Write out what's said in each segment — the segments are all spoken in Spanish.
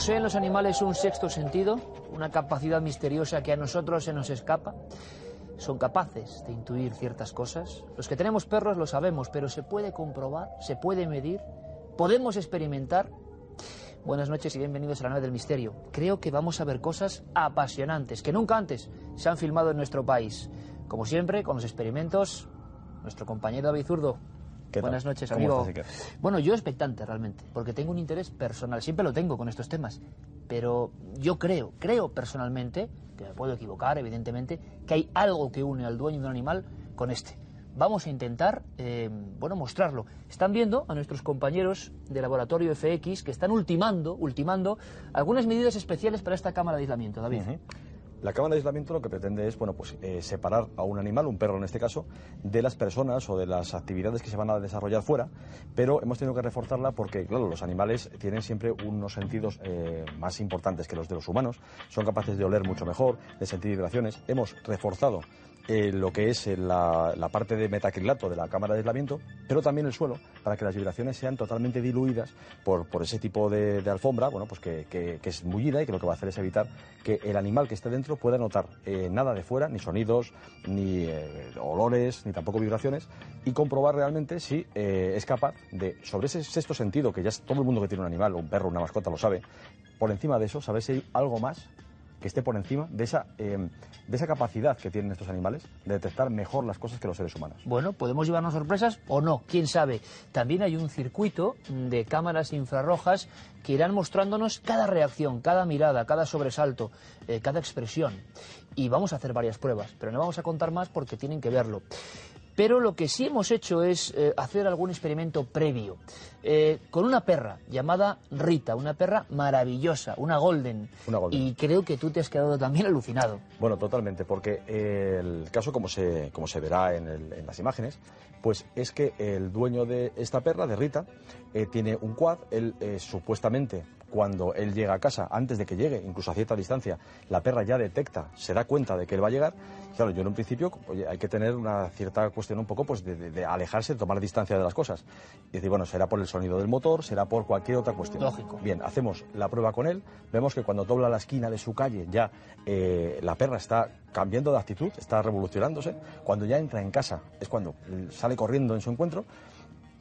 ¿Poseen los animales un sexto sentido? ¿Una capacidad misteriosa que a nosotros se nos escapa? ¿Son capaces de intuir ciertas cosas? Los que tenemos perros lo sabemos, pero ¿se puede comprobar? ¿Se puede medir? ¿Podemos experimentar? Buenas noches y bienvenidos a la nave del misterio. Creo que vamos a ver cosas apasionantes que nunca antes se han filmado en nuestro país. Como siempre, con los experimentos, nuestro compañero David Zurdo. Buenas noches, amigo. bueno, yo expectante realmente, porque tengo un interés personal, siempre lo tengo con estos temas, pero yo creo, creo personalmente, que me puedo equivocar, evidentemente, que hay algo que une al dueño de un animal con este. Vamos a intentar, eh, bueno, mostrarlo. Están viendo a nuestros compañeros de laboratorio FX que están ultimando, ultimando algunas medidas especiales para esta cámara de aislamiento, David. La cámara de aislamiento lo que pretende es bueno, pues, eh, separar a un animal, un perro en este caso, de las personas o de las actividades que se van a desarrollar fuera, pero hemos tenido que reforzarla porque, claro, los animales tienen siempre unos sentidos eh, más importantes que los de los humanos, son capaces de oler mucho mejor, de sentir vibraciones. Hemos reforzado eh, lo que es la, parte de metacrilato de la cámara de aislamiento, pero también el suelo, para que las vibraciones sean totalmente diluidas por, por ese tipo de, alfombra, bueno, pues que, que, es mullida y que lo que va a hacer es evitar que el animal que esté dentro pueda notar eh, nada de fuera, ni sonidos, ni eh, olores, ni tampoco vibraciones, y comprobar realmente si es capaz de, sobre ese sexto sentido, que ya es todo el mundo que tiene un animal, un perro, una mascota lo sabe, por encima de eso, saber si hay algo más que esté por encima de esa, eh, de esa capacidad que tienen estos animales de detectar mejor las cosas que los seres humanos. Bueno, podemos llevarnos sorpresas o no, quién sabe. También hay un circuito de cámaras infrarrojas que irán mostrándonos cada reacción, cada mirada, cada sobresalto, eh, cada expresión. Y vamos a hacer varias pruebas, pero no vamos a contar más porque tienen que verlo. Pero lo que sí hemos hecho es eh, hacer algún experimento previo eh, con una perra llamada Rita, una perra maravillosa, una golden. Y creo que tú te has quedado también alucinado. Bueno, totalmente, porque el caso, como se, como se verá en, las imágenes, pues es que el dueño de esta perra, de Rita, eh, tiene un quad, él supuestamente cuando él llega a casa, antes de que llegue, incluso a cierta distancia, la perra ya detecta, se da cuenta de que él va a llegar. Claro, yo en un principio oye, hay que tener una cierta cuestión un poco pues de, alejarse, de tomar distancia de las cosas. Y decir, bueno, será por el sonido del motor, será por cualquier otra cuestión. Lógico. Bien, hacemos la prueba con él, vemos que cuando dobla la esquina de su calle ya eh, la perra está cambiando de actitud, está revolucionándose. Cuando ya entra en casa es cuando sale corriendo en su encuentro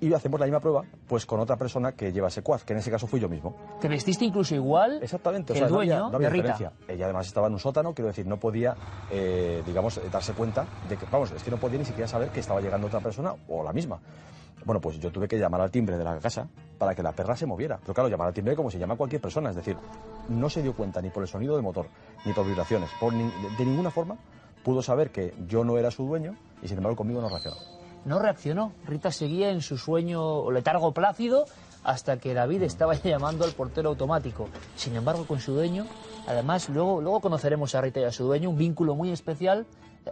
y hacemos la misma prueba pues con otra persona que lleva ese quad, que en ese caso fui yo mismo. ¿Te vestiste incluso igual? Exactamente, o sea, el dueño no había, diferencia. Ella además estaba en un sótano, quiero decir, no podía, eh, digamos, darse cuenta de que, vamos, es que no podía ni siquiera saber que estaba llegando otra persona o la misma. Bueno, pues yo tuve que llamar al timbre de la casa para que la perra se moviera. Pero claro, llamar al timbre como se llama cualquier persona, es decir, no se dio cuenta ni por el sonido del motor, ni por vibraciones, por de ninguna forma pudo saber que yo no era su dueño y sin embargo conmigo no reaccionó no reaccionó. Rita seguía en su sueño letargo plácido hasta que David estaba llamando al portero automático. Sin embargo, con su dueño, además, luego, luego conoceremos a Rita y a su dueño, un vínculo muy especial.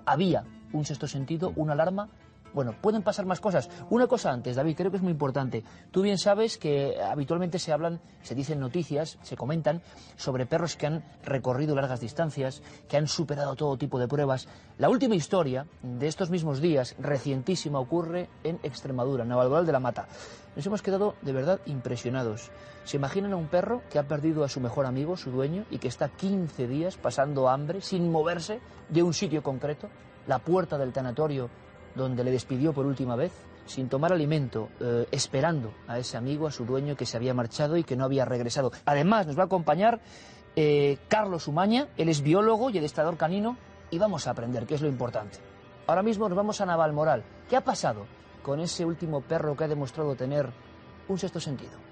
Había un sexto sentido, una alarma bueno, pueden pasar más cosas. Una cosa antes, David, creo que es muy importante. Tú bien sabes que habitualmente se hablan, se dicen noticias, se comentan sobre perros que han recorrido largas distancias, que han superado todo tipo de pruebas. La última historia de estos mismos días, recientísima, ocurre en Extremadura, en Navalmoral de la Mata. Nos hemos quedado de verdad impresionados. ¿Se imaginan a un perro que ha perdido a su mejor amigo, su dueño, y que está 15 días pasando hambre sin moverse de un sitio concreto? La puerta del tanatorio donde le despidió por última vez, sin tomar alimento, eh, esperando a ese amigo, a su dueño que se había marchado y que no había regresado. Además, nos va a acompañar eh, Carlos Umaña, él es biólogo y adestrador canino, y vamos a aprender qué es lo importante. Ahora mismo nos vamos a Navalmoral. ¿Qué ha pasado con ese último perro que ha demostrado tener un sexto sentido?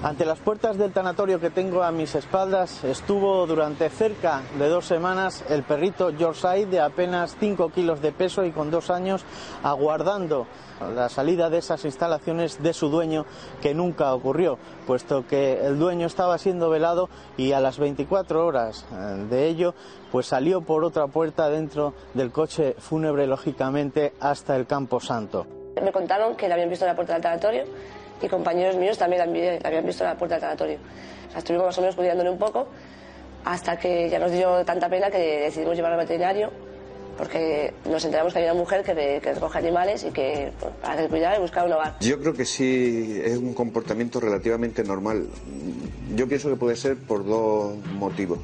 Ante las puertas del tanatorio que tengo a mis espaldas estuvo durante cerca de dos semanas el perrito Yorkshire de apenas 5 kilos de peso y con dos años aguardando la salida de esas instalaciones de su dueño que nunca ocurrió, puesto que el dueño estaba siendo velado y a las 24 horas eh, de ello pues salió por otra puerta dentro del coche fúnebre lógicamente hasta el Campo Santo. Me contaron que le habían visto la puerta del tanatorio y compañeros míos también la habían visto en la puerta del tanatorio. estuvimos más o menos cuidándole un poco hasta que ya nos dio tanta pena que decidimos llevarlo al veterinario porque nos enteramos que hay una mujer que, que recoge animales y que pues, para cuidar y buscar un hogar. Yo creo que sí es un comportamiento relativamente normal. Yo pienso que puede ser por dos motivos.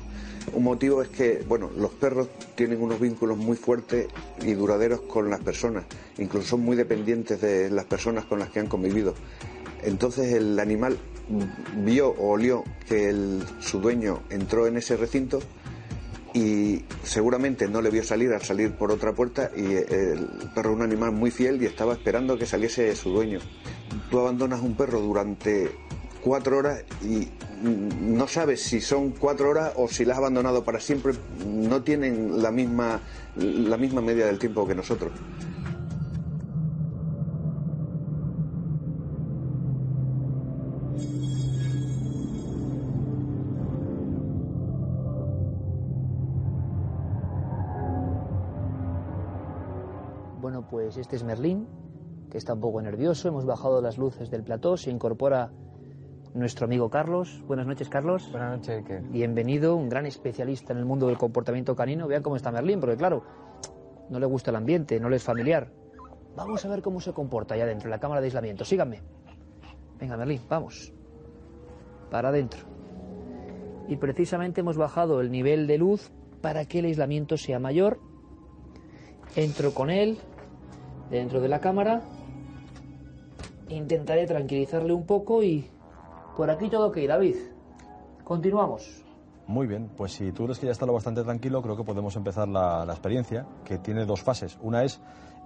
Un motivo es que, bueno, los perros tienen unos vínculos muy fuertes y duraderos con las personas, incluso son muy dependientes de las personas con las que han convivido. Entonces el animal vio o olió que su dueño entró en ese recinto y seguramente no le vio salir al salir por otra puerta y el perro es un animal muy fiel y estaba esperando que saliese su dueño. Tú abandonas un perro durante cuatro horas y mm, no sabes si son cuatro horas o si las has abandonado para siempre. No tienen la misma, la misma media del tiempo que nosotros. Este es Merlín, que está un poco nervioso. Hemos bajado las luces del plató. Se incorpora nuestro amigo Carlos. Buenas noches, Carlos. Buenas noches, Iker. Bienvenido, un gran especialista en el mundo del comportamiento canino. Vean cómo está Merlín, porque claro, no le gusta el ambiente, no le es familiar. Vamos a ver cómo se comporta allá dentro, en la cámara de aislamiento. Síganme. Venga, Merlín, vamos. Para adentro. Y precisamente hemos bajado el nivel de luz para que el aislamiento sea mayor. Entro con él dentro de la cámara. Intentaré tranquilizarle un poco y por aquí todo ok, David. Continuamos. Muy bien, pues si tú crees que ya está lo bastante tranquilo, creo que podemos empezar la, la experiencia, que tiene dos fases. Una es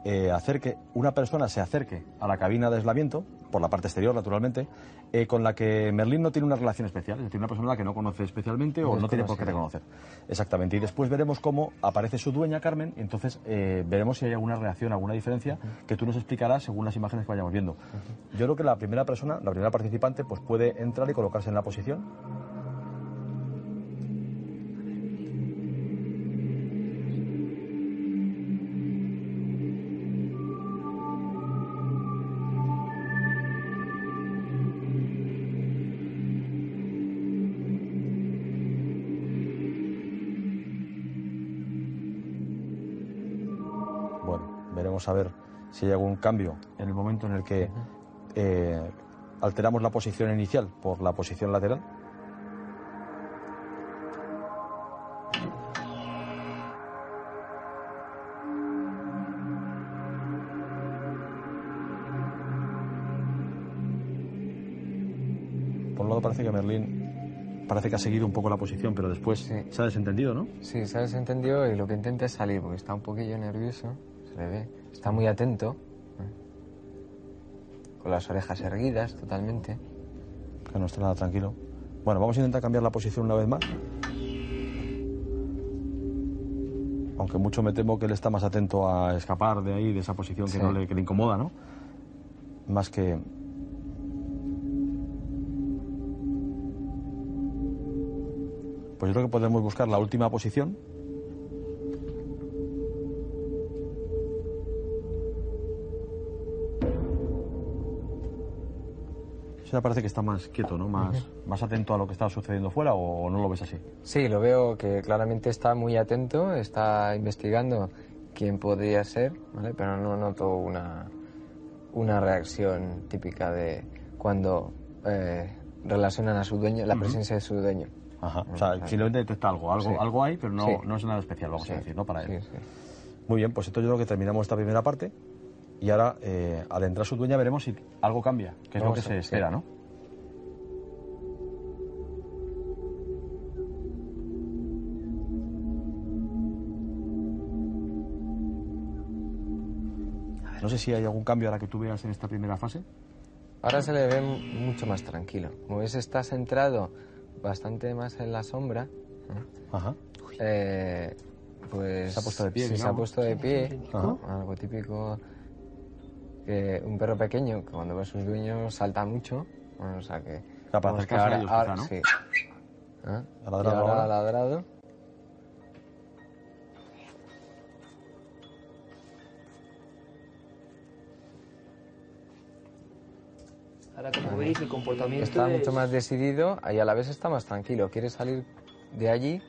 eh, hacer que una persona se acerque a la cabina de aislamiento, por la parte exterior, naturalmente, eh, con la que Merlín no tiene una relación especial, es decir, una persona a la que no conoce especialmente o no tiene por qué reconocer. Exactamente, y después veremos cómo aparece su dueña, Carmen, y entonces eh, veremos si hay alguna reacción, alguna diferencia, que tú nos explicarás según las imágenes que vayamos viendo. Yo creo que la primera persona, la primera participante, pues puede entrar y colocarse en la posición. A ver si hay algún cambio en el momento en el que eh, alteramos la posición inicial por la posición lateral. Por un lado parece que Merlín parece que ha seguido un poco la posición, pero después Sí. se ha desentendido, ¿no? Sí, se ha desentendido y lo que intenta es salir porque está un poquillo nervioso, ve. Está muy atento, ¿eh? con las orejas erguidas totalmente. que no esté nada tranquilo. Bueno, vamos a intentar cambiar la posición una vez más. Aunque mucho me temo que él está más atento a escapar de ahí, de esa posición que, no le, que le incomoda, ¿no? Más que... Pues yo creo que podemos buscar la última posición. Me parece que está más quieto, ¿no? Más, más atento a lo que está sucediendo fuera o no lo ves así. Sí, lo veo que claramente está muy atento, está investigando quién podría ser, ¿vale? pero no noto una, una reacción típica de cuando eh, relacionan a su dueño, la presencia de su dueño. Ajá. O sea, simplemente detecta algo. Algo, Sí. algo hay, pero no, Sí. no es nada especial, vamos Sí, a decir, ¿no? Para él. Muy bien, pues entonces yo creo que terminamos esta primera parte y ahora, eh, al entrar su dueña, veremos si algo cambia, que es lo que se sí. espera, ¿no? No sé si hay algún cambio ahora que tú veas en esta primera fase. Ahora se le ve mucho más tranquilo. Como ves, está centrado bastante más en la sombra. Ajá. Eh, pues Se ha puesto de pie, sí, se ha puesto de pie Ajá. algo típico que un perro pequeño que cuando ve a sus dueños salta mucho bueno, o sea que para vamos, que acercarse a ellos, quizá, ¿no? sí ¿Ah? Ha ladrado Y ahora ahora. ha ladrado Ahora, como veis, el comportamiento está es- mucho más decidido y a la vez está más tranquilo quiere salir de allí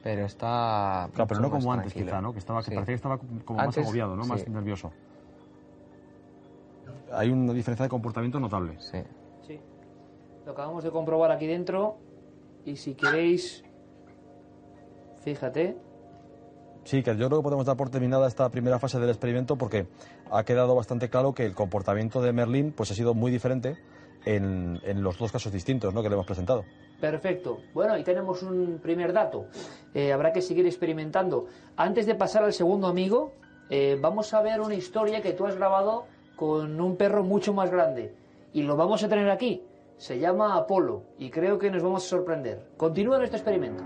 pero está. Claro, pero no como antes, tranquilo. quizá, ¿no? Que, estaba, que Sí. parecía que estaba como más agobiado, ¿no? Más nervioso. Hay una diferencia de comportamiento notable. Sí. Sí. Lo acabamos de comprobar aquí dentro. Y si queréis, fíjate, Sí, que yo creo que podemos dar por terminada esta primera fase del experimento porque ha quedado bastante claro que el comportamiento de Merlín pues, ha sido muy diferente en, en los dos casos distintos ¿no? que le hemos presentado. Perfecto. Bueno, ahí tenemos un primer dato. Eh, habrá que seguir experimentando. Antes de pasar al segundo amigo, eh, vamos a ver una historia que tú has grabado con un perro mucho más grande. Y lo vamos a tener aquí. Se llama Apolo y creo que nos vamos a sorprender. Continúa nuestro experimento.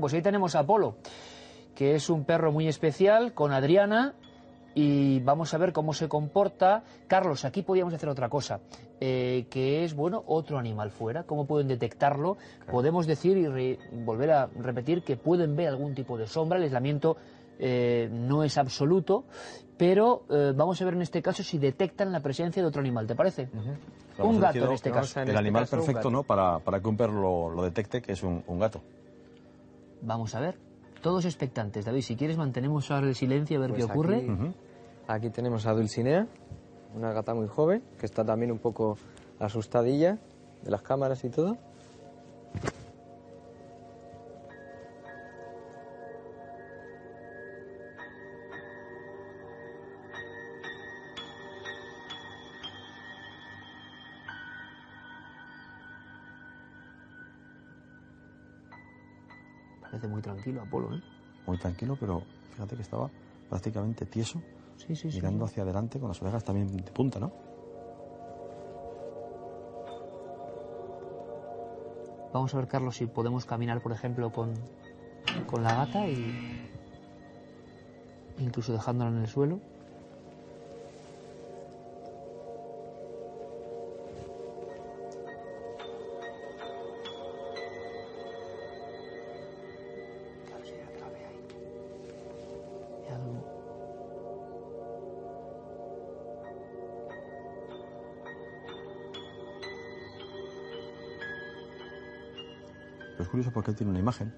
Bueno, pues ahí tenemos a Apolo, que es un perro muy especial con Adriana y vamos a ver cómo se comporta. Carlos, aquí podríamos hacer otra cosa, eh, que es, bueno, otro animal fuera. ¿Cómo pueden detectarlo? Podemos decir y re- volver a repetir que pueden ver algún tipo de sombra. El aislamiento eh, no es absoluto, pero eh, vamos a ver en este caso si detectan la presencia de otro animal. ¿Te parece? Un gato en este caso. en el este animal caso, perfecto. ¿no? para, para que un perro lo, lo detecte, que es un, un gato. Vamos a ver. Todos expectantes. David, si quieres mantenemos ahora el silencio a ver Pues qué ocurre. Aquí, aquí tenemos a Dulcinea, una gata muy joven, que está también un poco asustadilla de las cámaras y todo. Muy tranquilo Apolo, ¿eh? Muy tranquilo, pero fíjate que estaba prácticamente tieso, Sí, sí, sí. mirando hacia adelante con las orejas también de punta, ¿no? Vamos a ver, Carlos, si podemos caminar, por ejemplo, con, con la gata y incluso dejándola en el suelo. Curioso porque él tiene una imagen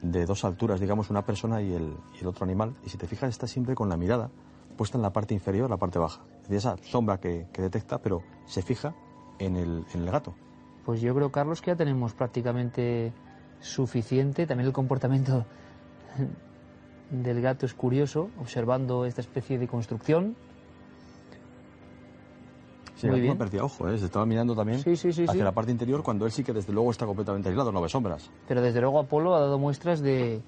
de dos alturas, digamos, una persona y el, y el otro animal. Y si te fijas, está siempre con la mirada puesta en la parte inferior, la parte baja. Es decir, esa sombra que, que detecta, pero se fija en el, en el gato. Pues yo creo, Carlos, que ya tenemos prácticamente suficiente. También el comportamiento del gato es curioso, observando esta especie de construcción. Sí, Muy bien. perdía ojo, ¿eh? se estaba mirando también Sí, sí, sí, hacia la parte interior cuando él sí que desde luego está completamente aislado, no ve sombras. Pero desde luego Apolo ha dado muestras de,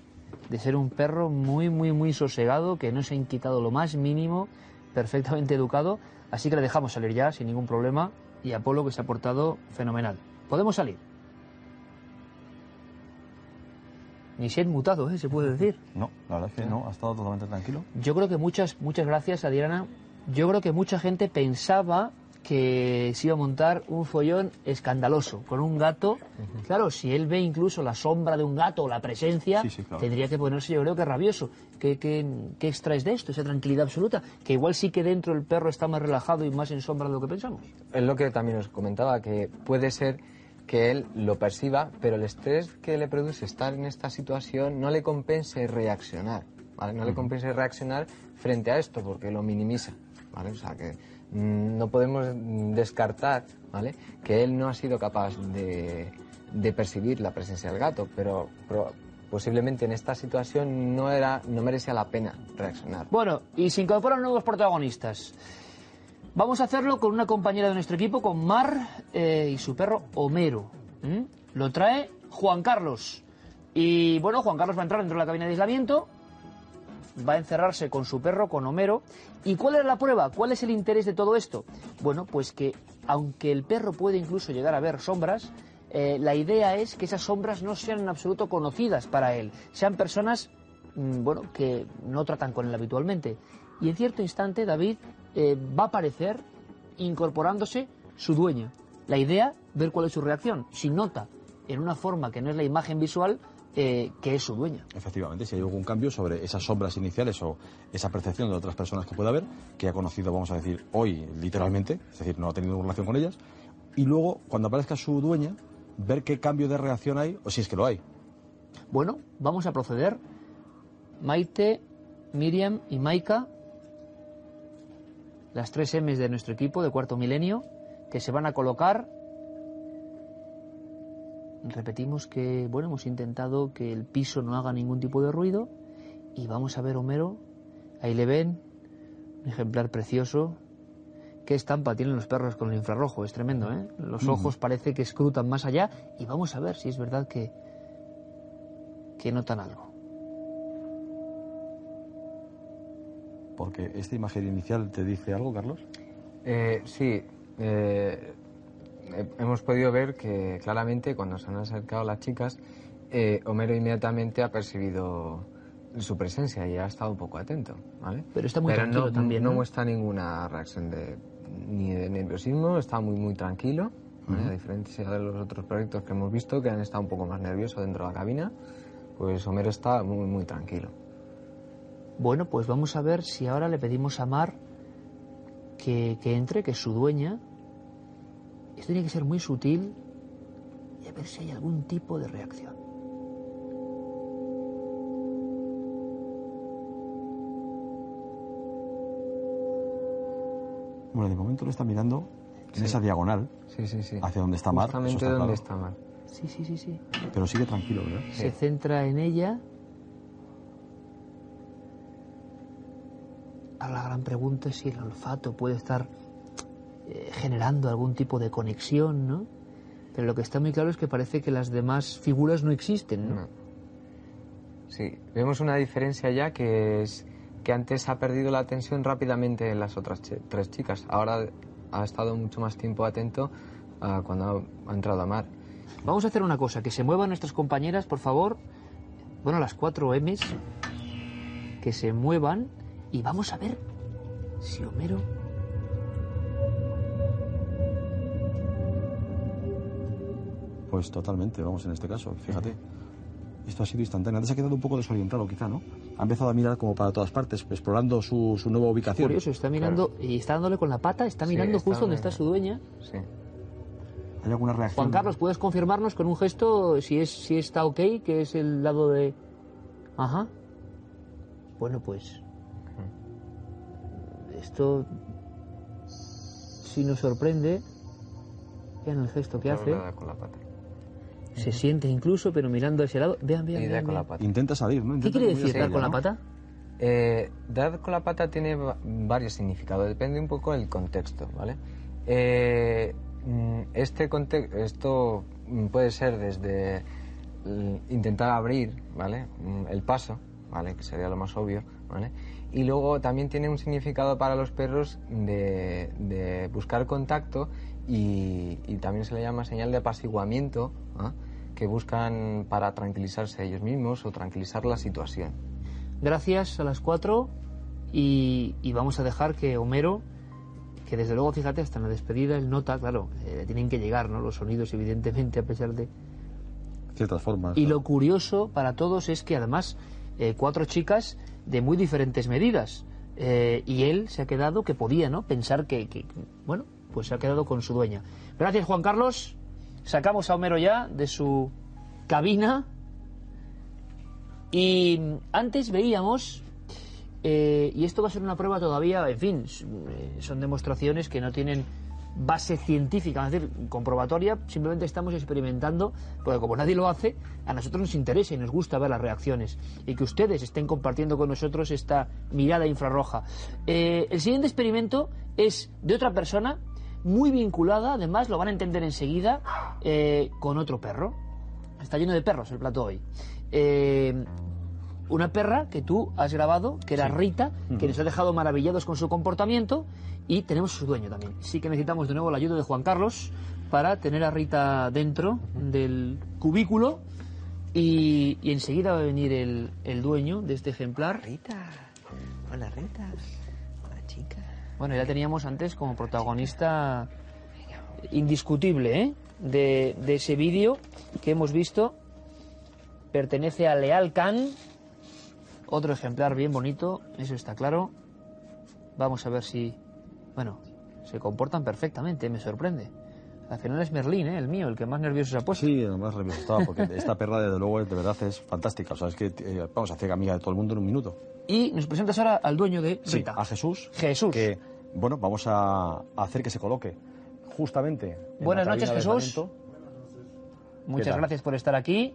de ser un perro muy, muy, muy sosegado, que no se ha inquietado lo más mínimo, perfectamente educado. Así que le dejamos salir ya sin ningún problema. Y Apolo que se ha portado fenomenal. Podemos salir. Ni se ha mutado, ¿eh? se puede decir. No, la verdad es que no, ha estado totalmente tranquilo. Yo creo que muchas, muchas gracias a Diana. Yo creo que mucha gente pensaba que se iba a montar un follón escandaloso con un gato. Claro, si él ve incluso la sombra de un gato o la presencia, Sí, sí, claro. tendría que ponerse, yo creo que rabioso. ¿Qué, qué, qué extraes de esto? Esa tranquilidad absoluta. Que igual sí que dentro el perro está más relajado y más en sombra de lo que pensamos. Es lo que también os comentaba, que puede ser que él lo perciba, pero el estrés que le produce estar en esta situación no le compense reaccionar, ¿vale? No le compense reaccionar frente a esto porque lo minimiza, ¿vale? O sea que no podemos descartar, ¿vale? Que él no ha sido capaz de, percibir la presencia del gato, pero, posiblemente en esta situación no era no merecía la pena reaccionar. Bueno, y se incorporan nuevos protagonistas. Vamos a hacerlo con una compañera de nuestro equipo, con Mar eh, y su perro Homero. Lo trae Juan Carlos. Y bueno, Juan Carlos va a entrar dentro de la cabina de aislamiento, va a encerrarse con su perro, con Homero. ¿Y cuál es la prueba? ¿Cuál es el interés de todo esto? Bueno, pues que aunque el perro puede incluso llegar a ver sombras, eh, la idea es que esas sombras no sean en absoluto conocidas para él, sean personas mm, bueno, que no tratan con él habitualmente. Y en cierto instante, David eh, va a aparecer incorporándose su dueña. La idea, ver cuál es su reacción. Si nota en una forma que no es la imagen visual, eh, que es su dueña. Efectivamente, si hay algún cambio sobre esas sombras iniciales o esa percepción de otras personas que puede haber, que ha conocido, vamos a decir, hoy literalmente, es decir, no ha tenido relación con ellas, y luego, cuando aparezca su dueña, ver qué cambio de reacción hay, o si es que lo hay. Bueno, vamos a proceder. Maite, Miriam y Maika, las tres M's de nuestro equipo de cuarto milenio, que se van a colocar. Repetimos que, bueno, hemos intentado que el piso no haga ningún tipo de ruido. Y vamos a ver Homero. Ahí le ven. Un ejemplar precioso. Qué estampa tienen los perros con el infrarrojo. Es tremendo, ¿eh? Los ojos parece que escrutan más allá. Y vamos a ver si es verdad que, que notan algo. Porque esta imagen inicial te dice algo, Carlos. Eh, sí, eh, hemos podido ver que claramente cuando se han acercado las chicas, eh, Homero inmediatamente ha percibido su presencia y ha estado un poco atento, ¿vale? Pero está muy tranquilo no, también, no ¿no? muestra ninguna reacción de ni de nerviosismo, está muy muy tranquilo, ¿vale? a diferencia de los otros proyectos que hemos visto que han estado un poco más nerviosos dentro de la cabina, pues Homero está muy muy tranquilo. Bueno, pues vamos a ver si ahora le pedimos a Mar que, que entre, que es su dueña. Esto tiene que ser muy sutil y a ver si hay algún tipo de reacción. Bueno, de momento lo está mirando en esa diagonal, Sí, sí, sí. hacia donde está Mar. Justamente está donde claro. está Mar. Sí, sí, sí, sí. Pero sigue tranquilo, ¿verdad? Se centra en ella. Ahora la gran pregunta es si el olfato puede estar eh, generando algún tipo de conexión, ¿no? Pero lo que está muy claro es que parece que las demás figuras no existen, ¿no? No. Sí, vemos una diferencia ya que es que antes ha perdido la atención rápidamente en las otras tres chicas. Ahora ha estado mucho más tiempo atento cuando ha, ha entrado a Mar. Vamos a hacer una cosa, que se muevan nuestras compañeras, por favor. Bueno, las cuatro M's. Que se muevan y vamos a ver si Homero... Pues totalmente, vamos en este caso, fíjate. Esto ha sido instantáneo. Antes ha quedado un poco desorientado, quizá, ¿no? Ha empezado a mirar como para todas partes, explorando su, su nueva ubicación. Curioso, está mirando y está dándole con la pata, está Sí, mirando está justo donde está su dueña. Sí. ¿Hay alguna reacción? Juan Carlos, ¿puedes confirmarnos con un gesto si es si está ok, que es el lado de... Ajá. Bueno, pues... Esto... Si nos sorprende, vean el gesto que hace. Con la pata. Se siente incluso, pero mirando a ese lado. Vean, vean, Y da vean, con la vean. pata. Intenta salir, ¿no? ¿Qué Intenta quiere que decir dar con la ¿no? pata? Eh, dar con la pata tiene va- varios significados, depende un poco del contexto, ¿vale? Eh, mm, este conte- esto puede ser desde intentar abrir, ¿vale? Mm, El paso, ¿vale? Que sería lo más obvio, ¿vale? Y luego también tiene un significado para los perros de, de buscar contacto y, y también se le llama señal de apaciguamiento, ¿ah? que buscan para tranquilizarse ellos mismos o tranquilizar la situación. Gracias a las cuatro y, y vamos a dejar que Homero, que desde luego, fíjate, hasta en la despedida, él nota, claro, eh, tienen que llegar, ¿no? Los sonidos, evidentemente, a pesar de... Ciertas formas. Y lo curioso para todos es que además eh, cuatro chicas de muy diferentes medidas. Eh, y él se ha quedado, que podía, ¿no? Pensar que, que, bueno, pues se ha quedado con su dueña. Gracias, Juan Carlos. Sacamos a Homero ya de su cabina y antes veíamos, eh, y esto va a ser una prueba todavía, en fin, eh, son demostraciones que no tienen base científica, es decir, comprobatoria, simplemente estamos experimentando, porque como nadie lo hace, a nosotros nos interesa y nos gusta ver las reacciones y que ustedes estén compartiendo con nosotros esta mirada infrarroja. Eh, el siguiente experimento es de otra persona, muy vinculada, además lo van a entender enseguida, eh, con otro perro. Está lleno de perros el plato hoy. Eh, una perra que tú has grabado, que era Rita, que nos ha dejado maravillados con su comportamiento y tenemos su dueño también. Sí que necesitamos de nuevo la ayuda de Juan Carlos para tener a Rita dentro del cubículo y, y enseguida va a venir el, el dueño de este ejemplar. Rita. Hola, Rita. Bueno, ya teníamos antes como protagonista indiscutible ¿eh? de, de ese vídeo que hemos visto. Pertenece a Leal Khan. Otro ejemplar bien bonito, eso está claro. Vamos a ver si. Bueno, se comportan perfectamente, me sorprende. Al final es Merlín, ¿eh? el mío, el que más nervioso se ha puesto. Sí, además nervioso estaba, porque esta perra, desde luego, de verdad es fantástica. O sea, es que, eh, vamos, hacer amiga de todo el mundo en un minuto. Y nos presentas ahora al dueño de Sí, a Jesús. Jesús. Que, bueno, vamos a hacer que se coloque justamente. en Buenas la noches, Jesús. Muchas gracias por estar aquí.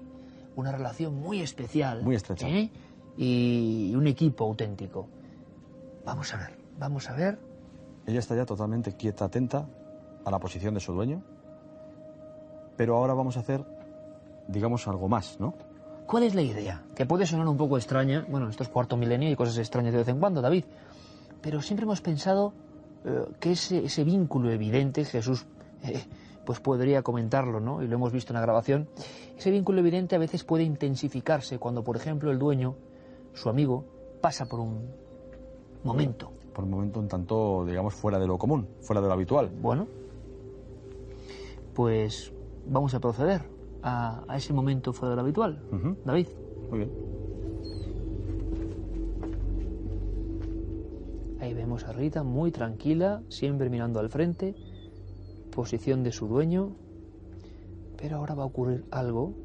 Una relación muy especial. Muy estrecha. ¿eh? Y un equipo auténtico. Vamos a ver, vamos a ver. Ella está ya totalmente quieta, atenta a la posición de su dueño. Pero ahora vamos a hacer, digamos, algo más, ¿no? ¿Cuál es la idea? Que puede sonar un poco extraña. Bueno, esto es cuarto milenio y cosas extrañas de vez en cuando, David. Pero siempre hemos pensado eh, que ese, ese vínculo evidente, Jesús eh, pues podría comentarlo, ¿no? Y lo hemos visto en la grabación. Ese vínculo evidente a veces puede intensificarse cuando, por ejemplo, el dueño, su amigo, pasa por un momento. Por un momento un tanto, digamos, fuera de lo común, fuera de lo habitual. Bueno, pues vamos a proceder a, a ese momento fuera de lo habitual. David. Muy bien. Ahí vemos a Rita muy tranquila, siempre mirando al frente, posición de su dueño. Pero ahora va a ocurrir algo.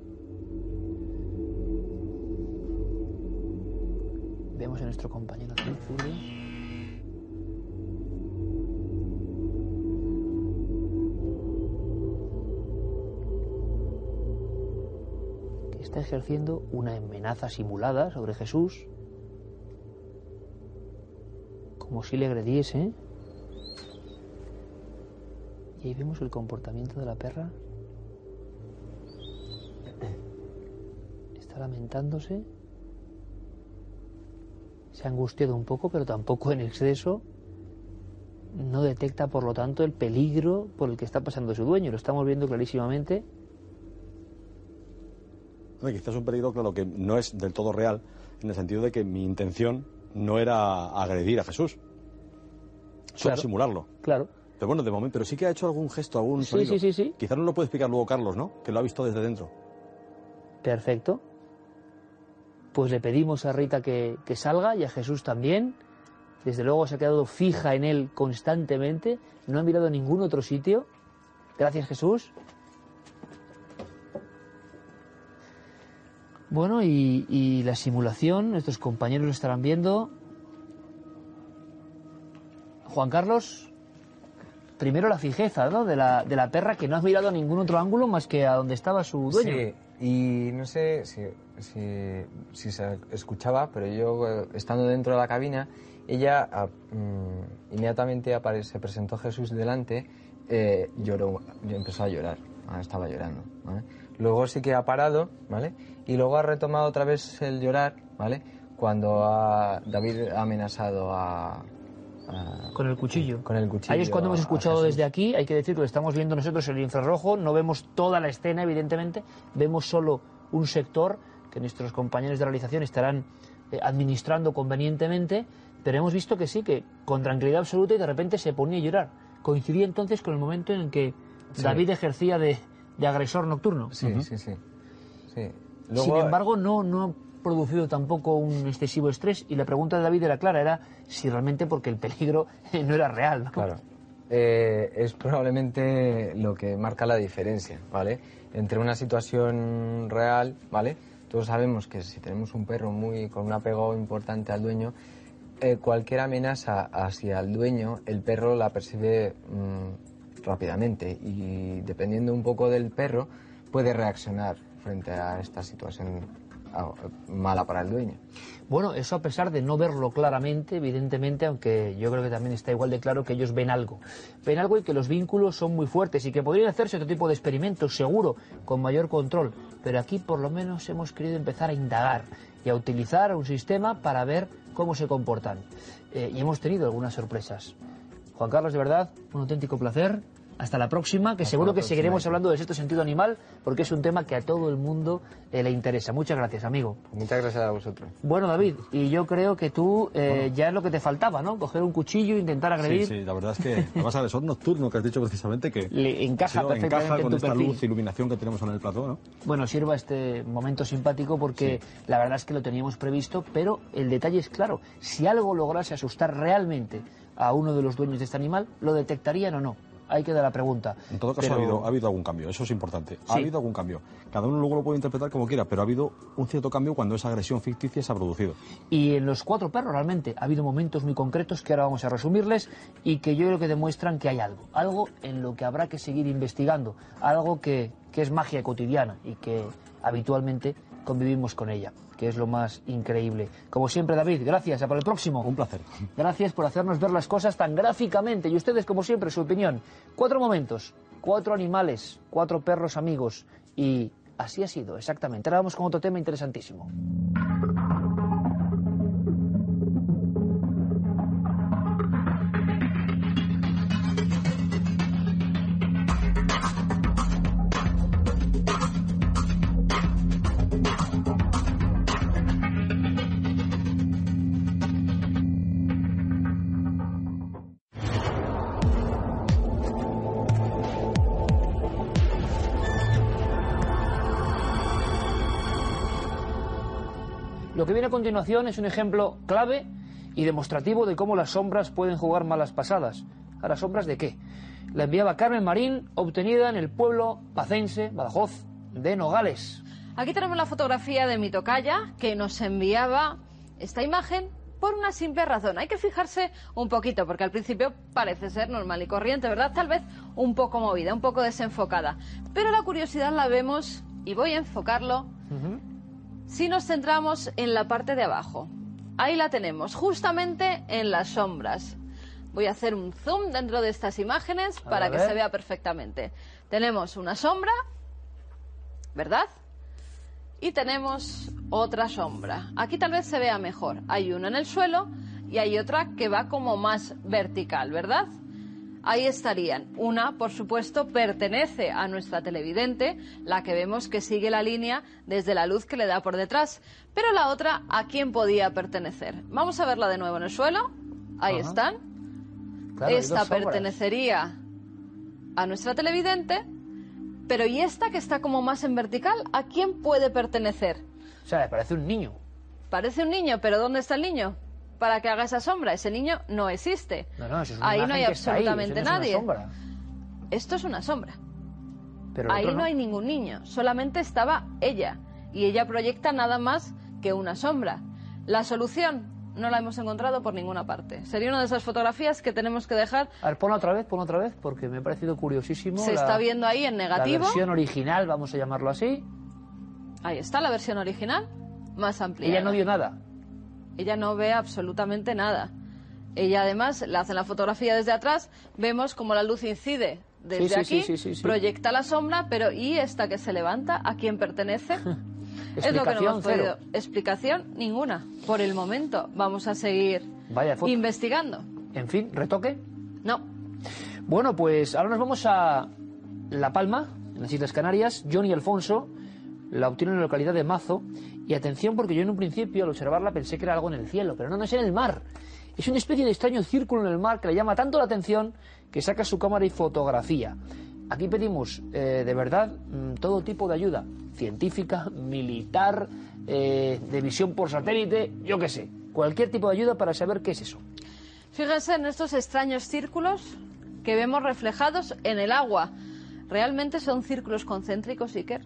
Vemos a nuestro compañero Julio. que está ejerciendo una amenaza simulada sobre Jesús como si le agrediese. Y ahí vemos el comportamiento de la perra. Está lamentándose. Se ha angustiado un poco, pero tampoco en exceso. No detecta, por lo tanto, el peligro por el que está pasando su dueño. Lo estamos viendo clarísimamente. Hombre, quizás un peligro, claro, que no es del todo real, en el sentido de que mi intención no era agredir a Jesús, solo Claro. simularlo. Claro. Pero bueno, de momento, pero sí que ha hecho algún gesto, algún Sí, sonido. sí, sí, sí. Quizás no lo puede explicar luego Carlos, ¿no? Que lo ha visto desde dentro. Perfecto. Pues le pedimos a Rita que, que salga y a Jesús también. Desde luego se ha quedado fija en él constantemente. No ha mirado a ningún otro sitio. Gracias, Jesús. Bueno, y, y la simulación, nuestros compañeros lo estarán viendo. Juan Carlos, primero la fijeza ¿no? de, la, de la perra que no ha mirado a ningún otro ángulo más que a donde estaba su dueño. Sí, y no sé si, si, se escuchaba, pero yo, eh, estando dentro de la cabina, ella ah, mm, inmediatamente apare- se presentó Jesús delante, eh, lloró, empezó a llorar, ah, estaba llorando. Luego sí que ha parado, ¿vale? Y luego ha retomado otra vez el llorar, ¿vale? Cuando ha- David ha amenazado a, a- Con el cuchillo. con el cuchillo. Ahí es cuando hemos escuchado desde aquí, hay que decir que lo estamos viendo nosotros el infrarrojo, no vemos toda la escena, evidentemente, vemos solo un sector que nuestros compañeros de realización estarán eh, administrando convenientemente, pero hemos visto que sí, que con tranquilidad absoluta y de repente se ponía a llorar. Coincidía entonces con el momento en el que Sí. David ejercía de, de agresor nocturno. Sí, sí, sí. sí. Sin embargo, no, no ha producido tampoco un excesivo estrés y la pregunta de David era clara, era si realmente porque el peligro no era real. ¿no? Claro. eh, es probablemente lo que marca la diferencia, ¿vale? Entre una situación real, ¿vale? Todos sabemos que si tenemos un perro muy con un apego importante al dueño, eh, cualquier amenaza hacia el dueño, el perro la percibe mm, rápidamente y dependiendo un poco del perro puede reaccionar frente a esta situación ah, mala para el dueño. Bueno, eso a pesar de no verlo claramente, evidentemente, aunque yo creo que también está igual de claro que ellos ven algo. Ven algo y que los vínculos son muy fuertes y que podrían hacerse otro tipo de experimentos, seguro, con mayor control. Pero aquí por lo menos hemos querido empezar a indagar y a utilizar un sistema para ver cómo se comportan. Eh, y hemos tenido algunas sorpresas. Juan Carlos, de verdad, un auténtico placer. Hasta la próxima, que seguro que seguiremos hablando de sexto sentido animal, porque es un tema que a todo el mundo eh, le interesa. Muchas gracias, amigo. Muchas gracias a vosotros. Bueno, David, y yo creo que tú eh, ya es lo que te faltaba, ¿no? Coger un cuchillo, intentar agredir. Sí, sí, la verdad es que, además, al sol nocturno que has dicho precisamente que Le encaja perfectamente encaja en con tu esta perfil. luz, iluminación que tenemos en el plató, ¿no? Bueno, sirva este momento simpático porque la verdad es que lo teníamos previsto, pero el detalle es claro. Si algo lograse asustar realmente a uno de los dueños de este animal, ¿lo detectarían o no? Ahí queda la pregunta. En todo caso Pero- ha, habido, ha habido algún cambio, eso es importante. Ha Sí. habido algún cambio. Cada uno luego lo puede interpretar como quiera, pero ha habido un cierto cambio cuando esa agresión ficticia se ha producido. Y en los cuatro perros realmente ha habido momentos muy concretos que ahora vamos a resumirles y que yo creo que demuestran que hay algo, algo en lo que habrá que seguir investigando, algo que, que es magia cotidiana y que habitualmente convivimos con ella, que es lo más increíble. Como siempre, David, gracias, a por el próximo. Un placer. Gracias por hacernos ver las cosas tan gráficamente y ustedes, como siempre, su opinión. Cuatro momentos, cuatro animales, cuatro perros amigos y así ha sido, exactamente. Ahora vamos con otro tema interesantísimo. Viene a continuación es un ejemplo clave y demostrativo de cómo las sombras pueden jugar malas pasadas. ¿A las sombras de qué? La enviaba Carmen Marín, obtenida en el pueblo pacense, Badajoz, de Nogales. Aquí tenemos la fotografía de mi tocaya que nos enviaba esta imagen por una simple razón. Hay que fijarse un poquito porque al principio parece ser normal y corriente, ¿verdad? Tal vez un poco movida, un poco desenfocada. Pero la curiosidad la vemos y voy a enfocarlo si nos centramos en la parte de abajo. Ahí la tenemos, justamente en las sombras. Voy a hacer un zoom dentro de estas imágenes A para ver, que se vea perfectamente. Tenemos una sombra, ¿verdad? Y tenemos otra sombra. Aquí tal vez se vea mejor. Hay una en el suelo y hay otra que va como más vertical, ¿verdad? Ahí estarían. Una, por supuesto, pertenece a nuestra televidente, la que vemos que sigue la línea desde la luz que le da por detrás. Pero la otra, ¿a quién podía pertenecer? Vamos a verla de nuevo en el suelo. Ahí Ajá. están. Claro, esta pertenecería a nuestra televidente, pero ¿y esta que está como más en vertical? ¿A quién puede pertenecer? O sea, parece un niño. Parece un niño, pero ¿dónde está el niño? Para que haga esa sombra. Ese niño no existe. No, no, eso es una ahí no hay ahí, absolutamente no es nadie. Esto es una sombra. Pero Ahí no hay ningún niño, solamente estaba ella. Y ella proyecta nada más que una sombra. La solución no la hemos encontrado por ninguna parte. Sería una de esas fotografías que tenemos que dejar. A ver, ponla otra vez, ponla otra vez, porque me ha parecido curiosísimo. Se la- está viendo ahí en negativo. La versión original, vamos a llamarlo así. Ahí está la versión original, más amplia. Ella no vio nada. Ella no ve absolutamente nada. Ella además le hacen la fotografía desde atrás, vemos como la luz incide desde Sí, sí, aquí, sí, sí, proyecta la sombra, pero ¿y esta que se levanta? ¿A quién pertenece? es lo que no hemos podido. cero. Explicación ninguna. Por el momento vamos a seguir Vaya investigando. En fin, retoque. No. Bueno, pues ahora nos vamos a La Palma, en las Islas Canarias. Johnny Alfonso la obtiene en la localidad de Mazo. Y atención, porque yo en un principio al observarla pensé que era algo en el cielo, pero no, no es en el mar. Es una especie de extraño círculo en el mar que le llama tanto la atención que saca su cámara y fotografía. Aquí pedimos, eh, de verdad, mm, todo tipo de ayuda, científica, militar, eh, de visión por satélite, yo qué sé, cualquier tipo de ayuda para saber qué es eso. Fíjense en estos extraños círculos que vemos reflejados en el agua. ¿Realmente son círculos concéntricos, Iker?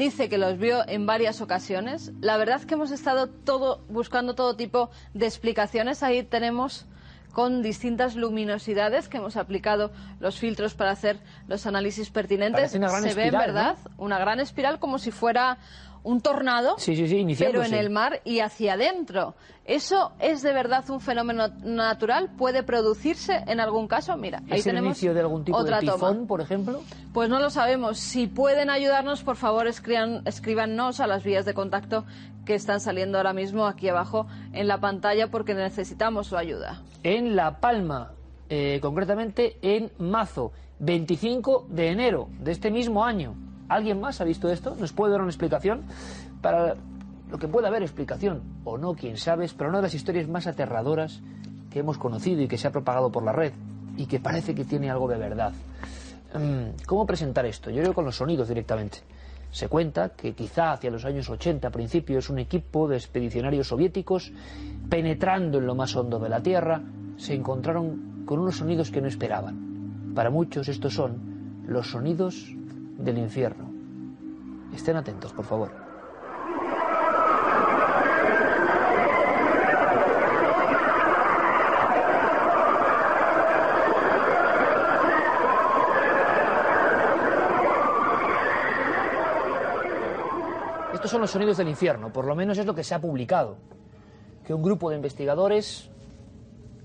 Dice que los vio en varias ocasiones. La verdad es que hemos estado todo, buscando todo tipo de explicaciones. Ahí tenemos con distintas luminosidades que hemos aplicado los filtros para hacer los análisis pertinentes. Se ve, espiral, ¿verdad? Una gran espiral como si fuera un tornado, Sí, sí, sí, pero iniciándose. en el mar y hacia adentro. ¿Eso es de verdad un fenómeno natural? ¿Puede producirse en algún caso? Mira, ahí ¿Es el tenemos inicio de algún tipo otra de toma. tifón, por ejemplo? Pues no lo sabemos. Si pueden ayudarnos, por favor, escriban, escríbanos a las vías de contacto que están saliendo ahora mismo aquí abajo en la pantalla porque necesitamos su ayuda. En La Palma, eh, concretamente en Mazo, 25 de enero de este mismo año. ¿Alguien más ha visto esto? ¿Nos puede dar una explicación? Para lo que pueda haber explicación, o no, quién sabe, pero una de las historias más aterradoras que hemos conocido y que se ha propagado por la red y que parece que tiene algo de verdad. Mm, ¿Cómo presentar esto? Yo creo con los sonidos directamente. Se cuenta que quizá hacia los años 80, principios, un equipo de expedicionarios soviéticos, penetrando en lo más hondo de la Tierra, se encontraron con unos sonidos que no esperaban. Para muchos estos son los sonidos del infierno. Estén atentos, por favor. Son los sonidos del infierno, por lo menos es lo que se ha publicado. Que un grupo de investigadores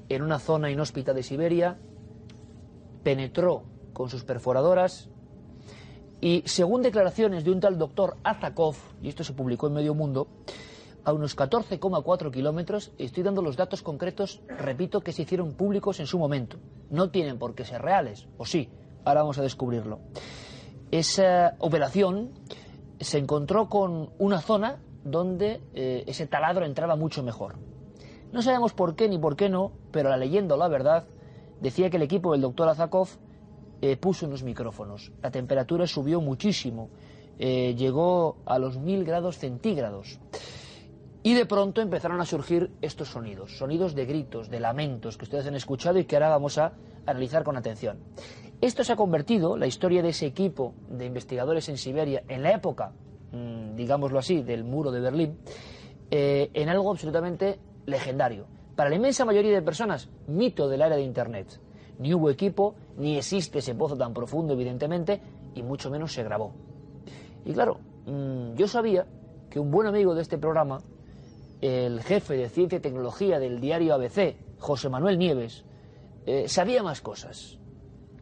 en una zona inhóspita de Siberia penetró con sus perforadoras y, según declaraciones de un tal doctor Azakov, y esto se publicó en Medio Mundo, a unos 14,4 kilómetros, estoy dando los datos concretos, repito, que se hicieron públicos en su momento. No tienen por qué ser reales, o sí, ahora vamos a descubrirlo. Esa operación se encontró con una zona donde eh, ese taladro entraba mucho mejor. No sabemos por qué ni por qué no, pero la leyenda la verdad decía que el equipo del doctor Azakov eh, puso unos micrófonos. La temperatura subió muchísimo, eh, llegó a los mil grados centígrados. Y de pronto empezaron a surgir estos sonidos, sonidos de gritos, de lamentos que ustedes han escuchado y que ahora vamos a analizar con atención. Esto se ha convertido, la historia de ese equipo de investigadores en Siberia, en la época, mm, digámoslo así, del muro de Berlín, eh, en algo absolutamente legendario. Para la inmensa mayoría de personas, mito del área de Internet. Ni hubo equipo, ni existe ese pozo tan profundo, evidentemente, y mucho menos se grabó. Y claro, mm, yo sabía que un buen amigo de este programa, el jefe de ciencia y tecnología del diario ABC, José Manuel Nieves, eh, sabía más cosas.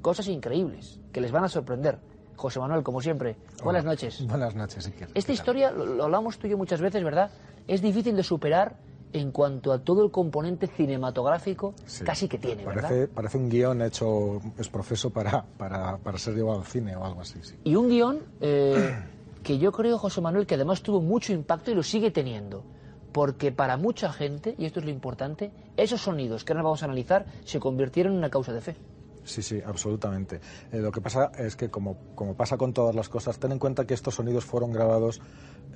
Cosas increíbles, que les van a sorprender. José Manuel, como siempre, buenas noches. Buenas noches, Iker. Esta historia, lo, lo hablamos tú y yo muchas veces, ¿verdad? Es difícil de superar en cuanto a todo el componente cinematográfico Sí. casi que tiene, ¿verdad? Parece, parece un guion hecho, es profeso para, para, para ser llevado al cine o algo así, sí. Y un guion eh, que yo creo, José Manuel, que además tuvo mucho impacto y lo sigue teniendo. Porque para mucha gente, y esto es lo importante, esos sonidos que ahora vamos a analizar se convirtieron en una causa de fe. Sí, sí, absolutamente. Eh, lo que pasa es que, como, como pasa con todas las cosas, ten en cuenta que estos sonidos fueron grabados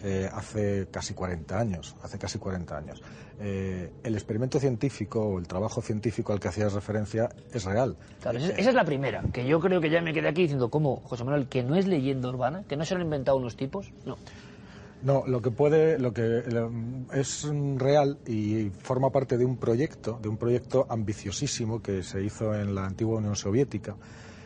eh, hace casi 40 años. Hace casi 40 años. Eh, el experimento científico o el trabajo científico al que hacías referencia es real. Claro, esa, es la primera, que yo creo que ya me quedé aquí diciendo, ¿cómo, José Manuel, que no es leyenda urbana? ¿Que no se lo han inventado unos tipos? No. No, lo que puede, lo que es real y forma parte de un proyecto, de un proyecto ambiciosísimo que se hizo en la antigua Unión Soviética.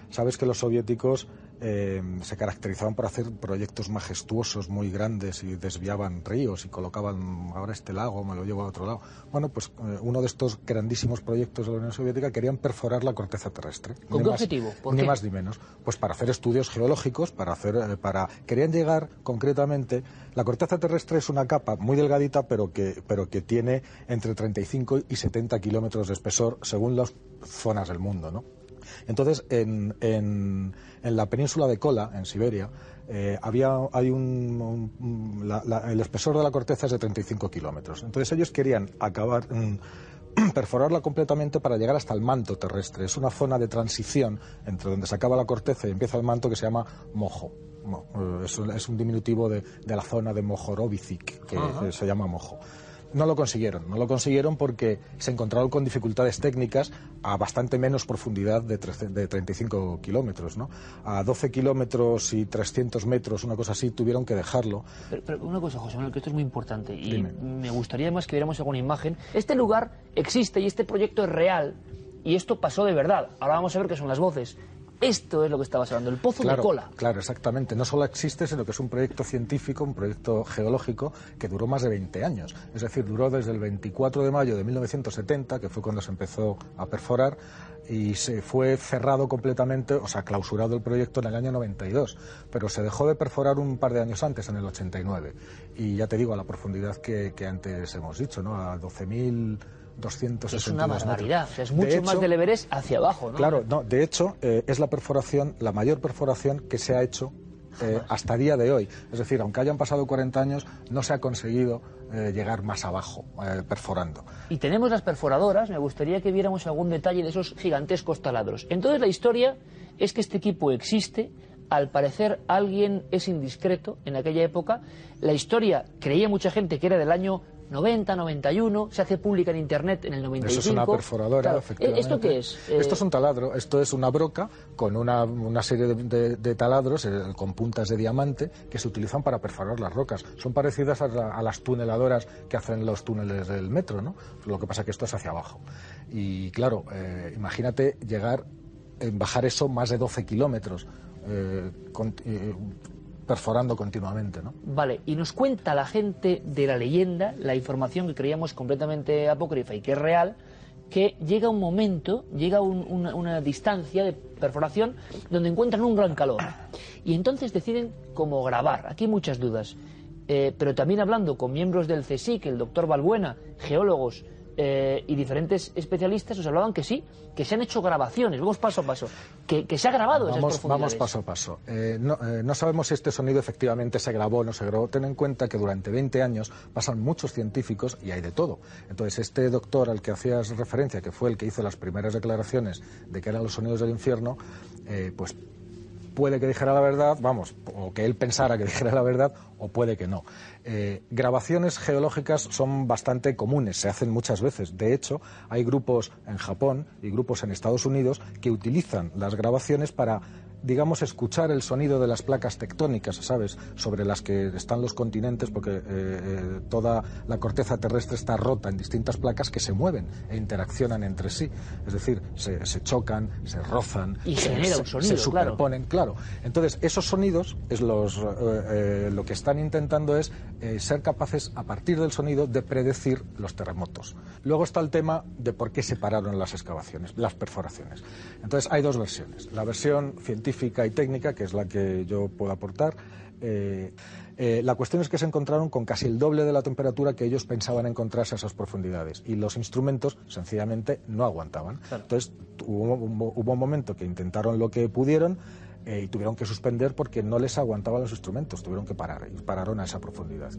Sabes que los soviéticos eh, se caracterizaban por hacer proyectos majestuosos, muy grandes y desviaban ríos y colocaban ahora este lago, me lo llevo a otro lado. Bueno, pues eh, uno de estos grandísimos proyectos de la Unión Soviética querían perforar la corteza terrestre. ¿Con Ni qué más- objetivo? ¿Por ni qué? más ni menos. Pues para hacer estudios geológicos, para hacer, eh, para querían llegar concretamente. La corteza terrestre es una capa muy delgadita, pero que, pero que tiene entre 35 y 70 kilómetros de espesor, según las zonas del mundo, ¿no? Entonces, en, en, en la península de Kola, en Siberia, eh, había, hay un, un- la- la- el espesor de la corteza es de 35 kilómetros. Entonces ellos querían acabar, mm, perforarla completamente para llegar hasta el manto terrestre. Es una zona de transición entre donde se acaba la corteza y empieza el manto que se llama mojo. Mo- eh, Es un, diminutivo de, de la zona de Mohorovicic, que Ajá. se llama mojo. No lo consiguieron, no lo consiguieron porque se encontraron con dificultades técnicas a bastante menos profundidad de, 35 kilómetros, ¿no? A 12 kilómetros y 300 metros, una cosa así, tuvieron que dejarlo. Pero, una cosa, José Manuel, que esto es muy importante y me gustaría además que viéramos alguna imagen. Este lugar existe y este proyecto es real y esto pasó de verdad. Ahora vamos a ver qué son las voces. Esto es lo que estabas hablando, el pozo de cola. Claro, exactamente. No solo existe, sino que es un proyecto científico, un proyecto geológico que duró más de 20 años. Es decir, duró desde el 24 de mayo de 1970, que fue cuando se empezó a perforar, y se fue cerrado completamente, o sea, clausurado el proyecto en el año 92. Pero se dejó de perforar un par de años antes, en el 89. Y ya te digo, a la profundidad que, que antes hemos dicho, ¿no? A 12.000 es una barbaridad, es mucho más del Everest hacia abajo. ¿no? Claro, no, de hecho eh, es la perforación, la mayor perforación que se ha hecho eh, hasta día de hoy. Es decir, aunque hayan pasado 40 años, no se ha conseguido eh, llegar más abajo, perforando. Y tenemos las perforadoras, me gustaría que viéramos algún detalle de esos gigantescos taladros. Entonces la historia es que este equipo existe, al parecer alguien es indiscreto en aquella época. La historia creía mucha gente que era del año 90, 91, se hace pública en Internet en el 95. Eso es una perforadora, efectivamente. ¿Esto qué es? Esto es un taladro, esto es una broca con una, una serie de, taladros eh, con puntas de diamante que se utilizan para perforar las rocas. Son parecidas a, las tuneladoras que hacen los túneles del metro, ¿no? Lo que pasa es que esto es hacia abajo. Y claro, eh, imagínate llegar, bajar eso más de 12 kilómetros. Eh, perforando continuamente. ¿no? Vale, y nos cuenta la gente de la leyenda, la información que creíamos completamente apócrifa y que es real, que llega un momento, llega una, distancia de perforación donde encuentran un gran calor. Y entonces deciden cómo grabar. Aquí hay muchas dudas. Eh, pero también hablando con miembros del CSIC, el doctor Balbuena, geólogos, eh, y diferentes especialistas nos hablaban que sí, que se han hecho grabaciones, vamos paso a paso, que, se ha grabado vamos, esas Vamos paso a paso. Eh, eh, no, sabemos si este sonido efectivamente se grabó o no se grabó. Ten en cuenta que durante 20 años pasan muchos científicos y hay de todo. Entonces, este doctor al que hacías referencia, que fue el que hizo las primeras declaraciones de que eran los sonidos del infierno, pues puede que dijera la verdad, vamos, o que él pensara que dijera la verdad, o puede que no. Eh, grabaciones geológicas son bastante comunes, se hacen muchas veces. De hecho, hay grupos en Japón y grupos en Estados Unidos que utilizan las grabaciones para digamos, escuchar el sonido de las placas tectónicas, ¿sabes?, sobre las que están los continentes, porque eh, eh, toda la corteza terrestre está rota en distintas placas que se mueven e interaccionan entre sí. Es decir, se, chocan, se rozan, y se, se superponen. Claro. Entonces, esos sonidos es los, eh, lo que están intentando es ser capaces, a partir del sonido, de predecir los terremotos. Luego está el tema de por qué se pararon las excavaciones, las perforaciones. Entonces, hay dos versiones. La versión científica y técnica, que es la que yo puedo aportar. Eh, eh, la cuestión es que se encontraron con casi el doble de la temperatura que ellos pensaban encontrarse a esas profundidades y los instrumentos sencillamente no aguantaban. Entonces hubo, un momento que intentaron lo que pudieron eh, y tuvieron que suspender porque no les aguantaban los instrumentos, tuvieron que parar y pararon a esa profundidad.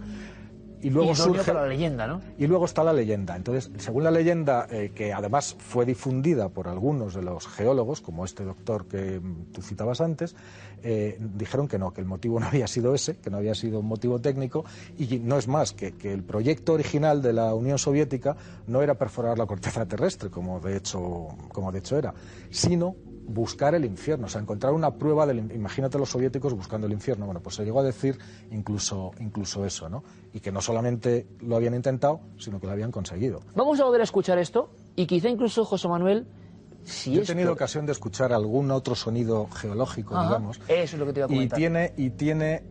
Y luego surge la leyenda, ¿no? Y luego está la leyenda. Entonces, según la leyenda, eh, que además fue difundida por algunos de los geólogos, como este doctor que mm, tú citabas antes, eh, dijeron que no, que el motivo no había sido ese, que no había sido un motivo técnico, y no es más que, que el proyecto original de la Unión Soviética no era perforar la corteza terrestre, como de hecho, como de hecho era, sino buscar el infierno, o sea, encontrar una prueba del... Imagínate los soviéticos buscando el infierno. Bueno, pues se llegó a decir incluso, incluso eso, ¿no? Y que no solamente lo habían intentado, sino que lo habían conseguido. Vamos a volver a escuchar esto y quizá incluso José Manuel... Si Yo he tenido ocasión de escuchar algún otro sonido geológico, digamos. Eso es lo que te iba a comentar. Y tiene, y tiene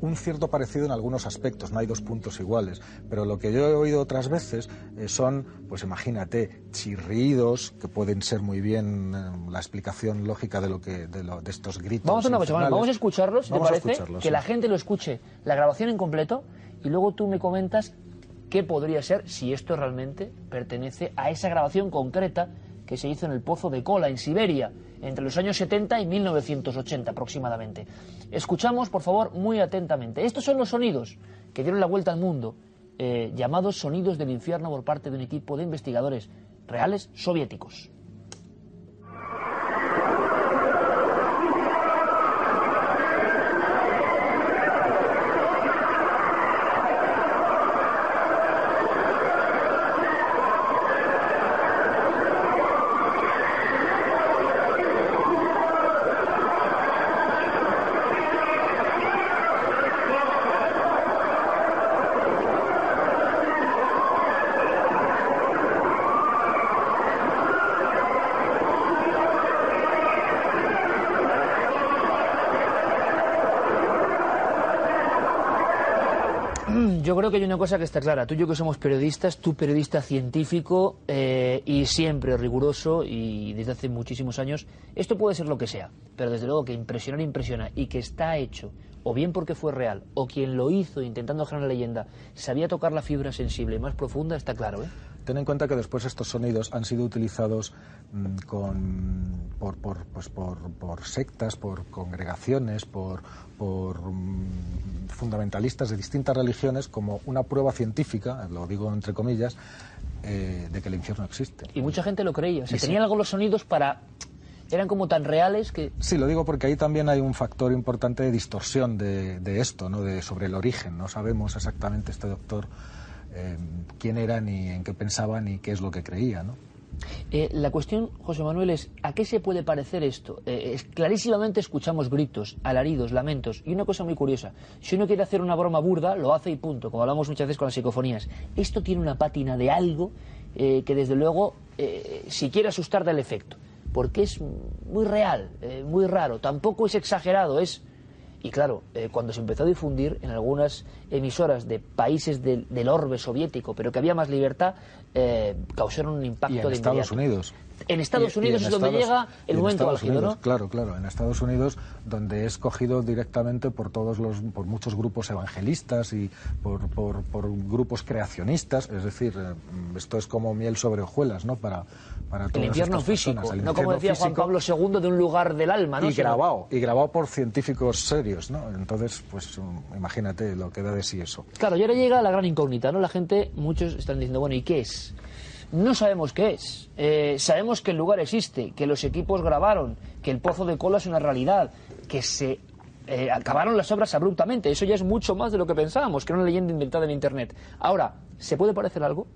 un cierto parecido en algunos aspectos, no hay dos puntos iguales, pero lo que yo he oído otras veces eh, son, pues imagínate, chirridos, que pueden ser muy bien eh, la explicación lógica de lo que de, lo, de estos gritos. Vamos a, vamos a escucharlos, ¿te parece? que la gente lo escuche, la grabación en completo, y luego tú me comentas qué podría ser si esto realmente pertenece a esa grabación concreta que se hizo en el Pozo de Kola, en Siberia, entre los años 70 y 1980 aproximadamente. Escuchamos, por favor, muy atentamente. Estos son los sonidos que dieron la vuelta al mundo, eh, llamados sonidos del infierno por parte de un equipo de investigadores reales soviéticos. Yo creo que hay una cosa que está clara. Tú y yo que somos periodistas, tú periodista científico eh, y siempre riguroso y desde hace muchísimos años, esto puede ser lo que sea, pero desde luego que impresionar impresiona y que está hecho, o bien porque fue real, o quien lo hizo intentando generar leyenda, sabía tocar la fibra sensible más profunda, está claro, ¿eh? Ten en cuenta que después estos sonidos han sido utilizados mm, con, por, por, pues por, por sectas, por congregaciones, por, por mm, fundamentalistas de distintas religiones como una prueba científica, lo digo entre comillas, eh, de que el infierno existe. Y mucha gente lo creía. O sea, Y sí. tenían algo los sonidos para... Eran como tan reales que... Sí, lo digo porque ahí también hay un factor importante de distorsión de, de esto, ¿no? de, sobre el origen. No sabemos exactamente este doctor eh, quién era, ni en qué pensaba, ni qué es lo que creía. ¿no? Eh, la cuestión, José Manuel, es ¿a qué se puede parecer esto? Eh, es- clarísimamente escuchamos gritos, alaridos, lamentos. Y una cosa muy curiosa, si uno quiere hacer una broma burda, lo hace y punto, como hablamos muchas veces con las psicofonías. Esto tiene una pátina de algo que desde luego, si quiere asustar, da el efecto. Porque es muy real, muy raro. Tampoco es exagerado, es... Y claro, eh, cuando se empezó a difundir en algunas emisoras de países del, del orbe soviético, pero que había más libertad, eh, causaron un impacto Y en de Estados. Unidos. En Estados Y- y Unidos en es donde llega el en momento álgido, ¿no? Claro, claro. En Estados Unidos, donde es cogido directamente por todos los, por muchos grupos evangelistas y por, por, por grupos creacionistas. Es decir, eh, esto es como miel sobre hojuelas, ¿no? Para, para El infierno estas físico, personas. El no como decía Juan Pablo II de un lugar del alma, ¿no? y grabado, y grabado por científicos serios, ¿no? Entonces, pues um, imagínate lo que da de sí eso. Claro, y ahora llega la gran incógnita, ¿no? La gente, muchos están diciendo, bueno, ¿y qué es? No sabemos qué es. Eh, sabemos que el lugar existe, que los equipos grabaron, que el pozo de cola es una realidad, que se eh, acabaron las obras abruptamente. Eso ya es mucho más de lo que pensábamos, que era una leyenda inventada en Internet. Ahora, ¿se puede parecer algo?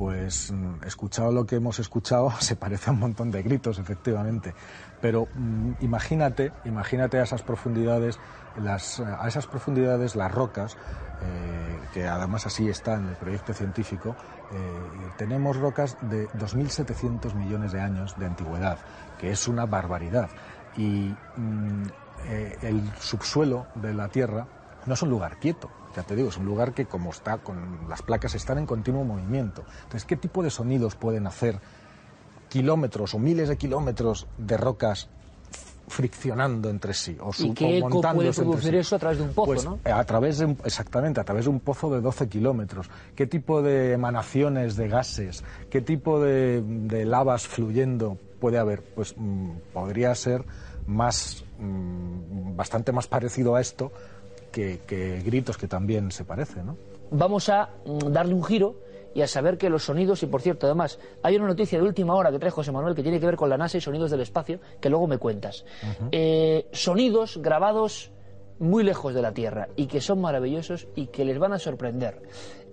Pues mm, escuchado lo que hemos escuchado, se parece a un montón de gritos, efectivamente. Pero mm, imagínate, imagínate a esas profundidades, las, a esas profundidades las rocas, eh, que además así está en el proyecto científico, eh, tenemos rocas de 2.700 millones de años de antigüedad, que es una barbaridad. Y mm, eh, el subsuelo de la Tierra no es un lugar quieto, ya te digo, es un lugar que como está con las placas están en continuo movimiento. Entonces, ¿qué tipo de sonidos pueden hacer kilómetros o miles de kilómetros de rocas friccionando entre sí o, ¿Y qué eco puede producir sí? eso a través de un pozo, Pues, no? a través de exactamente a través de un pozo de 12 kilómetros qué tipo de emanaciones de gases qué tipo de, de lavas fluyendo puede haber pues mm, podría ser más mm, bastante más parecido a esto que, que gritos que también se parece no vamos a mm, darle un giro y a saber que los sonidos, y por cierto, además, hay una noticia de última hora que trae José Manuel que tiene que ver con la NASA y sonidos del espacio, que luego me cuentas. Eh, sonidos grabados muy lejos de la Tierra y que son maravillosos y que les van a sorprender.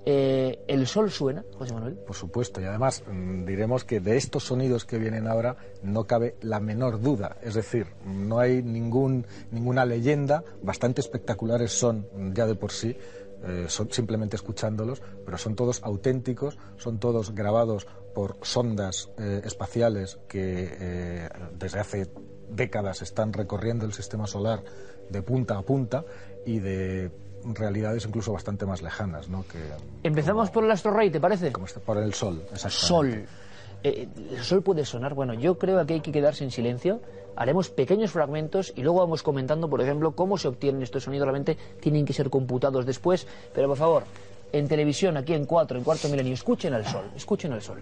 Eh, ¿El sol suena, José Manuel? Por supuesto, y además mm, diremos que de estos sonidos que vienen ahora no cabe la menor duda. Es decir, no hay ningún, ninguna leyenda, bastante espectaculares son mm, ya de por sí, eh, simplemente escuchándolos, pero son todos auténticos, son todos grabados por sondas eh, espaciales que desde hace décadas están recorriendo el sistema solar de punta a punta y de realidades incluso bastante más lejanas, ¿no? Que, Empezamos por el Astro Rey, ¿te parece? como está por el sol. Sol. Eh, el sol puede sonar. Bueno, yo creo que hay que quedarse en silencio. Haremos pequeños fragmentos y luego vamos comentando, por ejemplo, cómo se obtienen estos sonidos. Realmente tienen que ser computados después. Pero por favor, en televisión, aquí en 4, en cuarto milenio, escuchen al sol. Escuchen al sol.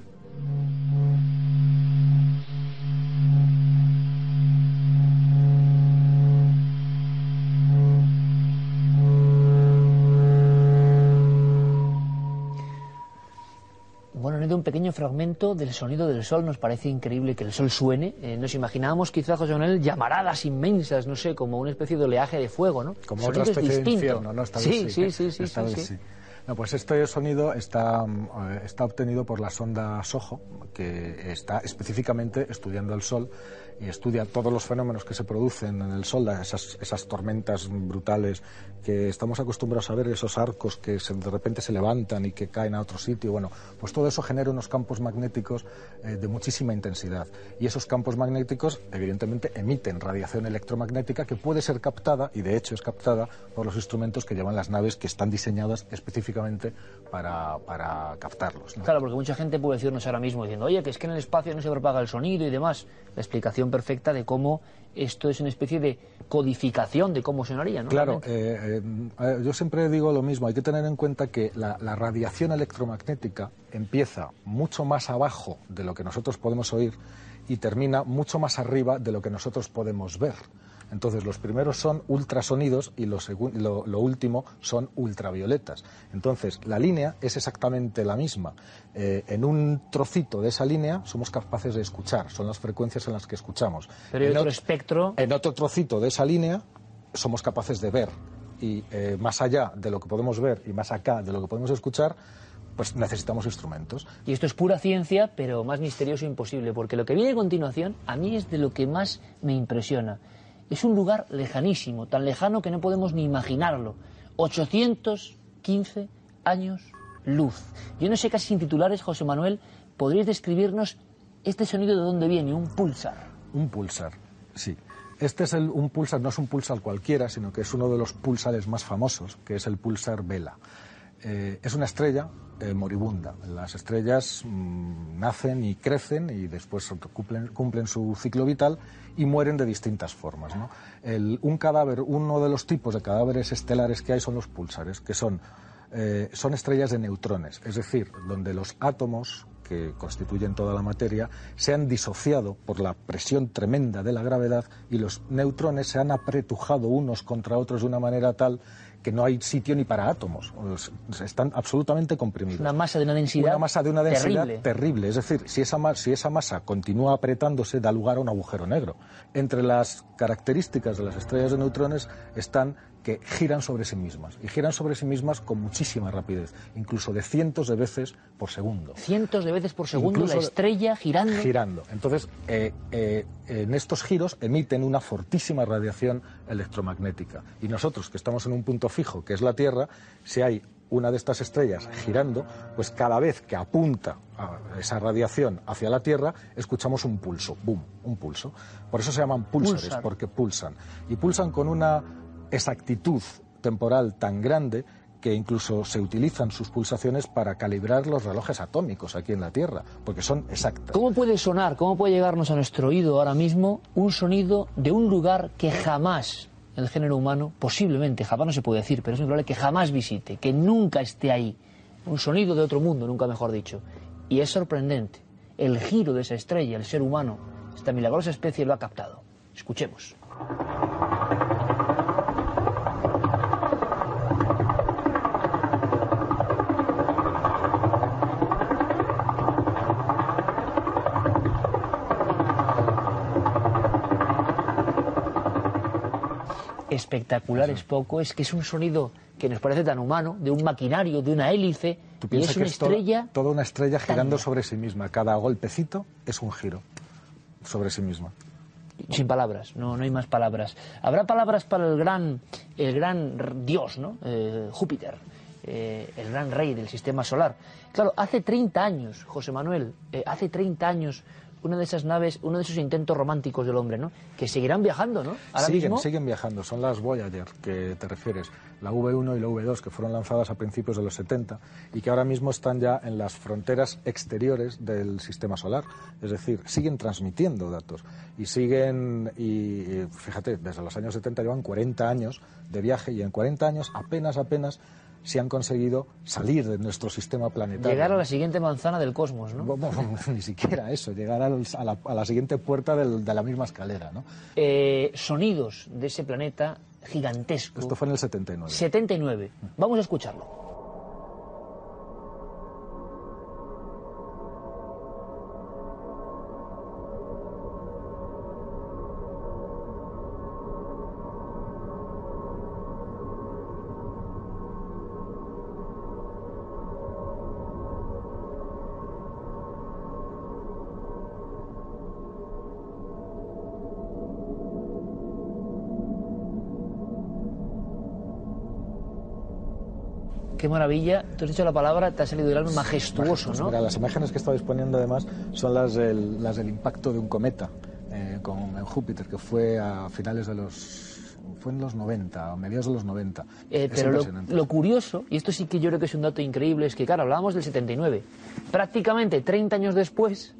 Pequeño fragmento del sonido del sol. Nos parece increíble que el sol suene. Eh, nos imaginábamos quizá, José Manuel, llamaradas inmensas, no sé, como una especie de oleaje de fuego, ¿no? Como otra especie de distintos. infierno, ¿no? Esta vez sí, sí, ¿eh? sí, sí, Esta sí, vez sí. No, pues este sonido está, eh, está obtenido por la sonda SOHO, que está específicamente estudiando el Sol y estudia todos los fenómenos que se producen en el Sol, esas, esas tormentas brutales que estamos acostumbrados a ver, esos arcos que se- de repente se levantan y que caen a otro sitio, bueno, pues todo eso genera unos campos magnéticos eh, de muchísima intensidad. Y esos campos magnéticos, evidentemente, emiten radiación electromagnética que puede ser captada, y de hecho es captada, por los instrumentos que llevan las naves que están diseñadas específicamente para, para captarlos. ¿no? Claro, porque mucha gente puede decirnos ahora mismo diciendo, oye, que es que en el espacio no se propaga el sonido y demás. La explicación perfecta de cómo esto es una especie de codificación de cómo sonaría, ¿no? Claro, eh, eh, yo siempre digo lo mismo, hay que tener en cuenta que la, la radiación electromagnética empieza mucho más abajo de lo que nosotros podemos oír y termina mucho más arriba de lo que nosotros podemos ver. Entonces, los primeros son ultrasonidos y lo, lo, lo último son ultravioletas. Entonces, la línea es exactamente la misma. Eh, en un trocito de esa línea somos capaces de escuchar, son las frecuencias en las que escuchamos. Pero hay En otro ot- espectro en otro trocito de esa línea somos capaces de ver. Y eh, más allá de lo que podemos ver y más acá de lo que podemos escuchar, pues necesitamos instrumentos. Y esto es pura ciencia, pero más misterioso e imposible, porque lo que viene a continuación a mí es de lo que más me impresiona. Es un lugar lejanísimo, tan lejano que no podemos ni imaginarlo. 815 años luz. Yo no sé casi sin titulares, José Manuel, ¿podríais describirnos este sonido de dónde viene? Un pulsar. Un pulsar, sí. Este es el- un pulsar, no es un pulsar cualquiera, sino que es uno de los pulsares más famosos, que es el pulsar Vela. Eh, es una estrella eh, moribunda. Las estrellas mm, nacen y crecen y después cumplen su ciclo vital y mueren de distintas formas. ¿no? El- un cadáver, uno de los tipos de cadáveres estelares que hay son los pulsares, que son, eh, son estrellas de neutrones, es decir, donde los átomos que constituyen toda la materia se han disociado por la presión tremenda de la gravedad y los neutrones se han apretujado unos contra otros de una manera tal que no hay sitio ni para átomos. Os- Están absolutamente comprimidos. Una masa de una densidad Una masa de una densidad terrible. terrible. Es decir, si esa, si esa masa continúa apretándose, da lugar a un agujero negro. Entre las características de las estrellas de neutrones están que giran sobre sí mismas. Y giran sobre sí mismas con muchísima rapidez, incluso de cientos de veces por segundo. Cientos de veces por segundo Incluso- la estrella girando. Girando. Entonces, eh, eh, en estos giros emiten una fortísima radiación electromagnética. Y nosotros, que estamos en un punto fijo, que es la Tierra, si hay una de estas estrellas girando, pues cada vez que apunta a esa radiación hacia la Tierra, escuchamos un pulso, boom, un pulso. Por eso se llaman pulsares, Pulsar. porque pulsan. Y pulsan con una exactitud temporal tan grande que incluso se utilizan sus pulsaciones para calibrar los relojes atómicos aquí en la Tierra, porque son exactas. ¿Cómo puede sonar, cómo puede llegarnos a nuestro oído ahora mismo un sonido de un lugar que jamás el género humano, posiblemente, jamás no se puede decir, pero es probable que jamás visite, que nunca esté ahí? Un sonido de otro mundo, nunca mejor dicho. Y es sorprendente. El giro de esa estrella, el ser humano, esta milagrosa especie lo ha captado. Escuchemos. Espectacular es poco, es que es un sonido que nos parece tan humano, de un maquinario, de una hélice, Tú y piensas es que una es toda- estrella toda una estrella girando sobre sí misma. Cada golpecito es un giro sobre sí misma. sin palabras, no, no hay más palabras. Habrá palabras para el gran, el gran dios, ¿no? Eh, Júpiter, eh, el gran rey del sistema solar. Claro, hace 30 años, José Manuel, eh, hace 30 años, una de esas naves, uno de esos intentos románticos del hombre, ¿no? Que seguirán viajando, ¿no? Ahora siguen, mismo. siguen viajando, son las Voyager que te refieres, la V1 y la V2 que fueron lanzadas a principios de los 70 y que ahora mismo están ya en las fronteras exteriores del sistema solar, es decir, siguen transmitiendo datos y siguen, y y fíjate, desde los años 70 llevan 40 años de viaje y en 40 años apenas, apenas se han conseguido salir de nuestro sistema planetario. Llegar a la siguiente manzana del cosmos, ¿no? Bueno, ni siquiera eso, llegar a, la, a la siguiente puerta del- de la misma escalera, ¿no? Eh, sonidos de ese planeta gigantesco. Esto fue en el 79. 79. Vamos a escucharlo. Qué maravilla. Tú has dicho la palabra, te ha salido del alma majestuoso, ¿no? mira, las imágenes que estabais poniendo además son las del, las del impacto de un cometa eh, con, en Júpiter, que fue a finales de los... fue en los 90, a mediados de los 90. Eh, pero lo curioso, y esto sí que yo creo que es un dato increíble, es que, claro, hablábamos del 79. Prácticamente 30 años después,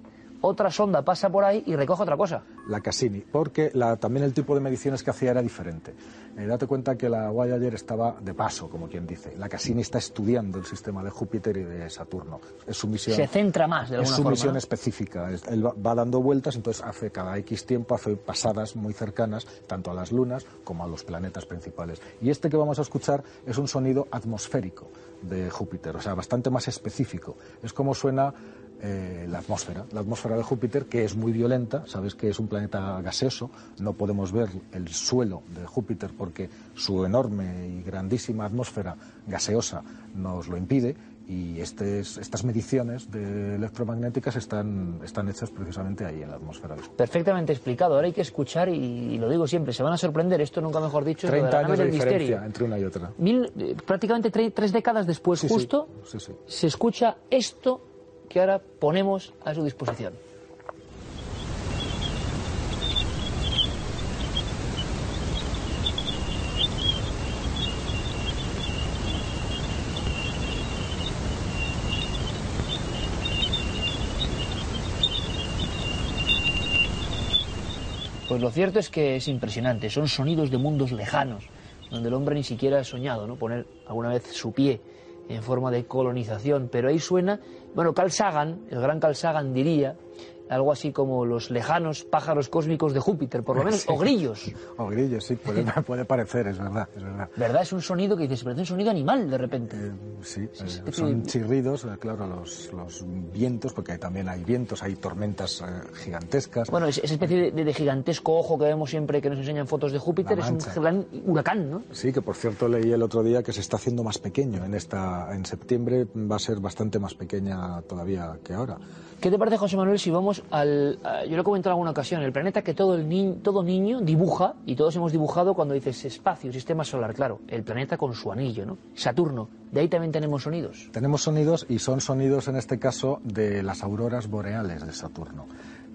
otra sonda pasa por ahí y recoge otra cosa. la Cassini, porque la- también el tipo de mediciones que hacía era diferente. Eh, date cuenta que la Voyager estaba de paso, como quien dice. La Cassini está estudiando el sistema de Júpiter y de Saturno. Es su misión. Se centra más, de es su forma. misión ¿no? específica. Es- Él va, va dando vueltas, entonces hace cada X tiempo, hace pasadas muy cercanas, tanto a las lunas como a los planetas principales. Y este que vamos a escuchar es un sonido atmosférico de Júpiter, o sea, bastante más específico. Es como suena eh, la atmósfera, la atmósfera de Júpiter, que es muy violenta, sabes que es un planeta gaseoso, no podemos ver el suelo de Júpiter porque su enorme y grandísima atmósfera gaseosa nos lo impide y este es- estas mediciones de electromagnéticas están, están hechas precisamente ahí en la atmósfera. Perfectamente explicado. Ahora hay que escuchar, y, lo digo siempre, se van a sorprender, esto nunca mejor dicho, es lo de 30 la nave años de diferencia misterio. entre una y otra. Mil- eh, prácticamente tre- tres décadas después, sí, justo, sí, sí. se escucha esto que ahora ponemos a su disposición. Pues lo cierto es que es impresionante, son sonidos de mundos lejanos, donde el hombre ni siquiera ha soñado, ¿no? Poner alguna vez su pie en forma de colonización, pero ahí suena, bueno, Carl Sagan, el gran Carl Sagan diría algo así como los lejanos pájaros cósmicos de Júpiter, por lo menos, Sí. o grillos. O grillos, sí, puede, puede parecer, es verdad, es verdad. ¿Verdad? Es un sonido que dices, parece un sonido animal de repente. Sí, eh, son chirridos, eh, claro, los, los vientos, porque también hay vientos, hay tormentas eh, gigantescas. Bueno, es- esa especie de, de gigantesco ojo que vemos siempre que nos enseñan fotos de Júpiter, es un gran huracán, ¿no? Sí, que por cierto leí el otro día que se está haciendo más pequeño. En esta, en septiembre va a ser bastante más pequeña todavía que ahora. ¿Qué te parece, José Manuel, si vamos al... yo lo he comentado en alguna ocasión, el planeta que todo, el ni- todo niño dibuja, y todos hemos dibujado cuando dices espacio, sistema solar, claro, el planeta con su anillo, ¿no? Saturno, de ahí también tenemos sonidos. Tenemos sonidos y son sonidos en este caso de las auroras boreales de Saturno.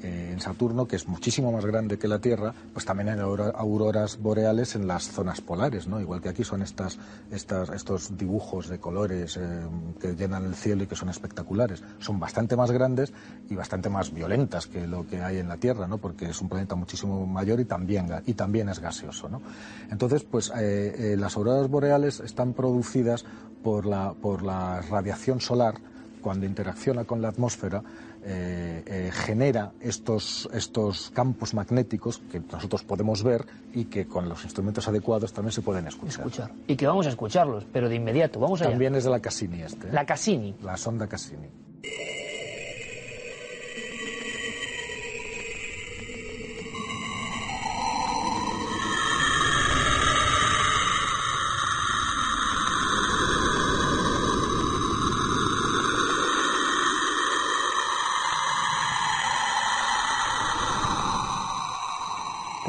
Eh, en Saturno, que es muchísimo más grande que la Tierra, pues también hay aurora- auroras boreales en las zonas polares, ¿no? Igual que aquí son estas, estas, estos dibujos de colores eh, que llenan el cielo y que son espectaculares. Son bastante más grandes y bastante más violentas que lo que hay en la Tierra, ¿no? Porque es un planeta muchísimo mayor y también, y también es gaseoso, ¿no? Entonces, pues eh, las auroras boreales están producidas por la, por la radiación solar cuando interacciona con la atmósfera, eh, eh, genera estos, estos campos magnéticos que nosotros podemos ver y que con los instrumentos adecuados también se pueden escuchar. Escuchar. Y que vamos a escucharlos, pero de inmediato, vamos allá. También es de la Cassini este. ¿eh? La Cassini. La sonda Cassini.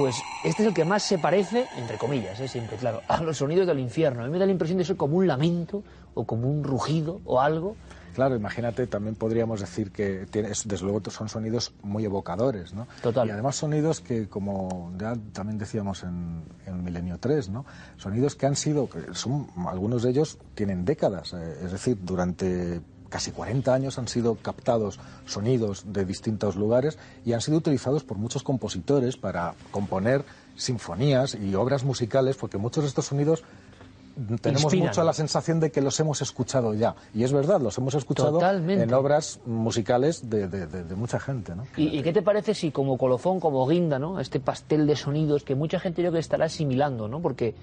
Pues este es el que más se parece, entre comillas, ¿eh? siempre, claro, a los sonidos del infierno. A mí me da la impresión de ser como un lamento, o como un rugido, o algo. Claro, imagínate, también podríamos decir que tiene, es- desde luego son sonidos muy evocadores, ¿no? Total. Y además sonidos que, como ya también decíamos en, en Milenio 3, ¿no? Sonidos que han sido, son, algunos de ellos tienen décadas, eh, es decir, durante casi 40 años han sido captados sonidos de distintos lugares y han sido utilizados por muchos compositores para componer sinfonías y obras musicales, porque muchos de estos sonidos tenemos Inspiran. mucho la sensación de que los hemos escuchado ya. Y es verdad, los hemos escuchado Totalmente. en obras musicales de, de- de- de mucha gente, ¿no? ¿Y, y qué te parece si como colofón, como guinda, ¿no? Este pastel de sonidos que mucha gente yo creo que estará asimilando, ¿no? Porque,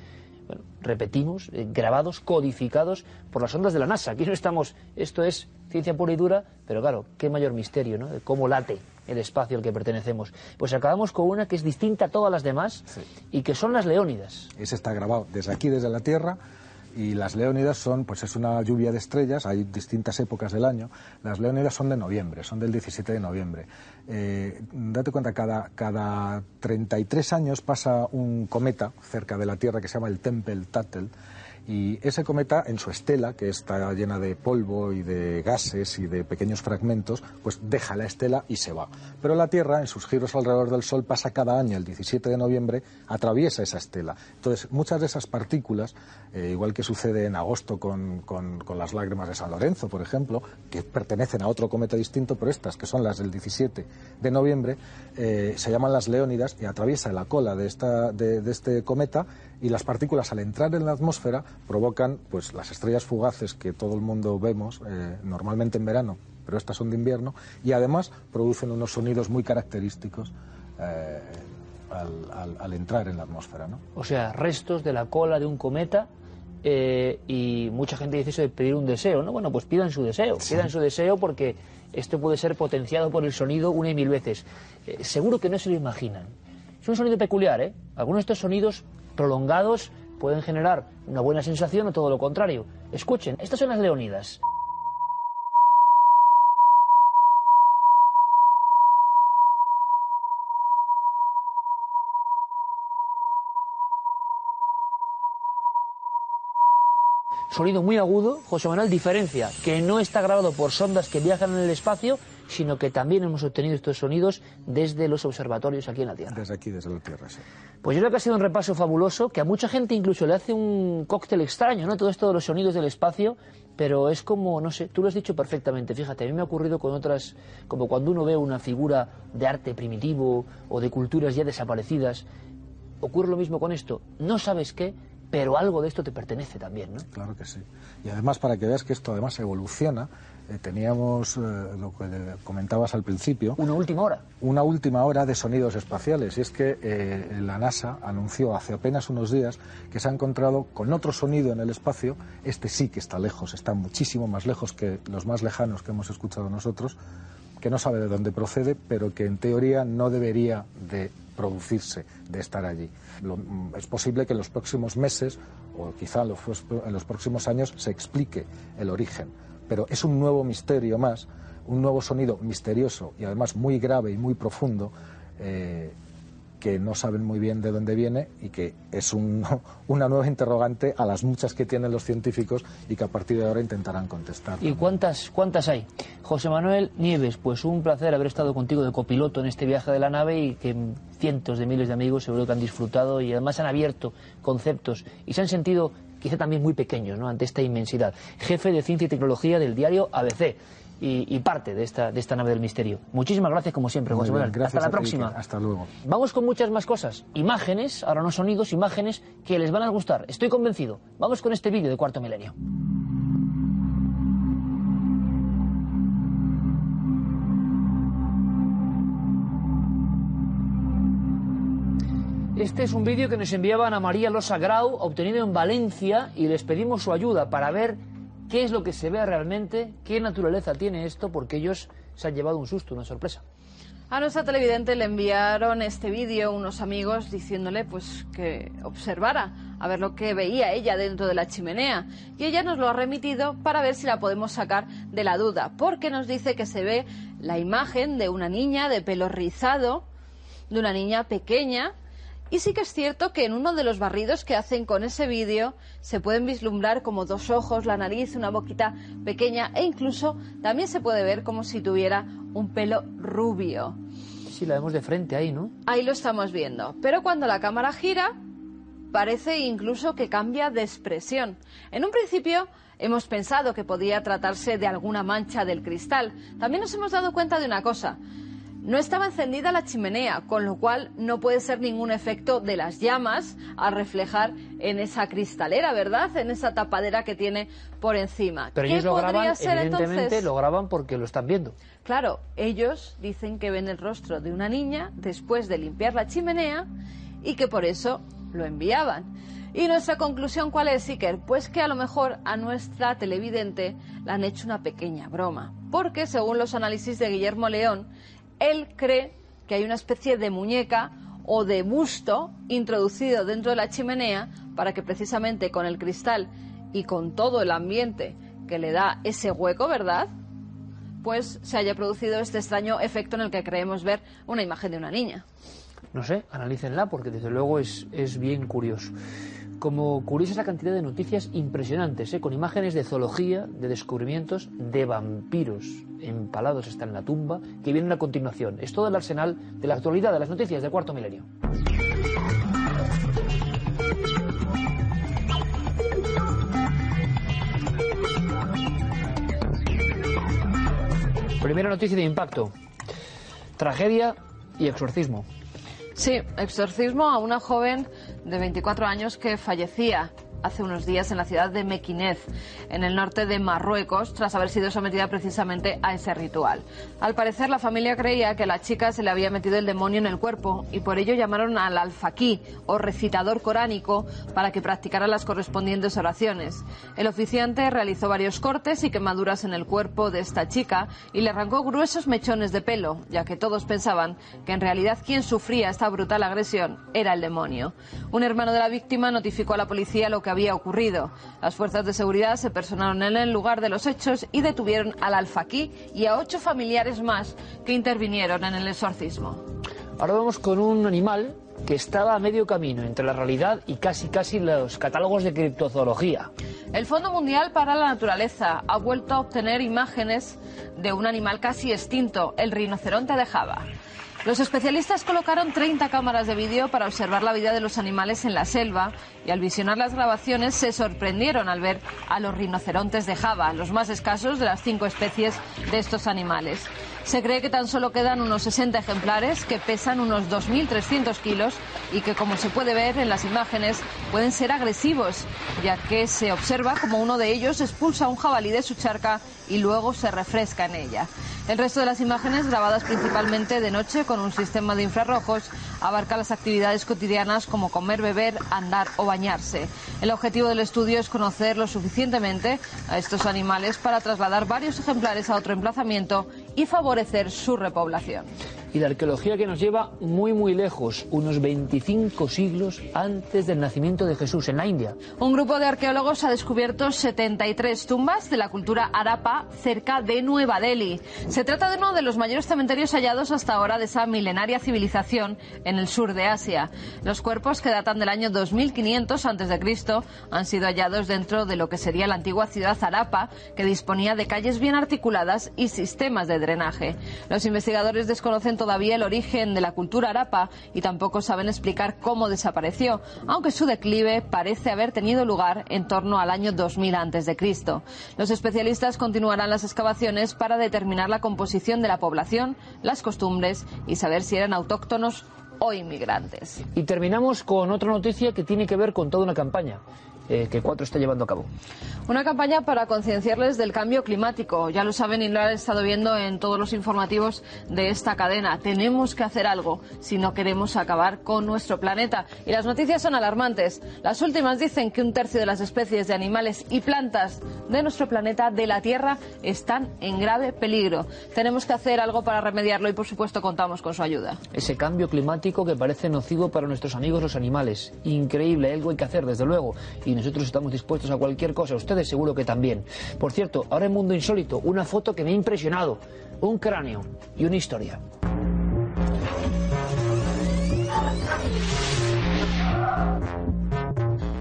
bueno, repetimos, eh, grabados, codificados por las ondas de la NASA. Aquí no estamos, esto es ciencia pura y dura, pero claro, qué mayor misterio, ¿no? De cómo late el espacio al que pertenecemos. Pues acabamos con una que es distinta a todas las demás y que son las leónidas. Ese está grabado desde aquí, desde la Tierra, y las Leónidas son, pues es una lluvia de estrellas, hay distintas épocas del año. Las Leónidas son de noviembre, son del 17 de noviembre. Eh, date cuenta, cada, cada 33 años pasa un cometa cerca de la Tierra que se llama el Tempel Tuttle, Y ese cometa, en su estela, que está llena de polvo y de gases y de pequeños fragmentos, pues deja la estela y se va. Pero la Tierra, en sus giros alrededor del Sol, pasa cada año, el 17 de noviembre, atraviesa esa estela. Entonces, muchas de esas partículas, eh, igual que sucede en agosto con, con, las lágrimas de San Lorenzo, por ejemplo, que pertenecen a otro cometa distinto, pero estas, que son las del 17 de noviembre, eh, se llaman las Leónidas y atraviesa la cola de, esta, de, de este cometa y las partículas al entrar en la atmósfera provocan pues las estrellas fugaces que todo el mundo vemos eh, normalmente en verano, pero estas son de invierno y además producen unos sonidos muy característicos eh, al, al- al entrar en la atmósfera, ¿no? O sea, restos de la cola de un cometa eh, y mucha gente dice eso de pedir un deseo, ¿no? Bueno, pues pidan su deseo, pidan su deseo porque esto puede ser potenciado por el sonido una y mil veces. Eh, seguro que no se lo imaginan. Es un sonido peculiar, ¿eh? Algunos de estos sonidos prolongados pueden generar una buena sensación o todo lo contrario. Escuchen, estas son las leonidas. Sonido muy agudo, José Manuel, diferencia que no está grabado por sondas que viajan en el espacio, sino que también hemos obtenido estos sonidos desde los observatorios aquí en la Tierra. Desde aquí, desde la Tierra, sí. Pues yo creo que ha sido un repaso fabuloso, que a mucha gente incluso le hace un cóctel extraño, ¿no? Todo esto de los sonidos del espacio, pero es como, no sé, tú lo has dicho perfectamente, fíjate, a mí me ha ocurrido con otras, como cuando uno ve una figura de arte primitivo o de culturas ya desaparecidas, ocurre lo mismo con esto, no sabes qué, pero algo de esto te pertenece también, ¿no? Claro que sí. Y además, para que veas que esto además evoluciona, eh, teníamos eh, lo que comentabas al principio. Una última hora. Una última hora de sonidos espaciales. Y es que eh, la NASA anunció hace apenas unos días que se ha encontrado con otro sonido en el espacio. Este sí que está lejos, está muchísimo más lejos que los más lejanos que hemos escuchado nosotros, que no sabe de dónde procede, pero que en teoría no debería de producirse, de estar allí. Lo- es posible que en los próximos meses o quizá en los, pros- en los próximos años se explique el origen, pero es un nuevo misterio más, un nuevo sonido misterioso y además muy grave y muy profundo eh, que no saben muy bien de dónde viene y que es un- una nueva interrogante a las muchas que tienen los científicos y que a partir de ahora intentarán contestar. ¿Y cuántas, cuántas hay? José Manuel Nieves, pues un placer haber estado contigo de copiloto en este viaje de la nave y que cientos de miles de amigos seguro que han disfrutado y además han abierto conceptos y se han sentido quizá también muy pequeños ¿no? ante esta inmensidad. Jefe de Ciencia y Tecnología del diario ABC y, y parte de esta, de esta nave del misterio. Muchísimas gracias como siempre, José Manuel. Hasta a la próxima. Hasta luego. Vamos con muchas más cosas. Imágenes, ahora no sonidos, imágenes que les van a gustar. Estoy convencido. Vamos con este vídeo de Cuarto Milenio. Este es un vídeo que nos enviaba Ana María Losa Grau, obtenido en Valencia, y les pedimos su ayuda para ver qué es lo que se ve realmente, qué naturaleza tiene esto, porque ellos se han llevado un susto, una sorpresa. A nuestra televidente le enviaron este vídeo unos amigos diciéndole pues que observara a ver lo que veía ella dentro de la chimenea. Y ella nos lo ha remitido para ver si la podemos sacar de la duda porque nos dice que se ve la imagen de una niña de pelo rizado, de una niña pequeña y sí que es cierto que en uno de los barridos que hacen con ese vídeo se pueden vislumbrar como dos ojos, la nariz, una boquita pequeña e incluso también se puede ver como si tuviera un pelo rubio. Sí, la vemos de frente ahí, ¿no? Ahí lo estamos viendo. Pero cuando la cámara gira, parece incluso que cambia de expresión. En un principio hemos pensado que podía tratarse de alguna mancha del cristal. También nos hemos dado cuenta de una cosa. No estaba encendida la chimenea, con lo cual no puede ser ningún efecto de las llamas a reflejar en esa cristalera, ¿verdad? En esa tapadera que tiene por encima. Pero ¿Qué ellos lo podría graban, ser evidentemente entonces? lo graban porque lo están viendo. Claro, ellos dicen que ven el rostro de una niña después de limpiar la chimenea y que por eso lo enviaban. ¿Y nuestra conclusión cuál es, Iker? Pues que a lo mejor a nuestra televidente le han hecho una pequeña broma. Porque según los análisis de Guillermo León, él cree que hay una especie de muñeca o de busto introducido dentro de la chimenea para que precisamente con el cristal y con todo el ambiente que le da ese hueco, ¿verdad? pues se haya producido este extraño efecto en el que creemos ver una imagen de una niña. No sé, analícenla porque desde luego es, es bien curioso. Como curiosa la cantidad de noticias impresionantes, ¿eh? con imágenes de zoología, de descubrimientos de vampiros empalados hasta en la tumba, que vienen a continuación. Es todo el arsenal de la actualidad de las noticias del cuarto milenio. Primera noticia de impacto. Tragedia y exorcismo. Sí, exorcismo a una joven de 24 años que fallecía hace unos días en la ciudad de Mequinez, en el norte de Marruecos, tras haber sido sometida precisamente a ese ritual. Al parecer, la familia creía que a la chica se le había metido el demonio en el cuerpo y por ello llamaron al alfaquí o recitador coránico para que practicara las correspondientes oraciones. El oficiante realizó varios cortes y quemaduras en el cuerpo de esta chica y le arrancó gruesos mechones de pelo, ya que todos pensaban que en realidad quien sufría esta brutal agresión era el demonio. Un hermano de la víctima notificó a la policía lo que había ocurrido. Las fuerzas de seguridad se personaron en el lugar de los hechos y detuvieron al alfaquí y a ocho familiares más que intervinieron en el exorcismo. Ahora vamos con un animal que estaba a medio camino entre la realidad y casi casi los catálogos de criptozoología. El Fondo Mundial para la Naturaleza ha vuelto a obtener imágenes de un animal casi extinto, el rinoceronte de Java. Los especialistas colocaron 30 cámaras de vídeo para observar la vida de los animales en la selva y al visionar las grabaciones se sorprendieron al ver a los rinocerontes de Java, los más escasos de las cinco especies de estos animales. Se cree que tan solo quedan unos 60 ejemplares que pesan unos 2.300 kilos y que, como se puede ver en las imágenes, pueden ser agresivos, ya que se observa como uno de ellos expulsa a un jabalí de su charca y luego se refresca en ella. El resto de las imágenes, grabadas principalmente de noche con un sistema de infrarrojos, abarca las actividades cotidianas como comer, beber, andar o bañarse. El objetivo del estudio es conocer lo suficientemente a estos animales para trasladar varios ejemplares a otro emplazamiento y favorecer su repoblación. Y la arqueología que nos lleva muy muy lejos, unos 25 siglos antes del nacimiento de Jesús en la India. Un grupo de arqueólogos ha descubierto 73 tumbas de la cultura arapa cerca de Nueva Delhi. Se trata de uno de los mayores cementerios hallados hasta ahora de esa milenaria civilización en el sur de Asia. Los cuerpos que datan del año 2500 a.C. han sido hallados dentro de lo que sería la antigua ciudad arapa, que disponía de calles bien articuladas y sistemas de drenaje. Los investigadores desconocen todavía el origen de la cultura arapa y tampoco saben explicar cómo desapareció, aunque su declive parece haber tenido lugar en torno al año 2000 a.C. Los especialistas continuarán las excavaciones para determinar la composición de la población, las costumbres y saber si eran autóctonos o inmigrantes. Y terminamos con otra noticia que tiene que ver con toda una campaña. Eh, que Cuatro está llevando a cabo. Una campaña para concienciarles del cambio climático. Ya lo saben y lo han estado viendo en todos los informativos de esta cadena. Tenemos que hacer algo si no queremos acabar con nuestro planeta. Y las noticias son alarmantes. Las últimas dicen que un tercio de las especies de animales y plantas de nuestro planeta, de la Tierra, están en grave peligro. Tenemos que hacer algo para remediarlo y, por supuesto, contamos con su ayuda. Ese cambio climático que parece nocivo para nuestros amigos los animales. Increíble, algo hay que hacer, desde luego. Y nosotros estamos dispuestos a cualquier cosa, ustedes seguro que también. Por cierto, ahora en Mundo Insólito, una foto que me ha impresionado, un cráneo y una historia.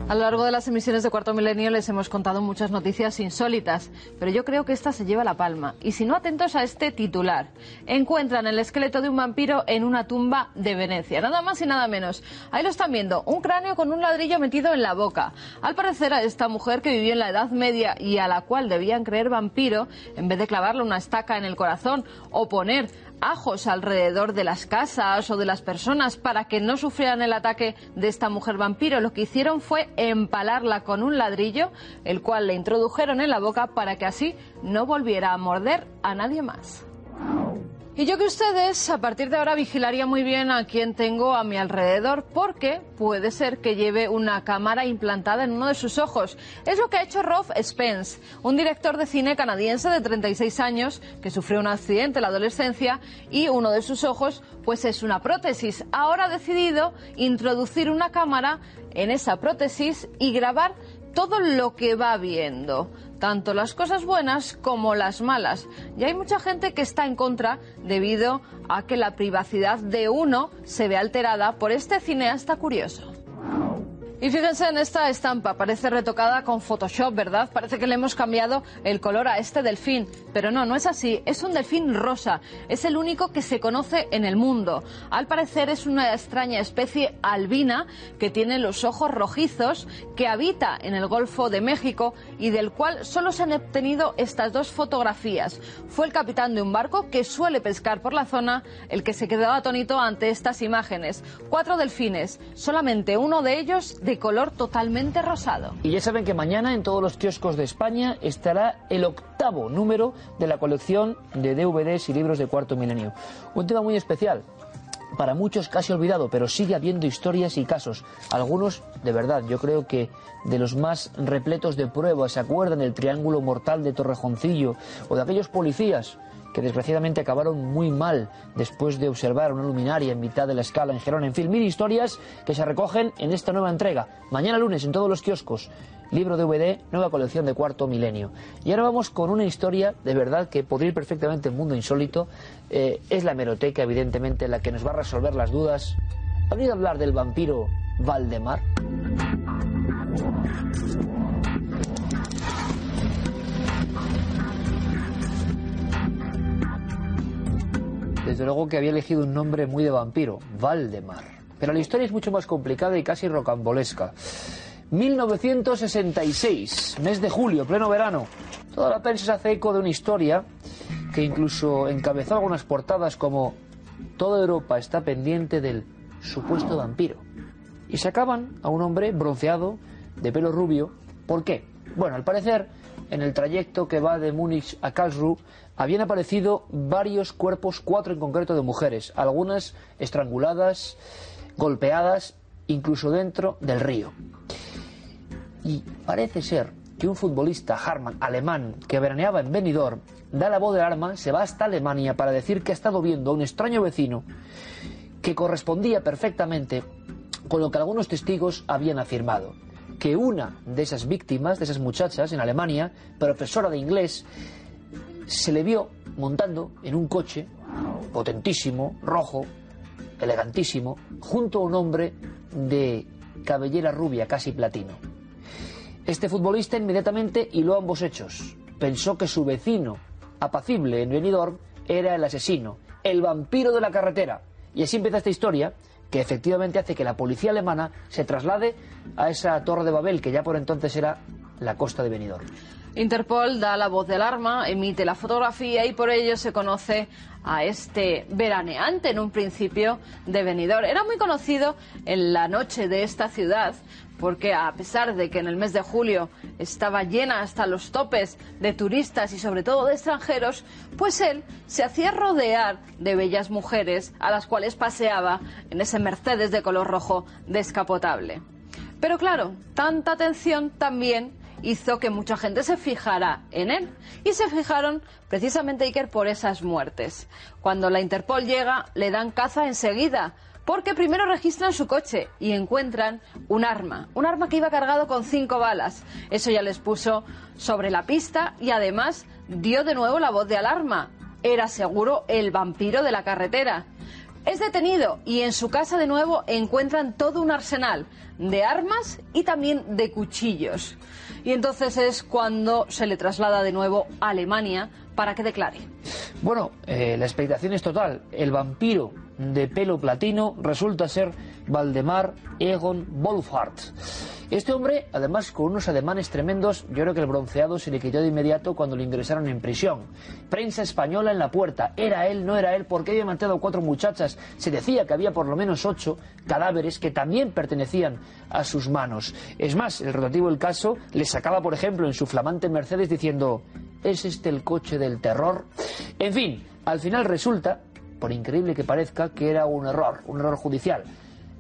A lo largo de las emisiones de Cuarto Milenio les hemos contado muchas noticias insólitas, pero yo creo que esta se lleva la palma. Y si no, atentos a este titular. Encuentran el esqueleto de un vampiro en una tumba de Venecia. Nada más y nada menos. Ahí lo están viendo, un cráneo con un ladrillo metido en la boca. Al parecer a esta mujer que vivió en la Edad Media y a la cual debían creer vampiro, en vez de clavarle una estaca en el corazón o poner ajos alrededor de las casas o de las personas para que no sufrieran el ataque de esta mujer vampiro. Lo que hicieron fue empalarla con un ladrillo, el cual le introdujeron en la boca para que así no volviera a morder a nadie más. Y yo que ustedes a partir de ahora vigilaría muy bien a quien tengo a mi alrededor porque puede ser que lleve una cámara implantada en uno de sus ojos. Es lo que ha hecho Rolf Spence, un director de cine canadiense de 36 años que sufrió un accidente en la adolescencia y uno de sus ojos pues es una prótesis. Ahora ha decidido introducir una cámara en esa prótesis y grabar todo lo que va viendo, tanto las cosas buenas como las malas. Y hay mucha gente que está en contra debido a que la privacidad de uno se ve alterada por este cineasta curioso. Y fíjense en esta estampa, parece retocada con Photoshop, ¿verdad? Parece que le hemos cambiado el color a este delfín, pero no, no es así, es un delfín rosa, es el único que se conoce en el mundo. Al parecer es una extraña especie albina que tiene los ojos rojizos, que habita en el Golfo de México y del cual solo se han obtenido estas dos fotografías. Fue el capitán de un barco que suele pescar por la zona el que se quedó atónito ante estas imágenes. Cuatro delfines, solamente uno de ellos de color totalmente rosado. Y ya saben que mañana en todos los kioscos de España estará el octavo número de la colección de DVDs y libros de cuarto milenio. Un tema muy especial, para muchos casi olvidado, pero sigue habiendo historias y casos. Algunos, de verdad, yo creo que de los más repletos de pruebas, ¿se acuerdan del triángulo mortal de Torrejoncillo o de aquellos policías que desgraciadamente acabaron muy mal después de observar una luminaria en mitad de la escala en Gerona. En fin, mil historias que se recogen en esta nueva entrega. Mañana lunes en todos los kioscos. Libro DVD, nueva colección de cuarto milenio. Y ahora vamos con una historia de verdad que podría ir perfectamente en mundo insólito. Eh, es la hemeroteca, evidentemente, la que nos va a resolver las dudas. ¿Ha oído hablar del vampiro Valdemar? Desde luego que había elegido un nombre muy de vampiro, Valdemar. Pero la historia es mucho más complicada y casi rocambolesca. 1966, mes de julio, pleno verano. Toda la prensa se hace eco de una historia que incluso encabezó algunas portadas como Toda Europa está pendiente del supuesto vampiro. Y sacaban a un hombre bronceado, de pelo rubio. ¿Por qué? Bueno, al parecer, en el trayecto que va de Múnich a Karlsruhe, habían aparecido varios cuerpos, cuatro en concreto de mujeres, algunas estranguladas, golpeadas, incluso dentro del río. Y parece ser que un futbolista Harman, alemán, que veraneaba en Benidorm, da la voz de arma, se va hasta Alemania para decir que ha estado viendo a un extraño vecino que correspondía perfectamente con lo que algunos testigos habían afirmado. Que una de esas víctimas, de esas muchachas en Alemania, profesora de inglés, se le vio montando en un coche potentísimo, rojo, elegantísimo, junto a un hombre de cabellera rubia, casi platino. Este futbolista inmediatamente hiló ambos hechos. Pensó que su vecino, apacible en Benidorm, era el asesino, el vampiro de la carretera. Y así empieza esta historia que efectivamente hace que la policía alemana se traslade a esa torre de Babel que ya por entonces era la costa de Benidorm. Interpol da la voz de alarma, emite la fotografía y por ello se conoce a este veraneante en un principio de Benidorm. Era muy conocido en la noche de esta ciudad porque a pesar de que en el mes de julio estaba llena hasta los topes de turistas y sobre todo de extranjeros, pues él se hacía rodear de bellas mujeres a las cuales paseaba en ese Mercedes de color rojo descapotable. Pero claro, tanta atención también hizo que mucha gente se fijara en él. Y se fijaron precisamente, Iker, por esas muertes. Cuando la Interpol llega, le dan caza enseguida, porque primero registran su coche y encuentran un arma, un arma que iba cargado con cinco balas. Eso ya les puso sobre la pista y además dio de nuevo la voz de alarma. Era seguro el vampiro de la carretera. Es detenido y en su casa de nuevo encuentran todo un arsenal de armas y también de cuchillos. Y entonces es cuando se le traslada de nuevo a Alemania para que declare. Bueno, eh, la expectación es total. El vampiro de pelo platino resulta ser Valdemar Egon Wolfhard. Este hombre, además con unos ademanes tremendos, yo creo que el bronceado se le quitó de inmediato cuando lo ingresaron en prisión. Prensa española en la puerta. ¿Era él? ¿No era él? ¿Por qué había matado cuatro muchachas? Se decía que había por lo menos ocho cadáveres que también pertenecían a sus manos. Es más, el rotativo del caso le sacaba, por ejemplo, en su flamante Mercedes diciendo ¿Es este el coche del terror? En fin, al final resulta, por increíble que parezca, que era un error, un error judicial.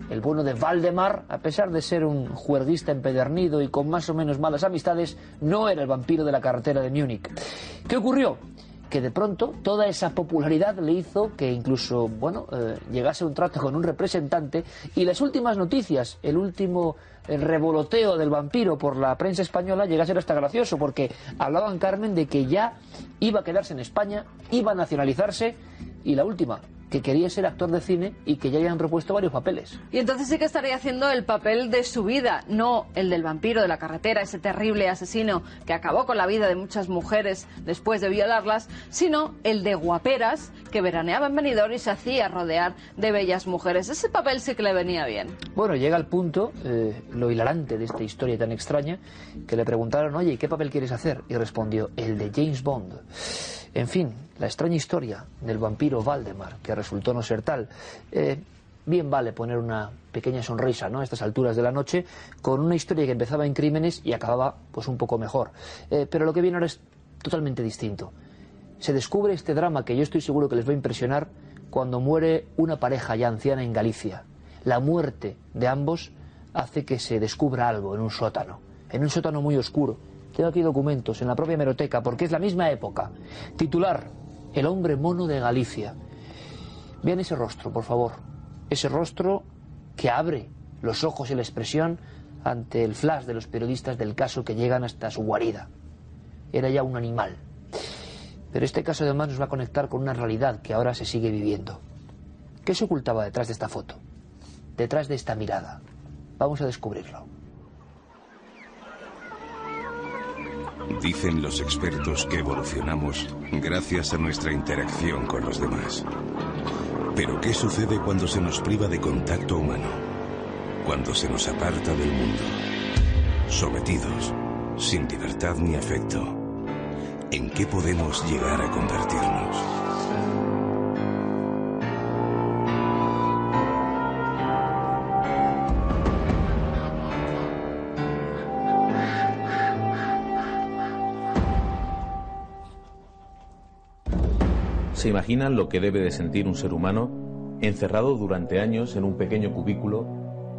El bueno de Valdemar, a pesar de ser un juerguista empedernido y con más o menos malas amistades, no era el vampiro de la carretera de Múnich. ¿Qué ocurrió? Que de pronto toda esa popularidad le hizo que incluso, bueno, eh, llegase un trato con un representante. Y las últimas noticias, el último el revoloteo del vampiro por la prensa española llega a ser hasta gracioso porque hablaban Carmen de que ya iba a quedarse en España, iba a nacionalizarse y la última, que quería ser actor de cine y que ya le han propuesto varios papeles. Y entonces sí que estaría haciendo el papel de su vida, no el del vampiro de la carretera, ese terrible asesino que acabó con la vida de muchas mujeres después de violarlas, sino el de guaperas que veraneaba en Benidorm y se hacía rodear de bellas mujeres. Ese papel sí que le venía bien. Bueno, llega al punto, eh, lo hilarante de esta historia tan extraña, que le preguntaron, oye, ¿qué papel quieres hacer? Y respondió, el de James Bond. En fin, la extraña historia del vampiro Valdemar, que resultó no ser tal. Eh, bien vale poner una pequeña sonrisa ¿no? a estas alturas de la noche con una historia que empezaba en crímenes y acababa pues un poco mejor. Eh, pero lo que viene ahora es totalmente distinto. Se descubre este drama que yo estoy seguro que les va a impresionar cuando muere una pareja ya anciana en Galicia. La muerte de ambos hace que se descubra algo en un sótano, en un sótano muy oscuro, tengo aquí documentos en la propia hemeroteca, porque es la misma época. Titular, El hombre mono de Galicia. Vean ese rostro, por favor. Ese rostro que abre los ojos y la expresión ante el flash de los periodistas del caso que llegan hasta su guarida. Era ya un animal. Pero este caso además nos va a conectar con una realidad que ahora se sigue viviendo. ¿Qué se ocultaba detrás de esta foto? Detrás de esta mirada. Vamos a descubrirlo. Dicen los expertos que evolucionamos gracias a nuestra interacción con los demás. Pero ¿qué sucede cuando se nos priva de contacto humano? Cuando se nos aparta del mundo. Sometidos, sin libertad ni afecto. ¿En qué podemos llegar a convertirnos? ¿Se imaginan lo que debe de sentir un ser humano encerrado durante años en un pequeño cubículo,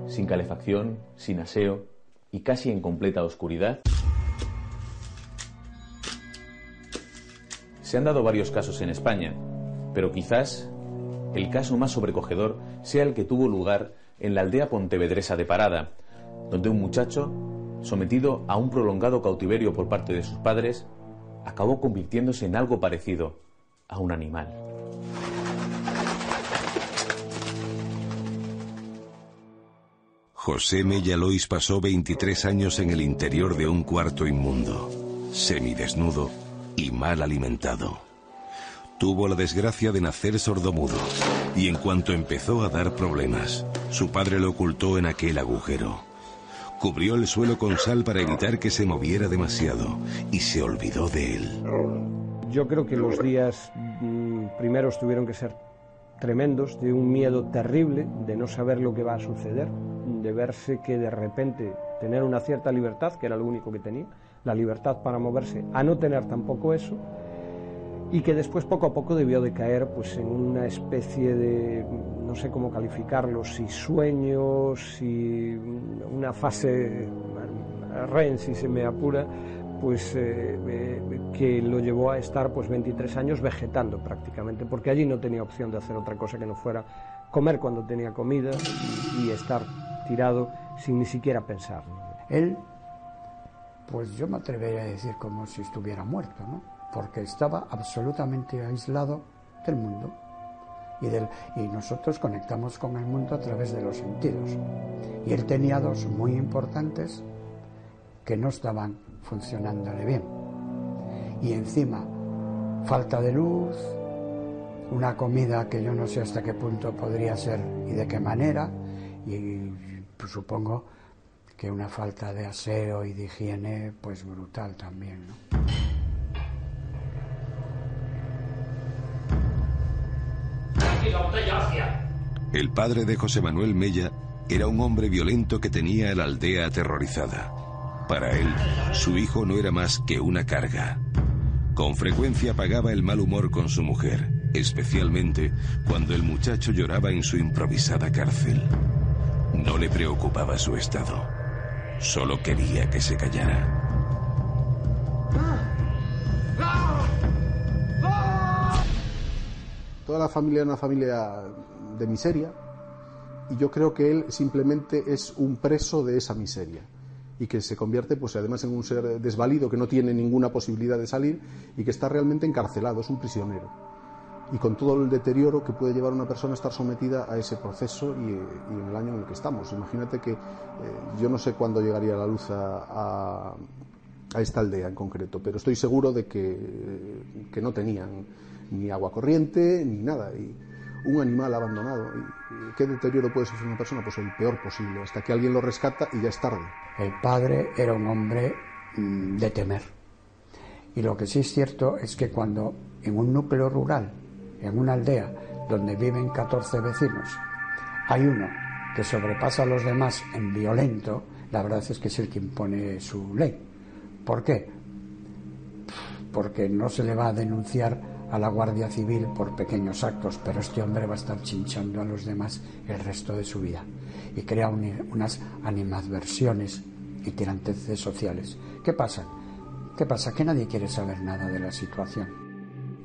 sin calefacción, sin aseo y casi en completa oscuridad? Se han dado varios casos en España, pero quizás el caso más sobrecogedor sea el que tuvo lugar en la aldea pontevedresa de Parada, donde un muchacho, sometido a un prolongado cautiverio por parte de sus padres, acabó convirtiéndose en algo parecido a un animal. José Mellalois pasó 23 años en el interior de un cuarto inmundo, semidesnudo y mal alimentado. Tuvo la desgracia de nacer sordomudo y en cuanto empezó a dar problemas, su padre lo ocultó en aquel agujero. Cubrió el suelo con sal para evitar que se moviera demasiado y se olvidó de él. Yo creo que los días mm, primeros tuvieron que ser tremendos, de un miedo terrible, de no saber lo que va a suceder, de verse que de repente tener una cierta libertad, que era lo único que tenía, la libertad para moverse, a no tener tampoco eso, y que después poco a poco debió de caer pues en una especie de no sé cómo calificarlo si sueño si una fase REN si se me apura pues eh, que lo llevó a estar pues 23 años vegetando prácticamente, porque allí no tenía opción de hacer otra cosa que no fuera comer cuando tenía comida y, estar tirado sin ni siquiera pensar. Él, pues yo me atrevería a decir como si estuviera muerto, ¿no? Porque estaba absolutamente aislado del mundo. Y, del, y nosotros conectamos con el mundo a través de los sentidos. Y él tenía dos muy importantes que no estaban funcionándole bien. Y encima, falta de luz, una comida que yo no sé hasta qué punto podría ser y de qué manera, y pues, supongo que una falta de aseo y de higiene, pues brutal también, ¿no? El padre de José Manuel Mella era un hombre violento que tenía a la aldea aterrorizada. Para él, su hijo no era más que una carga. Con frecuencia pagaba el mal humor con su mujer, especialmente cuando el muchacho lloraba en su improvisada cárcel. No le preocupaba su estado, solo quería que se callara. Toda la familia es una familia de miseria y yo creo que él simplemente es un preso de esa miseria y que se convierte, pues además, en un ser desvalido que no tiene ninguna posibilidad de salir y que está realmente encarcelado, es un prisionero. y con todo el deterioro que puede llevar una persona a estar sometida a ese proceso y, en el año en el que estamos. Imagínate que eh, yo no sé cuándo llegaría la luz a, a, a, esta aldea en concreto, pero estoy seguro de que, que no tenían ni agua corriente ni nada. Y un animal abandonado. ¿Y ¿Qué deterioro puede sufrir una persona? Pues el peor posible, hasta que alguien lo rescata y ya es tarde. El padre era un hombre mm, de temer. Y lo que sí es cierto es que cuando en un núcleo rural en una aldea donde viven 14 vecinos, hay uno que sobrepasa a los demás en violento, la verdad es que es el que impone su ley. ¿Por qué? Porque no se le va a denunciar a la Guardia Civil por pequeños actos, pero este hombre va a estar chinchando a los demás el resto de su vida y crea un, unas animadversiones y tiranteces sociales. ¿Qué pasa? ¿Qué pasa? Que nadie quiere saber nada de la situación.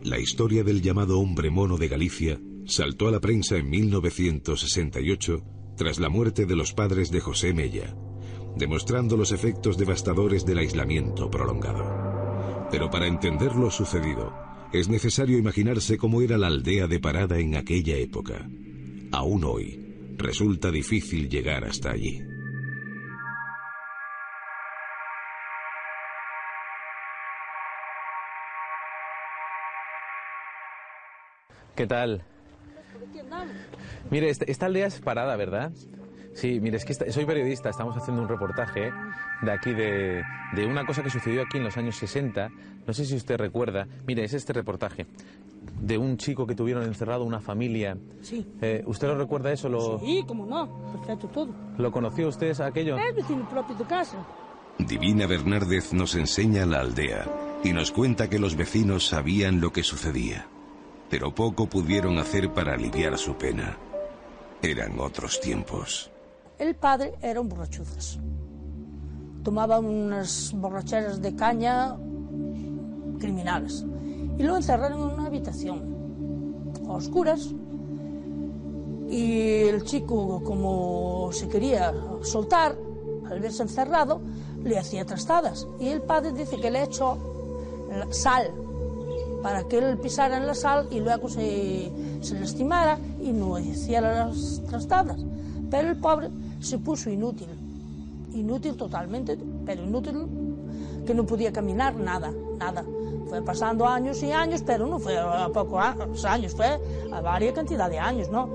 La historia del llamado hombre mono de Galicia saltó a la prensa en 1968 tras la muerte de los padres de José Mella, demostrando los efectos devastadores del aislamiento prolongado. Pero para entender lo sucedido, es necesario imaginarse cómo era la aldea de Parada en aquella época. Aún hoy, resulta difícil llegar hasta allí. ¿Qué tal? Mire, esta, aldea es parada, ¿verdad? Sí, mire, es que soy periodista, estamos haciendo un reportaje de aquí de una cosa que sucedió aquí en los años 60. No sé si usted recuerda. Mire, es este reportaje de un chico que tuvieron encerrado una familia. Sí. Eh, ¿Usted lo recuerda eso? ¿Lo, Sí, como no, perfecto todo. ¿Lo conoció usted aquello? É vecino propio de casa. Divina Bernárdez nos enseña la aldea y nos cuenta que los vecinos sabían lo que sucedía, pero poco pudieron hacer para aliviar su pena. Eran otros tiempos. El padre era un borrachudas. Tomaba unas borracheras de caña criminales y lo encerraron en una habitación a oscuras. Y el chico, como se quería soltar, al verse encerrado, le hacía trastadas. Y el padre dice que le echó sal para que él pisara en la sal y luego se, se lastimara y no hiciera las trastadas. Pero el pobre se puso inútil, inútil totalmente, pero inútil que no podía caminar nada, nada. Fue pasando años y años, pero no fue a pocos años, fue a varias cantidad de años, ¿no?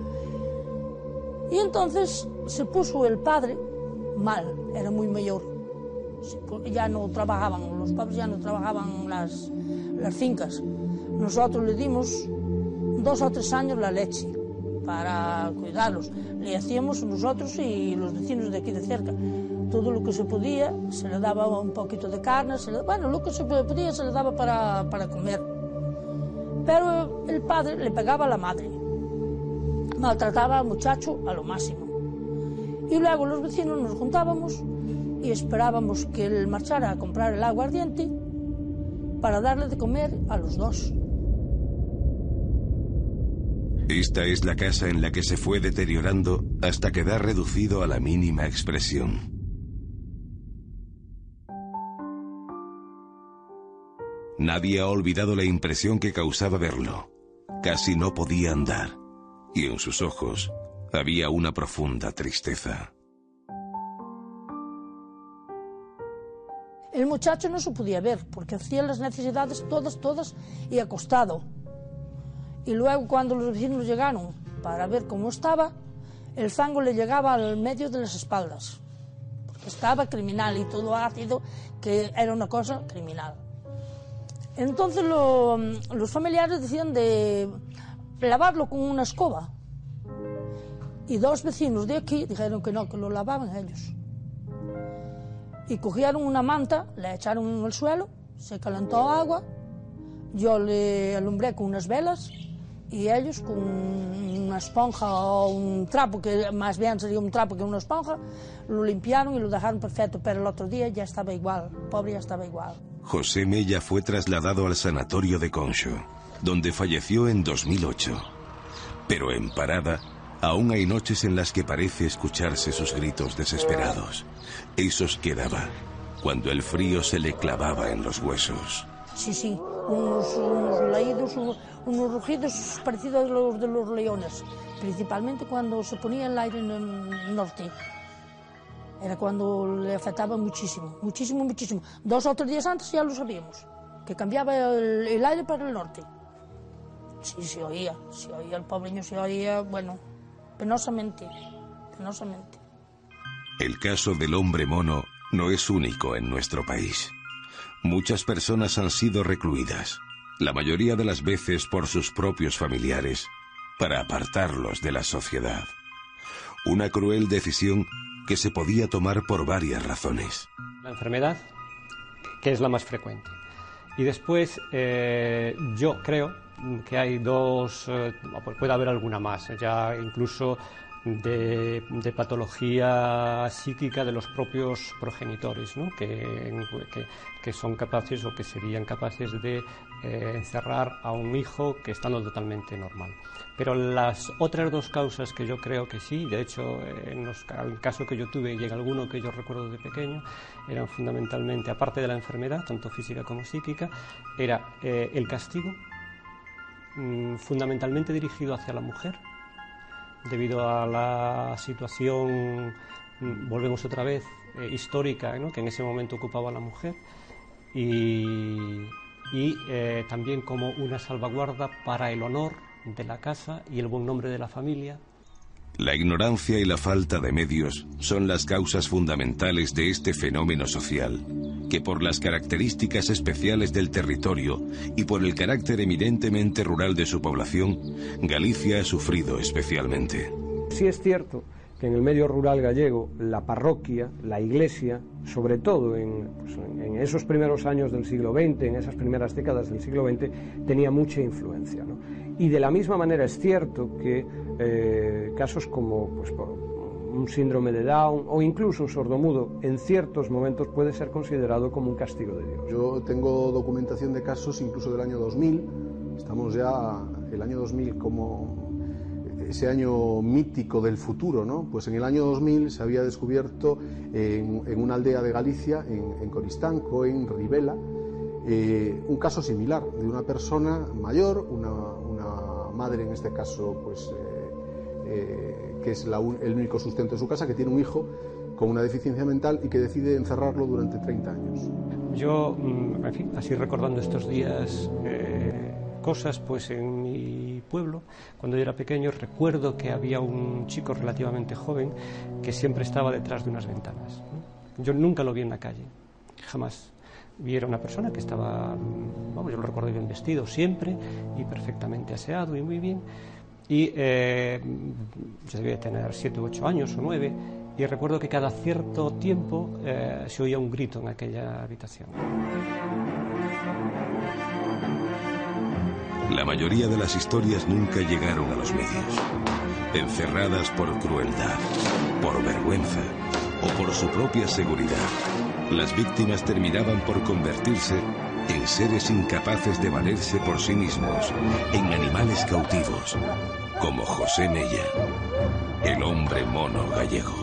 Y entonces se puso el padre mal, era muy mayor. Ya no trabajaban, los padres ya no trabajaban las, las fincas. Nosotros le dimos dos o tres años la leche para cuidarlos. Le hacíamos nosotros y los vecinos de aquí de cerca. Todo lo que se podía, se le daba un poquito de carne, se le- bueno, lo que se podía se le daba para, para comer. Pero el padre le pegaba a la madre, maltrataba al muchacho a lo máximo. Y luego los vecinos nos juntábamos y esperábamos que él marchara a comprar el aguardiente para darle de comer a los dos. Esta es la casa en la que se fue deteriorando hasta quedar reducido a la mínima expresión. Nadie ha olvidado la impresión que causaba verlo. Casi no podía andar, y en sus ojos había una profunda tristeza. El muchacho no se podía ver porque hacía las necesidades todas, todas y acostado. Y luego cuando los vecinos llegaron para ver cómo estaba, el fango le llegaba al medio de las espaldas. Porque estaba criminal y todo ácido, que era una cosa criminal. Entonces lo- los familiares decían de lavarlo con una escoba. Y dos vecinos de aquí dijeron que no, que lo lavaban ellos. Y cogieron una manta, la echaron en el suelo, se calentó agua, yo le alumbré con unas velas y ellos con una esponja o un trapo, que más bien sería un trapo que una esponja, lo limpiaron y lo dejaron perfecto, pero el otro día ya estaba igual, pobre ya estaba igual. José Mella fue trasladado al sanatorio de Concho, donde falleció en 2008. Pero en Parada, aún hay noches en las que parece escucharse sus gritos desesperados. Esos que daba cuando el frío se le clavaba en los huesos. Sí, sí, unos, unos unos, rugidos parecidos a los de los leones, principalmente cuando se ponía el aire en el norte. Era cuando le afectaba muchísimo, muchísimo, muchísimo. Dos o tres días antes ya lo sabíamos, que cambiaba el, aire para el norte. Sí, se oía, se oía, el pobreño se oía, bueno, penosamente, penosamente. El caso del hombre mono no es único en nuestro país. Muchas personas han sido recluidas, la mayoría de las veces por sus propios familiares, para apartarlos de la sociedad. Una cruel decisión que se podía tomar por varias razones. La enfermedad, que es la más frecuente. Y después, eh, yo creo que hay dos, eh, puede haber alguna más, ya incluso de, patología psíquica de los propios progenitores, que, son capaces o que serían capaces de eh, encerrar a un hijo que estando totalmente normal. Pero las otras dos causas que yo creo que sí, de hecho, en los, el caso que yo tuve y en alguno que yo recuerdo de pequeño, eran fundamentalmente, aparte de la enfermedad, tanto física como psíquica, era eh, el castigo, mm, fundamentalmente dirigido hacia la mujer, debido a la situación, mm, volvemos otra vez, eh, histórica, ¿no? que en ese momento ocupaba la mujer, y, eh, también como una salvaguarda para el honor de la casa y el buen nombre de la familia. La ignorancia y la falta de medios son las causas fundamentales de este fenómeno social, que por las características especiales del territorio y por el carácter eminentemente rural de su población, Galicia ha sufrido especialmente. Sí es cierto que en el medio rural gallego la parroquia, la iglesia, sobre todo en, pues, esos primeros años del siglo XX, en esas primeras décadas del siglo XX, tenía mucha influencia. ¿no? Y de la misma manera es cierto que eh, casos como pues, un síndrome de Down o incluso un sordomudo en ciertos momentos puede ser considerado como un castigo de Dios. Yo tengo documentación de casos incluso del año 2000, estamos ya el año 2000 como ese año mítico del futuro, ¿no? Pues en el año 2000 se había descubierto en, en una aldea de Galicia, en, en Coristanco, en Rivela, eh, un caso similar de una persona mayor, una, una madre en este caso, pues eh, eh, que es la un, el único sustento de su casa, que tiene un hijo con una deficiencia mental y que decide encerrarlo durante 30 años. Yo, mm, en fin, así recordando estos días cosas, pues en mi pueblo, cuando yo era pequeño, recuerdo que había un chico relativamente joven que siempre estaba detrás de unas ventanas. Yo nunca lo vi en la calle, jamás. Vi era una persona que estaba, vamos, yo lo recuerdo bien vestido siempre y perfectamente aseado y muy bien. Y eh, yo debía tener siete u ocho años o nueve y recuerdo que cada cierto tiempo eh, se oía un grito en aquella habitación. La mayoría de las historias nunca llegaron a los medios. Encerradas por crueldad, por vergüenza o por su propia seguridad, las víctimas terminaban por convertirse en seres incapaces de valerse por sí mismos, en animales cautivos, como José Mella, el hombre mono gallego.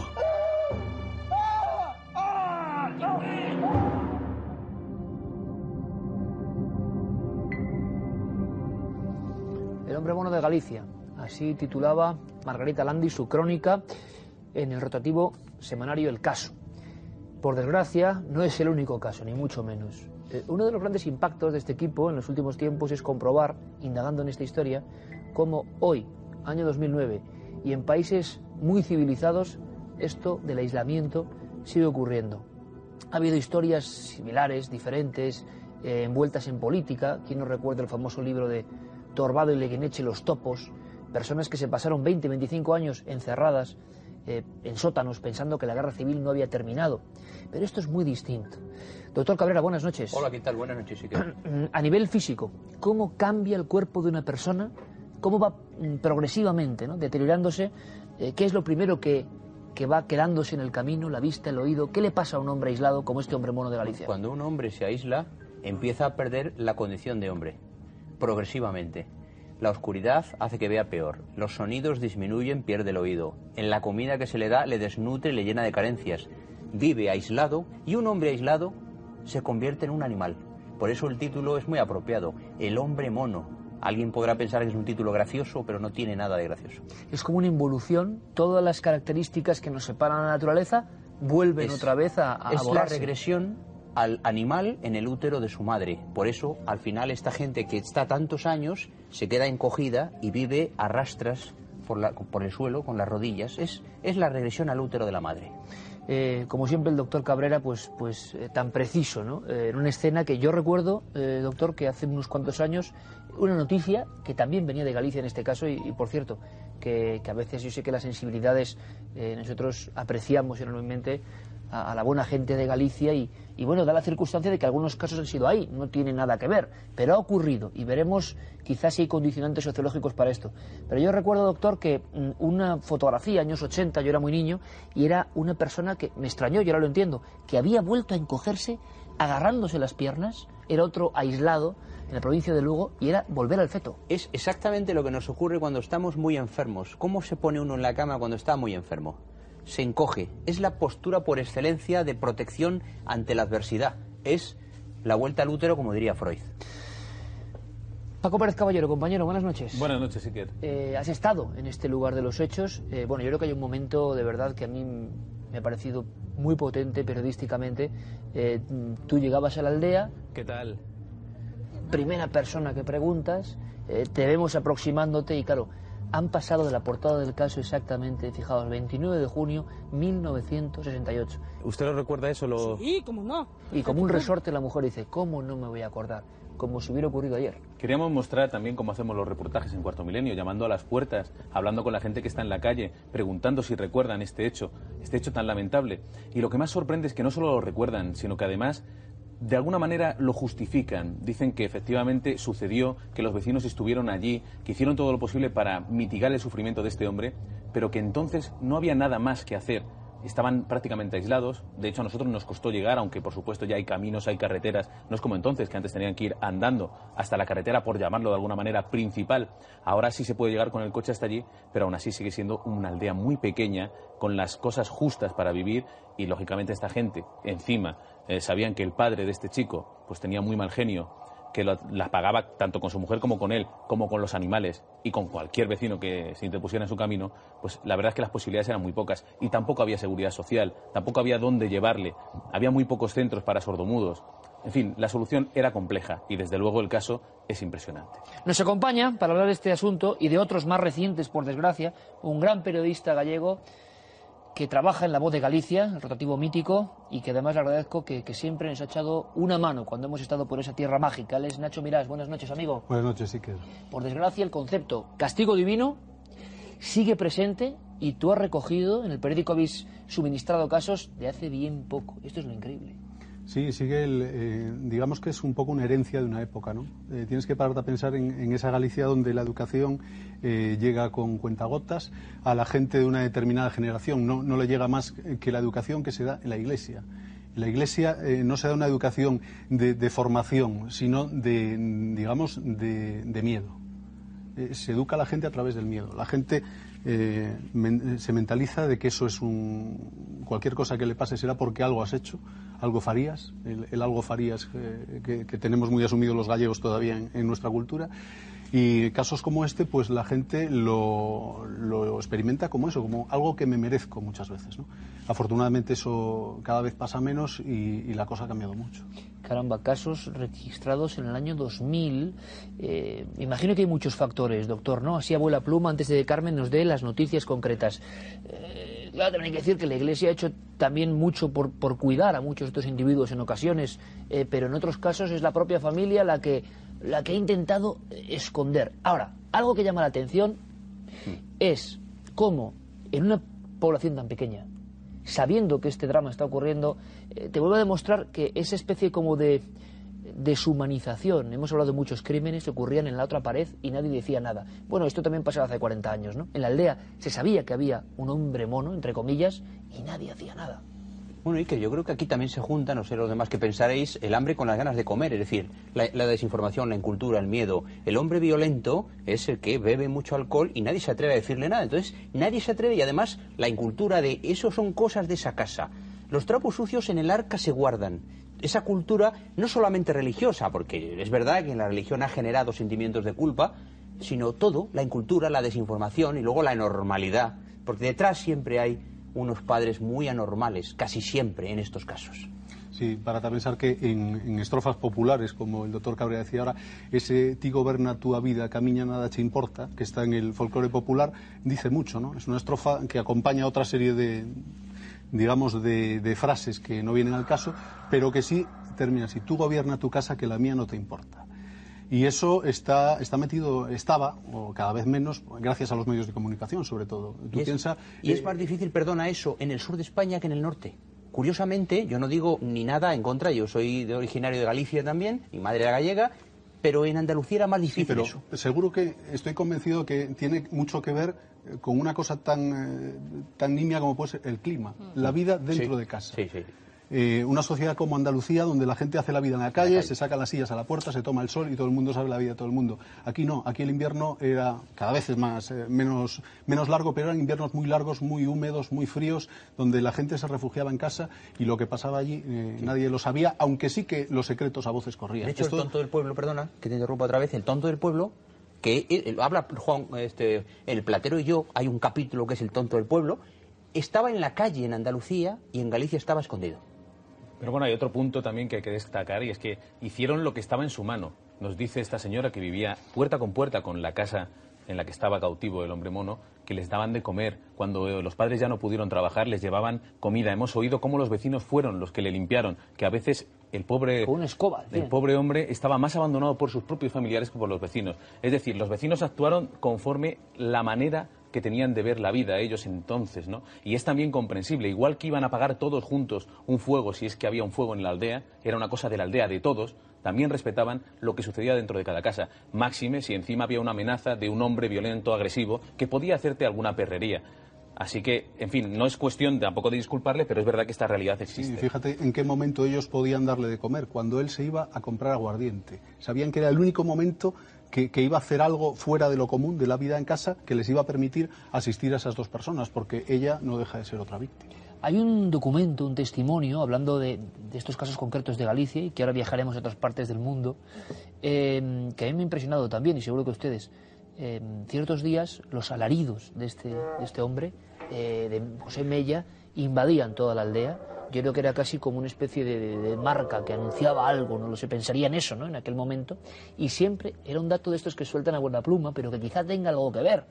El hombre mono de Galicia, así titulaba Margarita Landi su crónica en el rotativo semanario El Caso. Por desgracia, no es el único caso, ni mucho menos. Eh, uno de los grandes impactos de este equipo en los últimos tiempos es comprobar, indagando en esta historia, cómo hoy, año 2009, y en países muy civilizados, esto del aislamiento sigue ocurriendo. Ha habido historias similares, diferentes, eh, envueltas en política. ¿Quién no recuerda el famoso libro de Torbado y Leguineche, Los Topos? Personas que se pasaron 20, 25 años encerradas eh, en sótanos pensando que la guerra civil no había terminado. Pero esto es muy distinto. Doctor Cabrera, buenas noches. Hola, ¿qué tal? Buenas noches. A nivel físico, ¿cómo cambia el cuerpo de una persona? ¿Cómo va mm, progresivamente, ¿no? deteriorándose? Eh, ¿Qué es lo primero que, que va quedándose en el camino? ¿La vista, el oído? ¿Qué le pasa a un hombre aislado como este hombre mono de Galicia? Cuando un hombre se aísla, empieza a perder la condición de hombre, progresivamente. La oscuridad hace que vea peor. Los sonidos disminuyen, pierde el oído. En la comida que se le da le desnutre y le llena de carencias. Vive aislado y un hombre aislado se convierte en un animal. Por eso el título es muy apropiado, El hombre mono. Alguien podrá pensar que es un título gracioso, pero no tiene nada de gracioso. Es como una involución, todas las características que nos separan a la naturaleza vuelven Es- otra vez a, a es la regresión al animal en el útero de su madre. Por eso, al final, esta gente que está tantos años se queda encogida y vive a rastras por, la- por el suelo con las rodillas. Es, es la regresión al útero de la madre. Eh, como siempre el doctor Cabrera, pues, pues eh, tan preciso, ¿no? Eh, en una escena que yo recuerdo, doctor, que hace unos cuantos años, una noticia que también venía de Galicia en este caso, y, por cierto, que, que a veces yo sé que las sensibilidades nosotros apreciamos enormemente a, la buena gente de Galicia y, y, bueno, da la circunstancia de que algunos casos han sido ahí, no tiene nada que ver, pero ha ocurrido y veremos quizás si hay condicionantes sociológicos para esto. Pero yo recuerdo, doctor, que mm, una fotografía, años 80, yo era muy niño, y era una persona que me extrañó, yo ahora lo entiendo, que había vuelto a encogerse agarrándose las piernas, era otro aislado en la provincia de Lugo y era volver al feto. Es exactamente lo que nos ocurre cuando estamos muy enfermos. ¿Cómo se pone uno en la cama cuando está muy enfermo? Se encoge. Es la postura por excelencia de protección ante la adversidad. Es la vuelta al útero, como diría Freud. Paco Pérez Caballero, compañero, buenas noches. Buenas noches, Iker. Eh, has estado en este lugar de los hechos. Eh, bueno, yo creo que hay un momento de verdad que a mí me ha parecido muy potente periodísticamente. Eh, tú llegabas a la aldea. ¿Qué tal? Primera persona que preguntas, eh, te vemos aproximándote y claro, han pasado de la portada del caso exactamente, fijaos, 29 de junio 1968. ¿Usted lo recuerda eso? Lo... Sí, cómo no. Y como un resorte la mujer dice, ¿cómo no me voy a acordar? Como si hubiera ocurrido ayer. Queríamos mostrar también cómo hacemos los reportajes en Cuarto Milenio, llamando a las puertas, hablando con la gente que está en la calle, preguntando si recuerdan este hecho, este hecho tan lamentable. Y lo que más sorprende es que no solo lo recuerdan, sino que además de alguna manera lo justifican. Dicen que efectivamente sucedió, que los vecinos estuvieron allí, que hicieron todo lo posible para mitigar el sufrimiento de este hombre, pero que entonces no había nada más que hacer. Estaban prácticamente aislados. De hecho, a nosotros nos costó llegar, aunque por supuesto ya hay caminos, hay carreteras. No es como entonces, que antes tenían que ir andando hasta la carretera, por llamarlo de alguna manera, principal. Ahora sí se puede llegar con el coche hasta allí, pero aún así sigue siendo una aldea muy pequeña, con las cosas justas para vivir. Y lógicamente esta gente, encima, eh, sabían que el padre de este chico pues tenía muy mal genio, que lo- las pagaba tanto con su mujer como con él, como con los animales y con cualquier vecino que se interpusiera en su camino, pues la verdad es que las posibilidades eran muy pocas y tampoco había seguridad social, tampoco había dónde llevarle, había muy pocos centros para sordomudos. En fin, la solución era compleja y desde luego el caso es impresionante. Nos acompaña para hablar de este asunto y de otros más recientes, por desgracia, un gran periodista gallego que trabaja en La Voz de Galicia, el rotativo mítico, y que además le agradezco que, que siempre nos ha echado una mano cuando hemos estado por esa tierra mágica. Él es Nacho Mirás. Buenas noches, amigo. Buenas noches, Iker. Por desgracia, el concepto castigo divino sigue presente y tú has recogido, en el periódico habéis suministrado casos de hace bien poco. Esto es lo increíble. Sí, sigue el, eh, digamos que es un poco una herencia de una época, ¿no? Eh, tienes que pararte a pensar en, esa Galicia donde la educación eh, llega con cuentagotas a la gente de una determinada generación, no, no le llega más que la educación que se da en la iglesia. La iglesia eh, no se da una educación de, de formación, sino de, digamos, de, de miedo. Eh, se educa a la gente a través del miedo. La gente eh, se mentaliza de que eso es un. cualquier cosa que le pase será porque algo has hecho, algo farías, el, el algo farías eh, que, que tenemos muy asumido los gallegos todavía en nuestra cultura. Y casos como este, pues la gente lo, lo experimenta como eso, como algo que me merezco muchas veces. ¿no? Afortunadamente eso cada vez pasa menos y, la cosa ha cambiado mucho. Caramba, casos registrados en el año 2000. Eh, imagino que hay muchos factores, doctor, ¿no? Así abuela pluma, antes de Carmen nos dé las noticias concretas. Eh, claro, también hay que decir que la Iglesia ha hecho también mucho por, por cuidar a muchos de estos individuos en ocasiones, eh, pero en otros casos es la propia familia la que, la que ha intentado esconder. Ahora, algo que llama la atención es cómo en una población tan pequeña, sabiendo que este drama está ocurriendo, eh, te vuelvo a demostrar que esa especie como de deshumanización, hemos hablado de muchos crímenes que ocurrían en la otra pared y nadie decía nada. Bueno, esto también pasaba hace 40 años, ¿no? En la aldea se sabía que había un hombre mono, entre comillas, y nadie hacía nada. Bueno, que yo creo que aquí también se junta, no sé los demás que pensaréis, el hambre con las ganas de comer, es decir, la, la desinformación, la incultura, el miedo. El hombre violento es el que bebe mucho alcohol y nadie se atreve a decirle nada. Entonces, nadie se atreve y además la incultura de eso son cosas de esa casa. Los trapos sucios en el arca se guardan. esa cultura no solamente religiosa, porque es verdad que la religión ha generado sentimientos de culpa, sino todo, la incultura, la desinformación y luego la normalidad, porque detrás siempre hay unos padres muy anormales, casi siempre en estos casos. Sí, para pensar que en, estrofas populares, como el doctor Cabrera decía ahora, ese ti goberna tu vida, camiña nada te importa, que está en el folclore popular, dice mucho, ¿no? Es una estrofa que acompaña otra serie de, digamos, de, de frases que no vienen al caso, pero que sí termina así, tú gobierna tu casa, que la mía no te importa. Y eso está, está metido, estaba, o cada vez menos, gracias a los medios de comunicación, sobre todo. y, es, y es eh, más difícil, perdona, eso en el sur de España que en el norte. Curiosamente, yo no digo ni nada en contra, yo soy de originario de Galicia también, mi madre era gallega, pero en Andalucía era más difícil pero eso. Seguro que estoy convencido que tiene mucho que ver eh, con una cosa tan, eh, tan nimia como puede ser el clima, mm. la vida dentro de casa. Sí, sí. Eh, una sociedad como Andalucía, donde la gente hace la vida en la calle, se saca las sillas a la puerta, se toma el sol y todo el mundo sabe la vida de todo el mundo. Aquí no, aquí el invierno era cada vez es más, eh, menos, menos largo, pero eran inviernos muy largos, muy húmedos, muy fríos, donde la gente se refugiaba en casa y lo que pasaba allí eh, nadie lo sabía, aunque sí que los secretos a voces corrían. De hecho, el tonto del pueblo, perdona, que te interrumpa otra vez, el tonto del pueblo que habla Juan, este, el platero y yo, hay un capítulo que es el tonto del pueblo, estaba en la calle en Andalucía y en Galicia estaba escondido. Pero bueno, hay otro punto también que hay que destacar y es que hicieron lo que estaba en su mano. Nos dice esta señora que vivía puerta con puerta con la casa en la que estaba cautivo el hombre mono, que les daban de comer. Cuando los padres ya no pudieron trabajar, les llevaban comida. Hemos oído cómo los vecinos fueron los que le limpiaron, que a veces el pobre, Con una escoba, el pobre hombre estaba más abandonado por sus propios familiares que por los vecinos. Es decir, los vecinos actuaron conforme la manera que tenían de ver la vida ellos entonces, ¿no? Y es también comprensible, igual que iban a apagar todos juntos un fuego, si es que había un fuego en la aldea, era una cosa de la aldea de todos, también respetaban lo que sucedía dentro de cada casa. Máxime si encima había una amenaza de un hombre violento, agresivo, que podía hacerte alguna perrería. Así que, en fin, no es cuestión tampoco de disculparle, pero es verdad que esta realidad existe. Sí, fíjate en qué momento ellos podían darle de comer, cuando él se iba a comprar aguardiente. Sabían que era el único momento que, iba a hacer algo fuera de lo común de la vida en casa que les iba a permitir asistir a esas dos personas, porque ella no deja de ser otra víctima. Hay un documento, un testimonio, hablando de, estos casos concretos de Galicia y que ahora viajaremos a otras partes del mundo, eh, que a mí me ha impresionado también y seguro que ustedes. Eh, ciertos días los alaridos de este, de este hombre, eh, de José Mella, invadían toda la aldea yo creo que era casi como una especie de, marca que anunciaba algo, no lo sé, pensaría en eso, ¿no? En aquel momento. Y siempre era un dato de estos que sueltan a buena pluma, pero que quizás tenga algo que ver.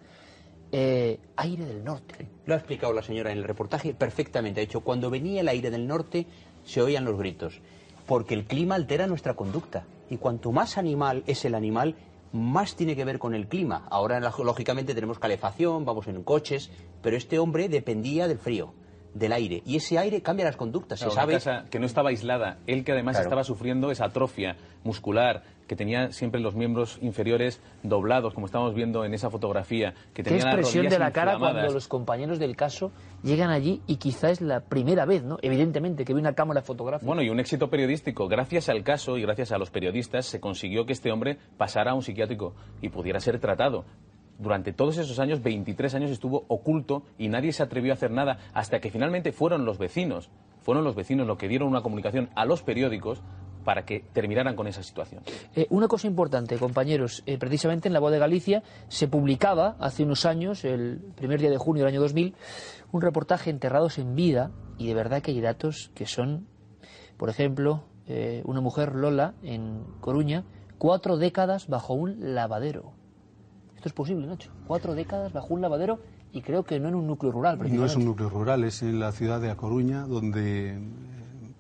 Eh, aire del norte. Lo ha explicado la señora en el reportaje perfectamente. Ha dicho, cuando venía el aire del norte se oían los gritos, porque el clima altera nuestra conducta. Y cuanto más animal es el animal, más tiene que ver con el clima. Ahora, lógicamente, tenemos calefacción, vamos en coches, pero este hombre dependía del frío del aire. Y ese aire cambia las conductas. se sabe... casa que no estaba aislada. Él que además estaba sufriendo esa atrofia muscular, que tenía siempre los miembros inferiores doblados, como estamos viendo en esa fotografía. Que tenía ¿Qué expresión de la cara cuando los compañeros del caso llegan allí y quizá es la primera vez, ¿no? Evidentemente, que ve una cámara fotográfica. Bueno, y un éxito periodístico. Gracias al caso y gracias a los periodistas se consiguió que este hombre pasara a un psiquiátrico y pudiera ser tratado durante todos esos años, 23 años, estuvo oculto y nadie se atrevió a hacer nada hasta que finalmente fueron los vecinos, fueron los vecinos los que dieron una comunicación a los periódicos para que terminaran con esa situación. Eh, una cosa importante, compañeros, eh, precisamente en La Voz de Galicia se publicaba hace unos años, el primer día de junio del año 2000, un reportaje Enterrados en Vida, y de verdad que hay datos que son, por ejemplo, eh, una mujer, Lola, en Coruña, cuatro décadas bajo un lavadero. Esto es posible, Nacho. Cuatro décadas bajo un lavadero y creo que no en un núcleo rural. No es un núcleo rural, es en la ciudad de A Coruña, donde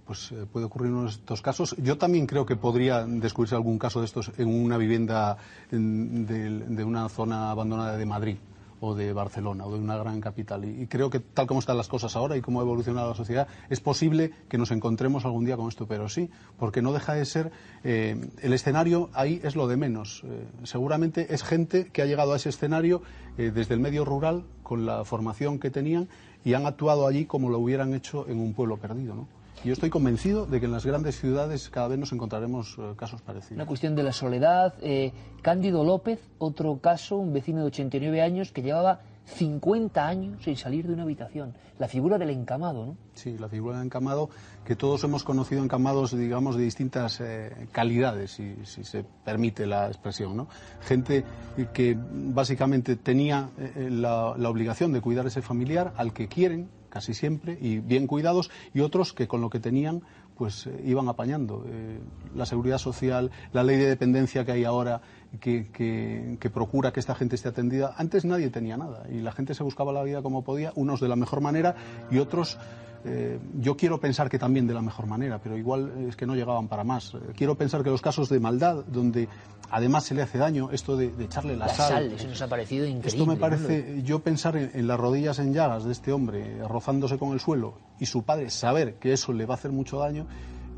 pues eh, puede ocurrir uno de estos casos. Yo también creo que podría descubrirse algún caso de estos en una vivienda de una zona abandonada de Madrid o de Barcelona o de una gran capital. Y, creo que tal como están las cosas ahora y cómo ha evolucionado la sociedad, es posible que nos encontremos algún día con esto, pero sí, porque no deja de ser eh, el escenario ahí es lo de menos. Eh, seguramente es gente que ha llegado a ese escenario eh, desde el medio rural con la formación que tenían y han actuado allí como lo hubieran hecho en un pueblo perdido, ¿no? Yo estoy convencido de que en las grandes ciudades cada vez nos encontraremos eh, casos parecidos. Una cuestión de la soledad. Eh, Cándido López, otro caso, un vecino de 89 años que llevaba 50 años sin salir de una habitación. La figura del encamado, ¿no? Sí, la figura del encamado, que todos hemos conocido encamados, digamos, de distintas eh, calidades, si, si, se permite la expresión, ¿no? Gente que básicamente tenía eh, la, la obligación de cuidar a ese familiar al que quieren, casi siempre, y bien cuidados, y otros que con lo que tenían pues eh, iban apañando. Eh, la seguridad social, la ley de dependencia que hay ahora, que, que, que, procura que esta gente esté atendida. Antes nadie tenía nada y la gente se buscaba la vida como podía, unos de la mejor manera y otros. Eh, yo quiero pensar que también de la mejor manera, pero igual es que no llegaban para más. Eh, quiero pensar que los casos de maldad, donde además se le hace daño, esto de, de echarle la, La sal. sal, eso nos ha parecido increíble. Esto me ¿no? parece, yo pensar en, en las rodillas en llagas de este hombre, rozándose con el suelo, y su padre saber que eso le va a hacer mucho daño.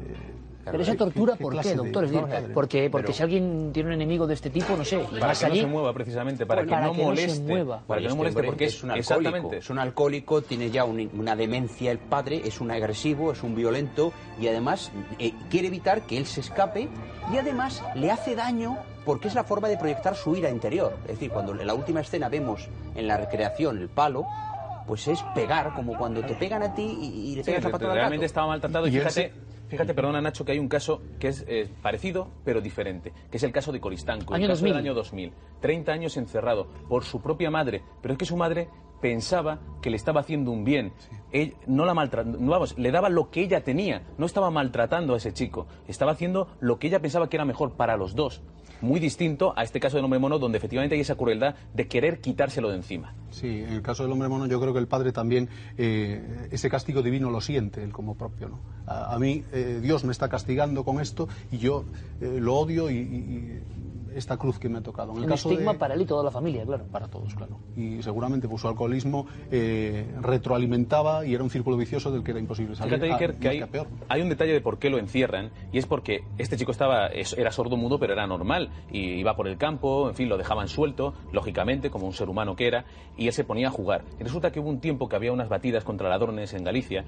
eh, Pero esa tortura, ¿qué ¿por qué, doctor? Es decir, porque, porque Pero- si alguien tiene un enemigo de este tipo, no sé, Para que no allí, se mueva, precisamente, para que para no que no se moleste. mueva. Para que no Este moleste, porque es un alcohólico. Exactamente. Es un alcohólico, tiene ya un- una demencia el padre, es un agresivo, es un violento y además eh, quiere evitar que él se escape y además le hace daño porque es la forma de proyectar su ira interior. Es decir, cuando en la última escena vemos en la recreación el palo, pues es pegar, como cuando te pegan a ti y, y le Sí, pegas la patada al realmente gato. estaba maltratado y, Y fíjate, fíjate, perdona Nacho, que hay un caso que es eh, parecido pero diferente, que es el caso de Coristanco, Año el caso del 2000. año 2000. 30 años encerrado por su propia madre, pero es que su madre pensaba que le estaba haciendo un bien. Él no la maltrataba, vamos, le daba lo que ella tenía, no estaba maltratando a ese chico, estaba haciendo lo que ella pensaba que era mejor para los dos. Muy distinto a este caso del hombre mono, donde efectivamente hay esa crueldad de querer quitárselo de encima. Sí, en el caso del hombre mono yo creo que el padre también eh, ese castigo divino lo siente él como propio. ¿no? A, mí eh, Dios me está castigando con esto y yo eh, lo odio y esta cruz que me ha tocado. En el un caso estigma de- para él y toda la familia, claro. para todos, claro. Y seguramente pues, su alcoholismo eh, retroalimentaba y era un círculo vicioso del que era imposible salir. Fíjate, Ah, Iker, que más hay, a peor. hay un detalle de por qué lo encierran, y es porque este chico estaba es- era sordo mudo, pero era normal, y iba por el campo, en fin, lo dejaban suelto, lógicamente, como un ser humano que era, y él se ponía a jugar. Y resulta que hubo un tiempo que había unas batidas contra ladrones en Galicia,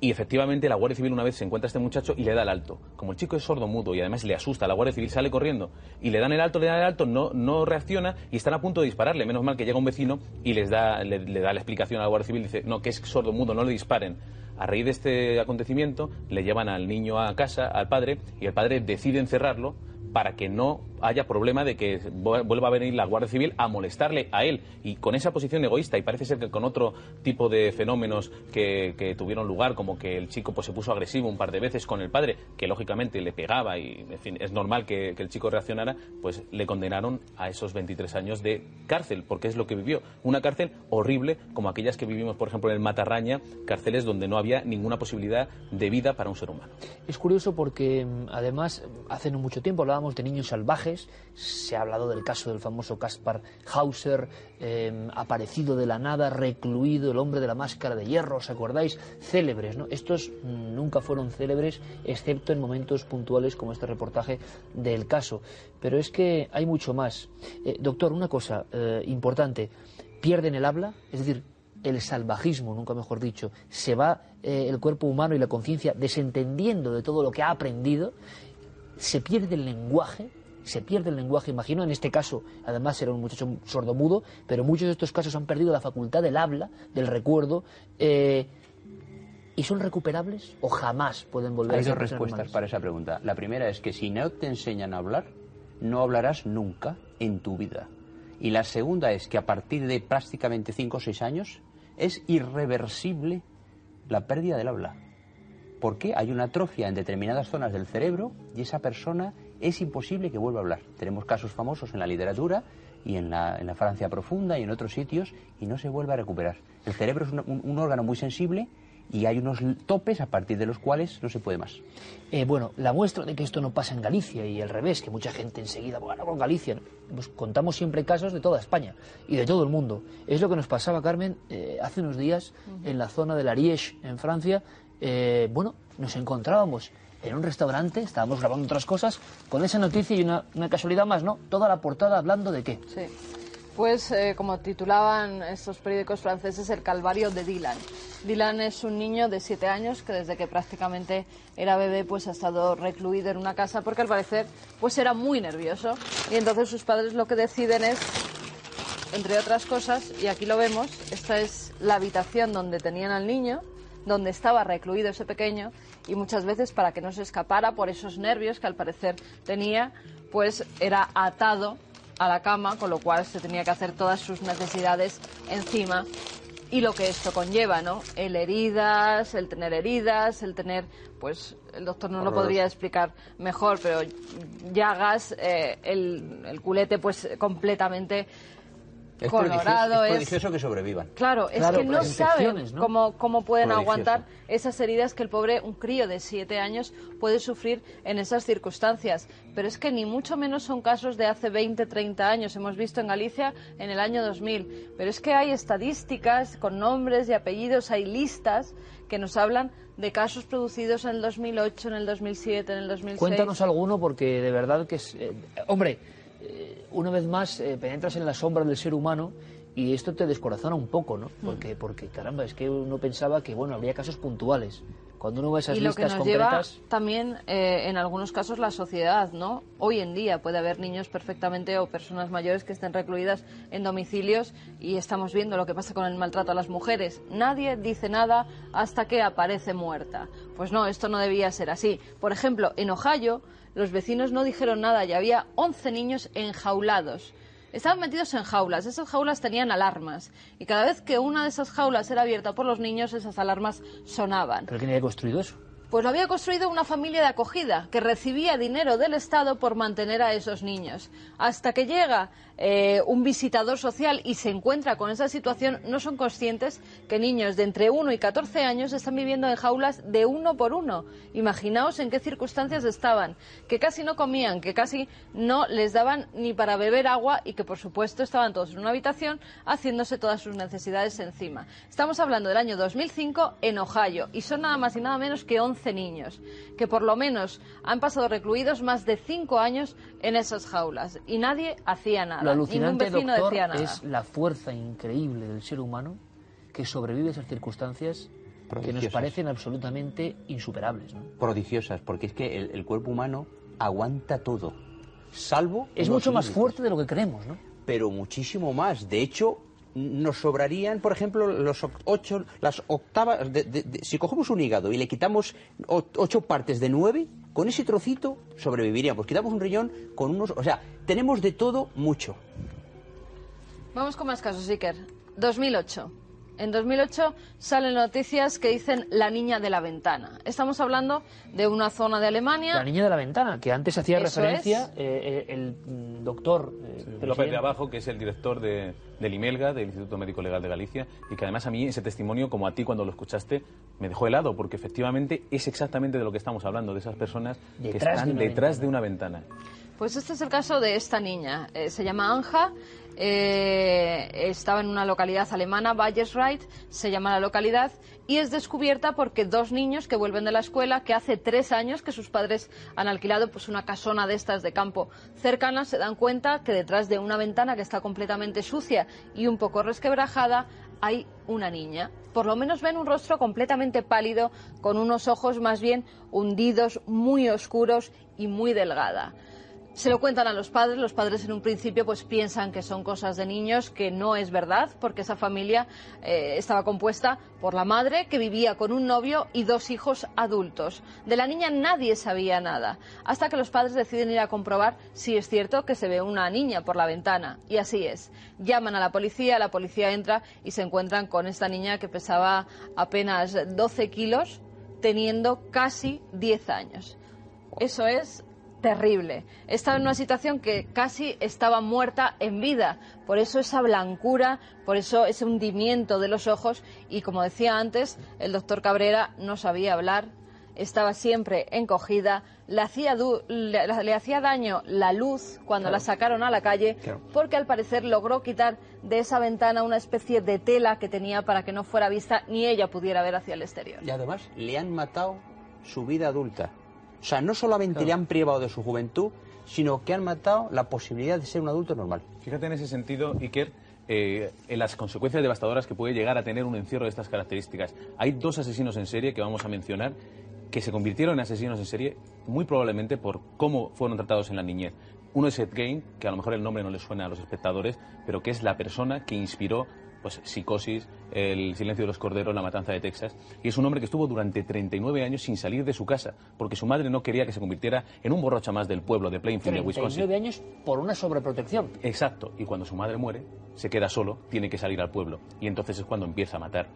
y efectivamente la Guardia Civil una vez se encuentra a este muchacho y le da el alto. Como el chico es sordo mudo y además le asusta, la Guardia Civil sale corriendo y le dan el alto, le dan el alto, no, no reacciona y están a punto de dispararle. Menos mal que llega un vecino y les da, le, le da la explicación a la Guardia Civil, dice, no, que es sordo mudo, no le disparen. A raíz de este acontecimiento le llevan al niño a casa, al padre, y el padre decide encerrarlo para que no haya problema de que vu- vuelva a venir la Guardia Civil a molestarle a él. Y con esa posición egoísta, y parece ser que con otro tipo de fenómenos que, tuvieron lugar, como que el chico pues, se puso agresivo un par de veces con el padre, que lógicamente le pegaba y en fin, es normal que, el chico reaccionara, pues le condenaron a esos 23 años de cárcel, porque es lo que vivió. Una cárcel horrible, como aquellas que vivimos, por ejemplo, en el Matarraña, cárceles donde no había ninguna posibilidad de vida para un ser humano. Es curioso porque mm, además hace no mucho tiempo de niños salvajes, se ha hablado del caso del famoso Kaspar Hauser, eh, aparecido de la nada, recluido, el hombre de la máscara de hierro, ¿os acordáis? Célebres, ¿no? Estos nunca fueron célebres, excepto en momentos puntuales como este reportaje del caso. Pero es que hay mucho más. Eh, doctor, una cosa eh, importante, pierden el habla, es decir, el salvajismo, nunca mejor dicho, se va el cuerpo humano y la conciencia desentendiendo de todo lo que ha aprendido, se pierde el lenguaje, se pierde el lenguaje, imagino, en este caso, además era un muchacho sordomudo, pero muchos de estos casos han perdido la facultad del habla, del recuerdo, eh, ¿y son recuperables o jamás pueden volver Hay a ser dos respuestas normales? para esa pregunta. La primera es que si no te enseñan a hablar, no hablarás nunca en tu vida. Y la segunda es que a partir de prácticamente 5 o 6 años es irreversible la pérdida del habla. Porque hay una atrofia en determinadas zonas del cerebro y esa persona es imposible que vuelva a hablar. Tenemos casos famosos en la literatura y en la, en la Francia profunda y en otros sitios y no se vuelve a recuperar. El cerebro es un- un- un órgano muy sensible y hay unos topes a partir de los cuales no se puede más. Eh, bueno, la muestra de que esto no pasa en Galicia y al revés, que mucha gente enseguida, bueno, con Galicia, pues contamos siempre casos de toda España y de todo el mundo. Es lo que nos pasaba, Carmen, eh, hace unos días en la zona de la Ariège, en Francia. Eh, bueno, nos encontrábamos en un restaurante, estábamos grabando otras cosas, con esa noticia y una, casualidad más, ¿no? Toda la portada hablando de qué. Sí. Pues eh, como titulaban estos periódicos franceses, el calvario de Dylan. Dylan es un niño de siete años que desde que prácticamente era bebé pues ha estado recluido en una casa porque al parecer pues era muy nervioso y entonces sus padres lo que deciden es entre otras cosas, y aquí lo vemos, esta es la habitación donde tenían al niño, donde estaba recluido ese pequeño, y muchas veces para que no se escapara por esos nervios que al parecer tenía, pues era atado a la cama, con lo cual se tenía que hacer todas sus necesidades encima y lo que esto conlleva, ¿no? El heridas, el tener heridas, el tener, pues, el doctor no lo podría explicar mejor, pero llagas, eh, el, el culete, pues, completamente Es colorado. prodigioso, es es- prodigioso que sobrevivan. Claro, es Claro, que no saben cómo, cómo pueden Prodigioso. aguantar esas heridas que el pobre, un crío de siete años, puede sufrir en esas circunstancias. Pero es que ni mucho menos son casos de hace 20, 30 años. Hemos visto en Galicia en el año 2000. Pero es que hay estadísticas con nombres y apellidos, hay listas que nos hablan de casos producidos en el 2008, en el 2007, en el 2006. Cuéntanos alguno porque de verdad que es... eh, hombre, eh, una vez más eh, penetras en la sombra del ser humano y esto te descorazona un poco, ¿no? Mm. Porque, porque caramba, es que uno pensaba que, bueno, habría casos puntuales. Cuando uno ve esas y lo que listas nos lleva concretas... también eh, en algunos casos la sociedad, ¿no? Hoy en día puede haber niños perfectamente o personas mayores que estén recluidas en domicilios y estamos viendo lo que pasa con el maltrato a las mujeres. Nadie dice nada hasta que aparece muerta. Pues no, esto no debía ser así. Por ejemplo, en Ohio los vecinos no dijeron nada y había 11 niños enjaulados. Estaban metidos en jaulas, esas jaulas tenían alarmas y cada vez que una de esas jaulas era abierta por los niños, esas alarmas sonaban. ¿Pero quién había construido eso? Pues lo había construido una familia de acogida que recibía dinero del Estado por mantener a esos niños. Hasta que llega eh, un visitador social y se encuentra con esa situación, no son conscientes que niños de entre 1 y 14 años están viviendo en jaulas de uno por uno. Imaginaos en qué circunstancias estaban, que casi no comían, que casi no les daban ni para beber agua y que por supuesto estaban todos en una habitación haciéndose todas sus necesidades encima. Estamos hablando del año 2005 en Ohio y son nada más y nada menos que 11 niños, que por lo menos han pasado recluidos más de 5 años en esas jaulas y nadie hacía nada. Lo alucinante, doctor, es la fuerza increíble del ser humano que sobrevive a esas circunstancias que nos parecen absolutamente insuperables. ¿no? Prodigiosas, porque es que el, el cuerpo humano aguanta todo, salvo... Es mucho más límites. fuerte de lo que creemos, ¿no? Pero muchísimo más. De hecho, nos sobrarían, por ejemplo, los oc- ocho, las octavas... de- de- de- si cogemos un hígado y le quitamos ocho partes de nueve, con ese trocito sobreviviríamos. Quitamos un riñón con unos... O sea, tenemos de todo mucho. Vamos con más casos, Iker. 2008. En 2008 salen noticias que dicen la niña de la ventana. Estamos hablando de una zona de Alemania. La niña de la ventana, que antes hacía Eso referencia eh, eh, el doctor eh, López de Abajo, que es el director de, del IMELGA, del Instituto Médico Legal de Galicia, y que además a mí ese testimonio, como a ti cuando lo escuchaste, me dejó helado, porque efectivamente es exactamente de lo que estamos hablando, de esas personas que Detrás están detrás ventana. de una ventana. Pues este es el caso de esta niña. Eh, se llama Anja. Eh, estaba en una localidad alemana, Bayersreit, se llama la localidad, y es descubierta porque dos niños que vuelven de la escuela, que hace tres años que sus padres han alquilado pues una casona de estas de campo cercana, se dan cuenta que detrás de una ventana que está completamente sucia y un poco resquebrajada hay una niña. Por lo menos ven un rostro completamente pálido, con unos ojos más bien hundidos, muy oscuros y muy delgada. Se lo cuentan a los padres, los padres en un principio pues piensan que son cosas de niños, que no es verdad, porque esa familia eh, estaba compuesta por la madre que vivía con un novio y dos hijos adultos. De la niña nadie sabía nada, hasta que los padres deciden ir a comprobar si es cierto que se ve una niña por la ventana. Y así es. Llaman a la policía, la policía entra y se encuentran con esta niña que pesaba apenas 12 kilos, teniendo casi 10 años. Eso es terrible. Estaba en una situación que casi estaba muerta en vida. Por eso esa blancura, por eso ese hundimiento de los ojos. Y como decía antes, el doctor Cabrera no sabía hablar, estaba siempre encogida, le hacía, du- le, le hacía daño la luz cuando la sacaron a la calle, Claro. porque al parecer logró quitar de esa ventana una especie de tela que tenía para que no fuera vista ni ella pudiera ver hacia el exterior. Y además le han matado su vida adulta. O sea, no solamente le han privado de su juventud, sino que han matado la posibilidad de ser un adulto normal. Fíjate en ese sentido, Iker, eh, en las consecuencias devastadoras que puede llegar a tener un encierro de estas características. Hay dos asesinos en serie que vamos a mencionar que se convirtieron en asesinos en serie muy probablemente por cómo fueron tratados en la niñez. Uno es Ed Gein, que a lo mejor el nombre no le suena a los espectadores, pero que es la persona que inspiró pues Psicosis, El silencio de los corderos, La matanza de Texas. Y es un hombre que estuvo durante 39 años sin salir de su casa, porque su madre no quería que se convirtiera en un borracho más del pueblo de Plainfield, de Wisconsin. 39 años por una sobreprotección. Exacto, y cuando su madre muere, se queda solo, tiene que salir al pueblo, y entonces es cuando empieza a matar.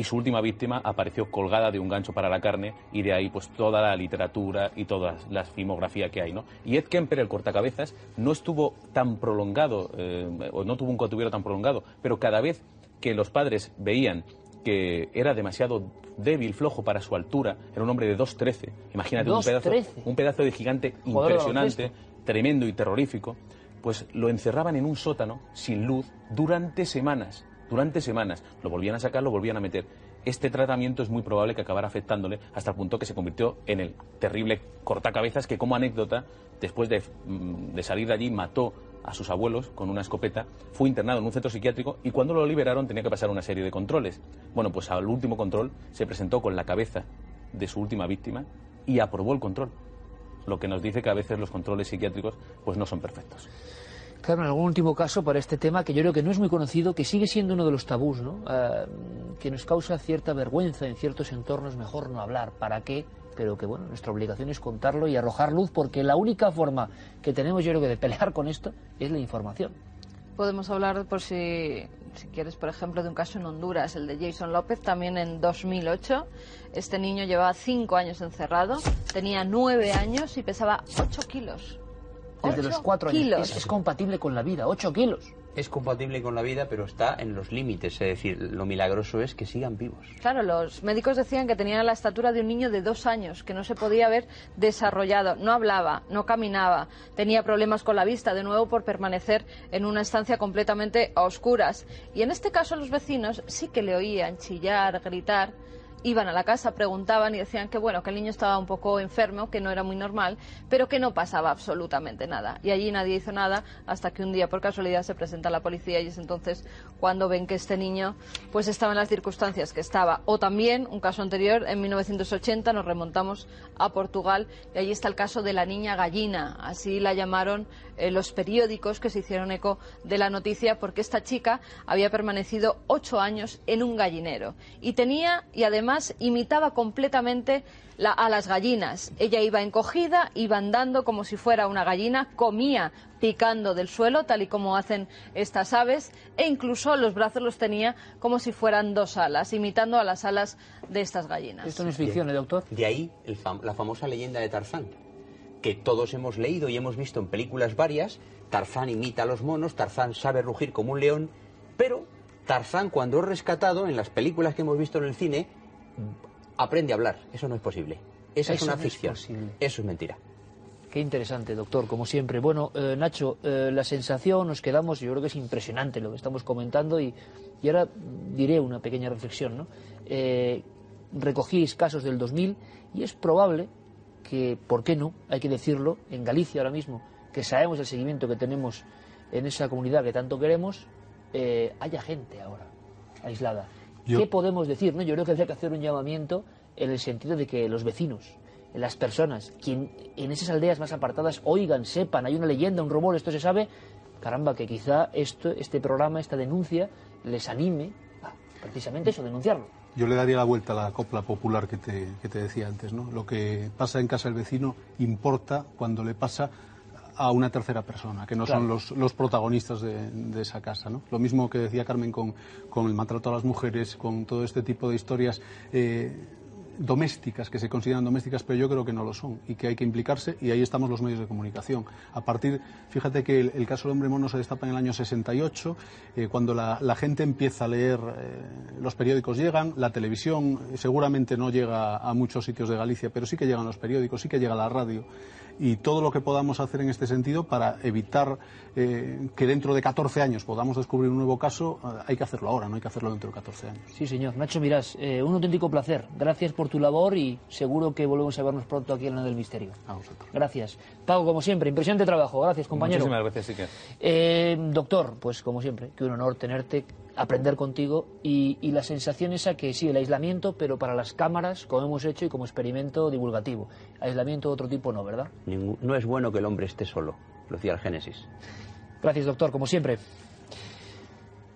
Y su última víctima apareció colgada de un gancho para la carne, y de ahí pues toda la literatura y toda la filmografía que hay, ¿no? Y Ed Kemper, el cortacabezas, no estuvo tan prolongado, eh, o no tuvo un cautiverio tan prolongado, pero cada vez que los padres veían que era demasiado débil, flojo para su altura, era un hombre de 2'13, imagínate, un pedazo, 2'13. un pedazo de gigante impresionante, tremendo y terrorífico, pues lo encerraban en un sótano sin luz durante semanas, durante semanas. Lo volvían a sacar, lo volvían a meter. Este tratamiento es muy probable que acabara afectándole hasta el punto que se convirtió en el terrible cortacabezas que como anécdota, después de, mm, de salir de allí, mató a sus abuelos con una escopeta, fue internado en un centro psiquiátrico y cuando lo liberaron tenía que pasar una serie de controles. Bueno, pues al último control se presentó con la cabeza de su última víctima y aprobó el control. Lo que nos dice que a veces los controles psiquiátricos pues no son perfectos. Carmen, algún último caso para este tema que yo creo que no es muy conocido, que sigue siendo uno de los tabús, ¿no? Eh, que nos causa cierta vergüenza en ciertos entornos, mejor no hablar. ¿Para qué? Pero que bueno, nuestra obligación es contarlo y arrojar luz, porque la única forma que tenemos, yo creo que de pelear con esto es la información. Podemos hablar, por si, si quieres, por ejemplo, de un caso en Honduras, el de Jason López, también en 2008. Este niño llevaba cinco años encerrado, tenía nueve años y pesaba ocho kilos. Desde los cuatro kilos. años. Es, es compatible con la vida, ocho kilos. Es compatible con la vida, pero está en los límites. Es decir, lo milagroso es que sigan vivos. Claro, los médicos decían que tenía la estatura de un niño de dos años, que no se podía haber desarrollado. No hablaba, no caminaba, tenía problemas con la vista, de nuevo por permanecer en una estancia completamente a oscuras. Y en este caso los vecinos sí que le oían chillar, gritar. Iban a la casa, preguntaban y decían que bueno, que el niño estaba un poco enfermo, que no era muy normal, pero que no pasaba absolutamente nada. Y allí nadie hizo nada hasta que un día por casualidad se presenta la policía y es entonces cuando ven que este niño pues estaba en las circunstancias que estaba. O también un caso anterior, en 1980 nos remontamos a Portugal y allí está el caso de la niña gallina, así la llamaron eh, los periódicos que se hicieron eco de la noticia porque esta chica había permanecido ocho años en un gallinero y tenía y además imitaba completamente la- a las gallinas. Ella iba encogida, iba andando como si fuera una gallina, comía picando del suelo, tal y como hacen estas aves, e incluso los brazos los tenía como si fueran dos alas, imitando a las alas de estas gallinas. Esto no es ficción, ¿eh, doctor? De ahí el fam- la famosa leyenda de Tarzán, que todos hemos leído y hemos visto en películas varias. Tarzán imita a los monos, Tarzán sabe rugir como un león, pero Tarzán cuando es rescatado en las películas que hemos visto en el cine, aprende a hablar. Eso no es posible. Esa es una no ficción. Eso es mentira. Qué interesante, doctor, como siempre. Bueno, eh, Nacho, eh, la sensación, nos quedamos, yo creo que es impresionante lo que estamos comentando y, y ahora diré una pequeña reflexión. ¿no? Eh, recogís casos del 2000 y es probable que, ¿por qué no? Hay que decirlo, en Galicia ahora mismo, que sabemos el seguimiento que tenemos en esa comunidad que tanto queremos, eh, haya gente ahora aislada. Yo- ¿Qué podemos decir? No? Yo creo que habría que hacer un llamamiento en el sentido de que los vecinos, las personas, quien en esas aldeas más apartadas oigan, sepan, hay una leyenda, un rumor, esto se sabe, caramba, que quizá esto, este programa, esta denuncia, les anime a precisamente eso, denunciarlo. Yo le daría la vuelta a la copla popular que te, que te decía antes. ¿no? Lo que pasa en casa del vecino importa cuando le pasa a una tercera persona, que no Claro. son los, los protagonistas de, de esa casa. ¿no? Lo mismo que decía Carmen con, con el maltrato a las mujeres, con todo este tipo de historias. eh, domésticas, que se consideran domésticas, pero yo creo que no lo son y que hay que implicarse y ahí estamos los medios de comunicación. A partir, fíjate que el, el caso del hombre mono se destapa en el año 68, eh, cuando la, la gente empieza a leer, eh, los periódicos llegan, la televisión seguramente no llega a muchos sitios de Galicia, pero sí que llegan los periódicos, sí que llega la radio y todo lo que podamos hacer en este sentido para evitar eh, que dentro de 14 años podamos descubrir un nuevo caso, eh, hay que hacerlo ahora, no hay que hacerlo dentro de 14 años. Sí, señor. Nacho Mirás, eh, un auténtico placer. Gracias por tu labor y seguro que volvemos a vernos pronto aquí en la del Misterio. A vosotros. Gracias. Pago, como siempre, impresionante trabajo. Gracias, compañero. Muchísimas gracias, Iker. Eh, doctor, pues como siempre, que un honor tenerte, aprender contigo y, y la sensación esa que sí, el aislamiento, pero para las cámaras, como hemos hecho y como experimento divulgativo. Aislamiento de otro tipo no, ¿verdad? Ningú- no es bueno que el hombre esté solo. lo decía el Génesis. Gracias, doctor, como siempre.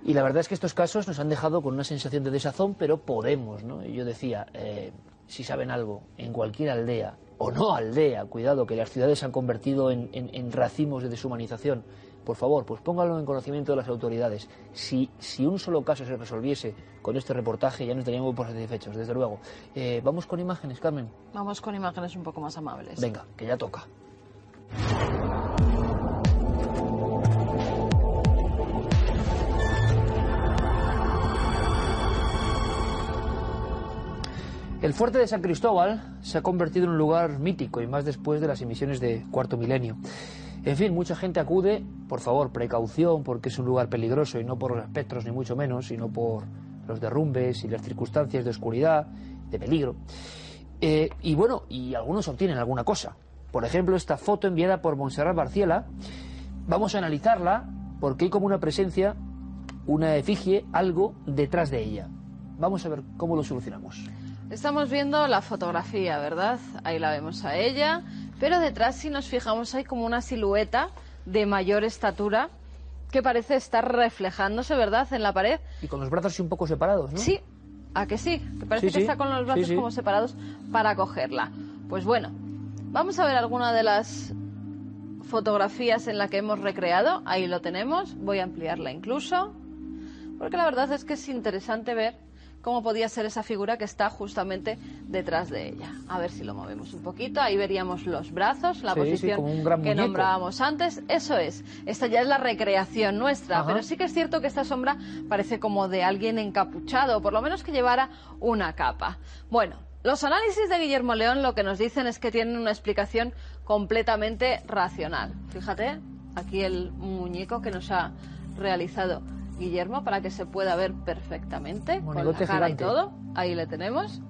Y la verdad es que estos casos nos han dejado con una sensación de desazón, pero podemos, ¿no? Y yo decía, eh, si saben algo, en cualquier aldea, o no aldea, cuidado, que las ciudades se han convertido en, en racimos de deshumanización, por favor, pues póngalo en conocimiento de las autoridades. Si, si un solo caso se resolviese con este reportaje, ya nos estaríamos por satisfechos, desde luego. Eh, vamos con imágenes, Carmen. Vamos con imágenes un poco más amables. Venga, que ya toca. El fuerte de San Cristóbal se ha convertido en un lugar mítico y más después de las emisiones de cuarto milenio. En fin, mucha gente acude, por favor, precaución, porque es un lugar peligroso y no por los espectros ni mucho menos, sino por los derrumbes y las circunstancias de oscuridad, de peligro. Eh, y bueno, y algunos obtienen alguna cosa. Por ejemplo, esta foto enviada por Montserrat Barciela, vamos a analizarla porque hay como una presencia, una efigie, algo detrás de ella. Vamos a ver cómo lo solucionamos. Estamos viendo la fotografía, ¿verdad? Ahí la vemos a ella pero detrás, si nos fijamos, hay como una silueta de mayor estatura que parece estar reflejándose, ¿verdad?, en la pared. Y con los brazos un poco separados, ¿no? Sí, ¿a que sí? Que parece que está con los brazos como separados para cogerla. Pues bueno, vamos a ver alguna de las fotografías en la que hemos recreado. Ahí lo tenemos. Voy a ampliarla incluso. Porque la verdad es que es interesante ver cómo podía ser esa figura que está justamente detrás de ella. A ver si lo movemos un poquito. Ahí veríamos los brazos, la posición que nombrábamos antes. Eso es. Esta ya es la recreación nuestra. Pero sí que es cierto que esta sombra parece como de alguien encapuchado, o por lo menos que llevara una capa. Bueno, los análisis de Guillermo León lo que nos dicen es que tienen una explicación completamente racional. Fíjate, aquí el muñeco que nos ha realizado Guillermo para que se pueda ver perfectamente con la cara y todo. Ahí le tenemos.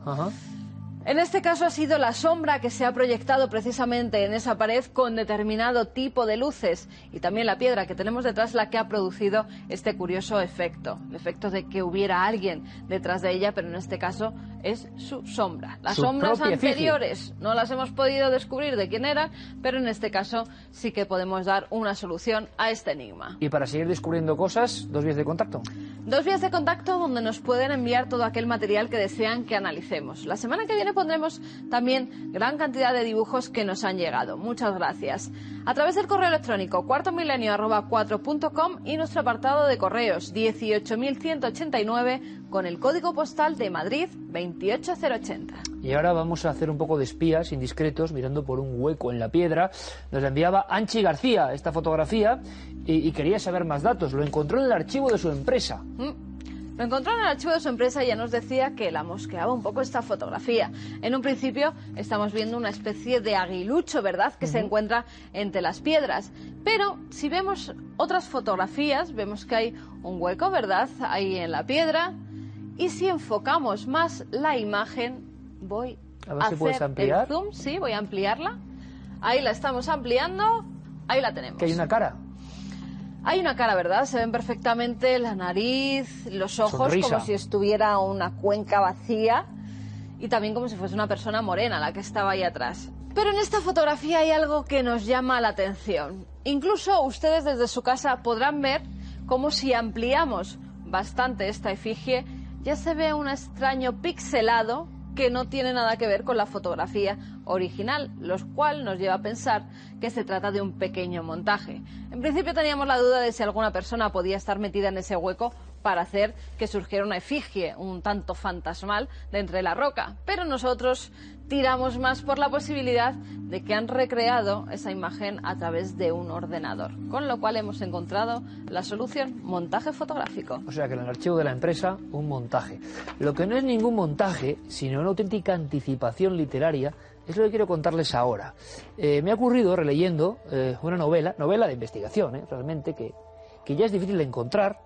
En este caso ha sido la sombra que se ha proyectado precisamente en esa pared con determinado tipo de luces y también la piedra que tenemos detrás la que ha producido este curioso efecto. El efecto de que hubiera alguien detrás de ella, pero en este caso es su sombra. Las sombras anteriores no las hemos podido descubrir de quién eran, pero en este caso sí que podemos dar una solución a este enigma. Y para seguir descubriendo cosas, dos vías de contacto. Dos vías de contacto donde nos pueden enviar todo aquel material que desean que analicemos. La semana que viene pondremos también gran cantidad de dibujos que nos han llegado. Muchas gracias. A través del correo electrónico cuartomilenio.com y nuestro apartado de correos 18189 con el código postal de Madrid 28080. Y ahora vamos a hacer un poco de espías indiscretos mirando por un hueco en la piedra. Nos la enviaba Anchi García esta fotografía y, quería saber más datos. Lo encontró en el archivo de su empresa. Mm. Lo encontró en el archivo de su empresa y ya nos decía que la mosqueaba un poco esta fotografía. En un principio estamos viendo una especie de aguilucho, ¿verdad?, que se encuentra entre las piedras. Pero si vemos otras fotografías, vemos que hay un hueco, ¿verdad?, ahí en la piedra. Y si enfocamos más la imagen, voy a, ver hacer puedes ampliar. el zoom, sí, voy a ampliarla. Ahí la estamos ampliando, ahí la tenemos. Que hay una cara. Hay una cara, ¿verdad? Se ven perfectamente la nariz, los ojos, como si estuviera una cuenca vacía y también como si fuese una persona morena la que estaba ahí atrás. Pero en esta fotografía hay algo que nos llama la atención. Incluso ustedes desde su casa podrán ver como si ampliamos bastante esta efigie, ya se ve un extraño pixelado que no tiene nada que ver con la fotografía original, lo cual nos lleva a pensar que se trata de un pequeño montaje. En principio teníamos la duda de si alguna persona podía estar metida en ese hueco para hacer que surgiera una efigie un tanto fantasmal de entre la roca, pero nosotros tiramos más por la posibilidad de que han recreado esa imagen a través de un ordenador, con lo cual hemos encontrado la solución montaje fotográfico. O sea que en el archivo de la empresa, un montaje. Lo que no es ningún montaje, sino una auténtica anticipación literaria, es lo que quiero contarles ahora. Eh, me ha ocurrido releyendo eh, una novela, novela de investigación, eh, realmente, que, que ya es difícil de encontrar,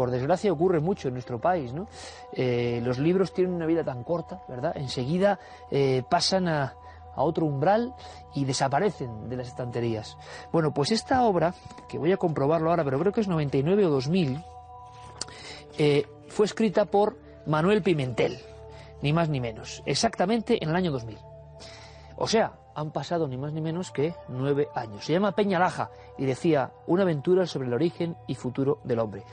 por desgracia ocurre mucho en nuestro país, ¿no? Eh, los libros tienen una vida tan corta, ¿verdad? Enseguida eh, pasan a, otro umbral y desaparecen de las estanterías. Bueno, pues esta obra, que voy a comprobarlo ahora, pero creo que es 99 o 2000, eh, fue escrita por Manuel Pimentel, ni más ni menos, exactamente en el año 2000. O sea, han pasado ni más ni menos que nueve años. Se llama Peñalaja y decía una aventura sobre el origen y futuro del hombre.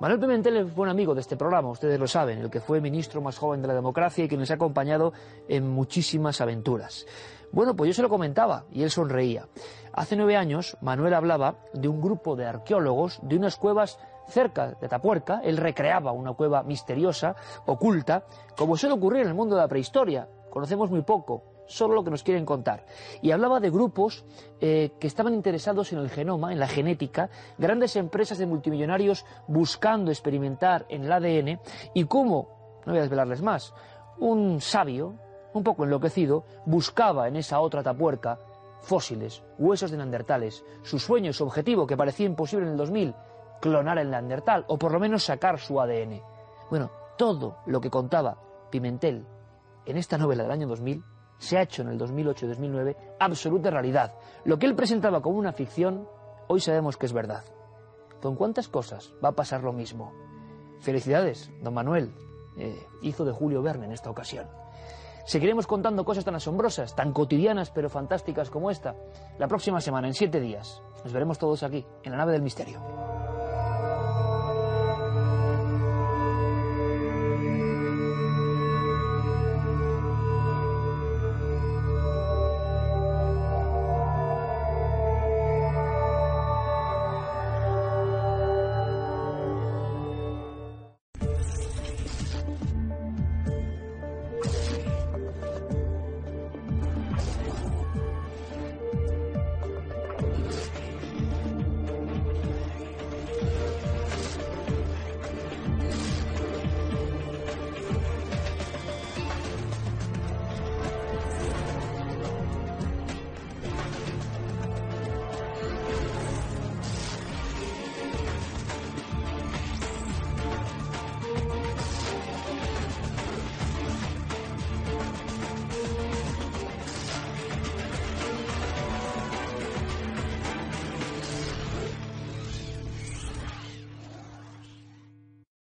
Manuel Pimentel es buen amigo de este programa, ustedes lo saben, el que fue ministro más joven de la democracia y que nos ha acompañado en muchísimas aventuras. Bueno, pues yo se lo comentaba y él sonreía. Hace nueve años, Manuel hablaba de un grupo de arqueólogos de unas cuevas cerca de Tapuerca. Él recreaba una cueva misteriosa, oculta, como suele ocurrir en el mundo de la prehistoria. Conocemos muy poco, solo lo que nos quieren contar. Y hablaba de grupos eh, que estaban interesados en el genoma, en la genética, grandes empresas de multimillonarios buscando experimentar en el ADN y cómo, no voy a desvelarles más, un sabio, un poco enloquecido, buscaba en esa otra tapuerca fósiles, huesos de neandertales. Su sueño, su objetivo, que parecía imposible en el 2000, clonar el neandertal, o por lo menos sacar su ADN. Bueno, todo lo que contaba Pimentel en esta novela del año 2000 se ha hecho en el 2008 y 2009 absoluta realidad. Lo que él presentaba como una ficción, hoy sabemos que es verdad. ¿Con cuántas cosas va a pasar lo mismo? Felicidades, don Manuel. Eh, hizo de Julio Verne en esta ocasión. Seguiremos contando cosas tan asombrosas, tan cotidianas pero fantásticas como esta, la próxima semana, en siete días. Nos veremos todos aquí, en la nave del misterio.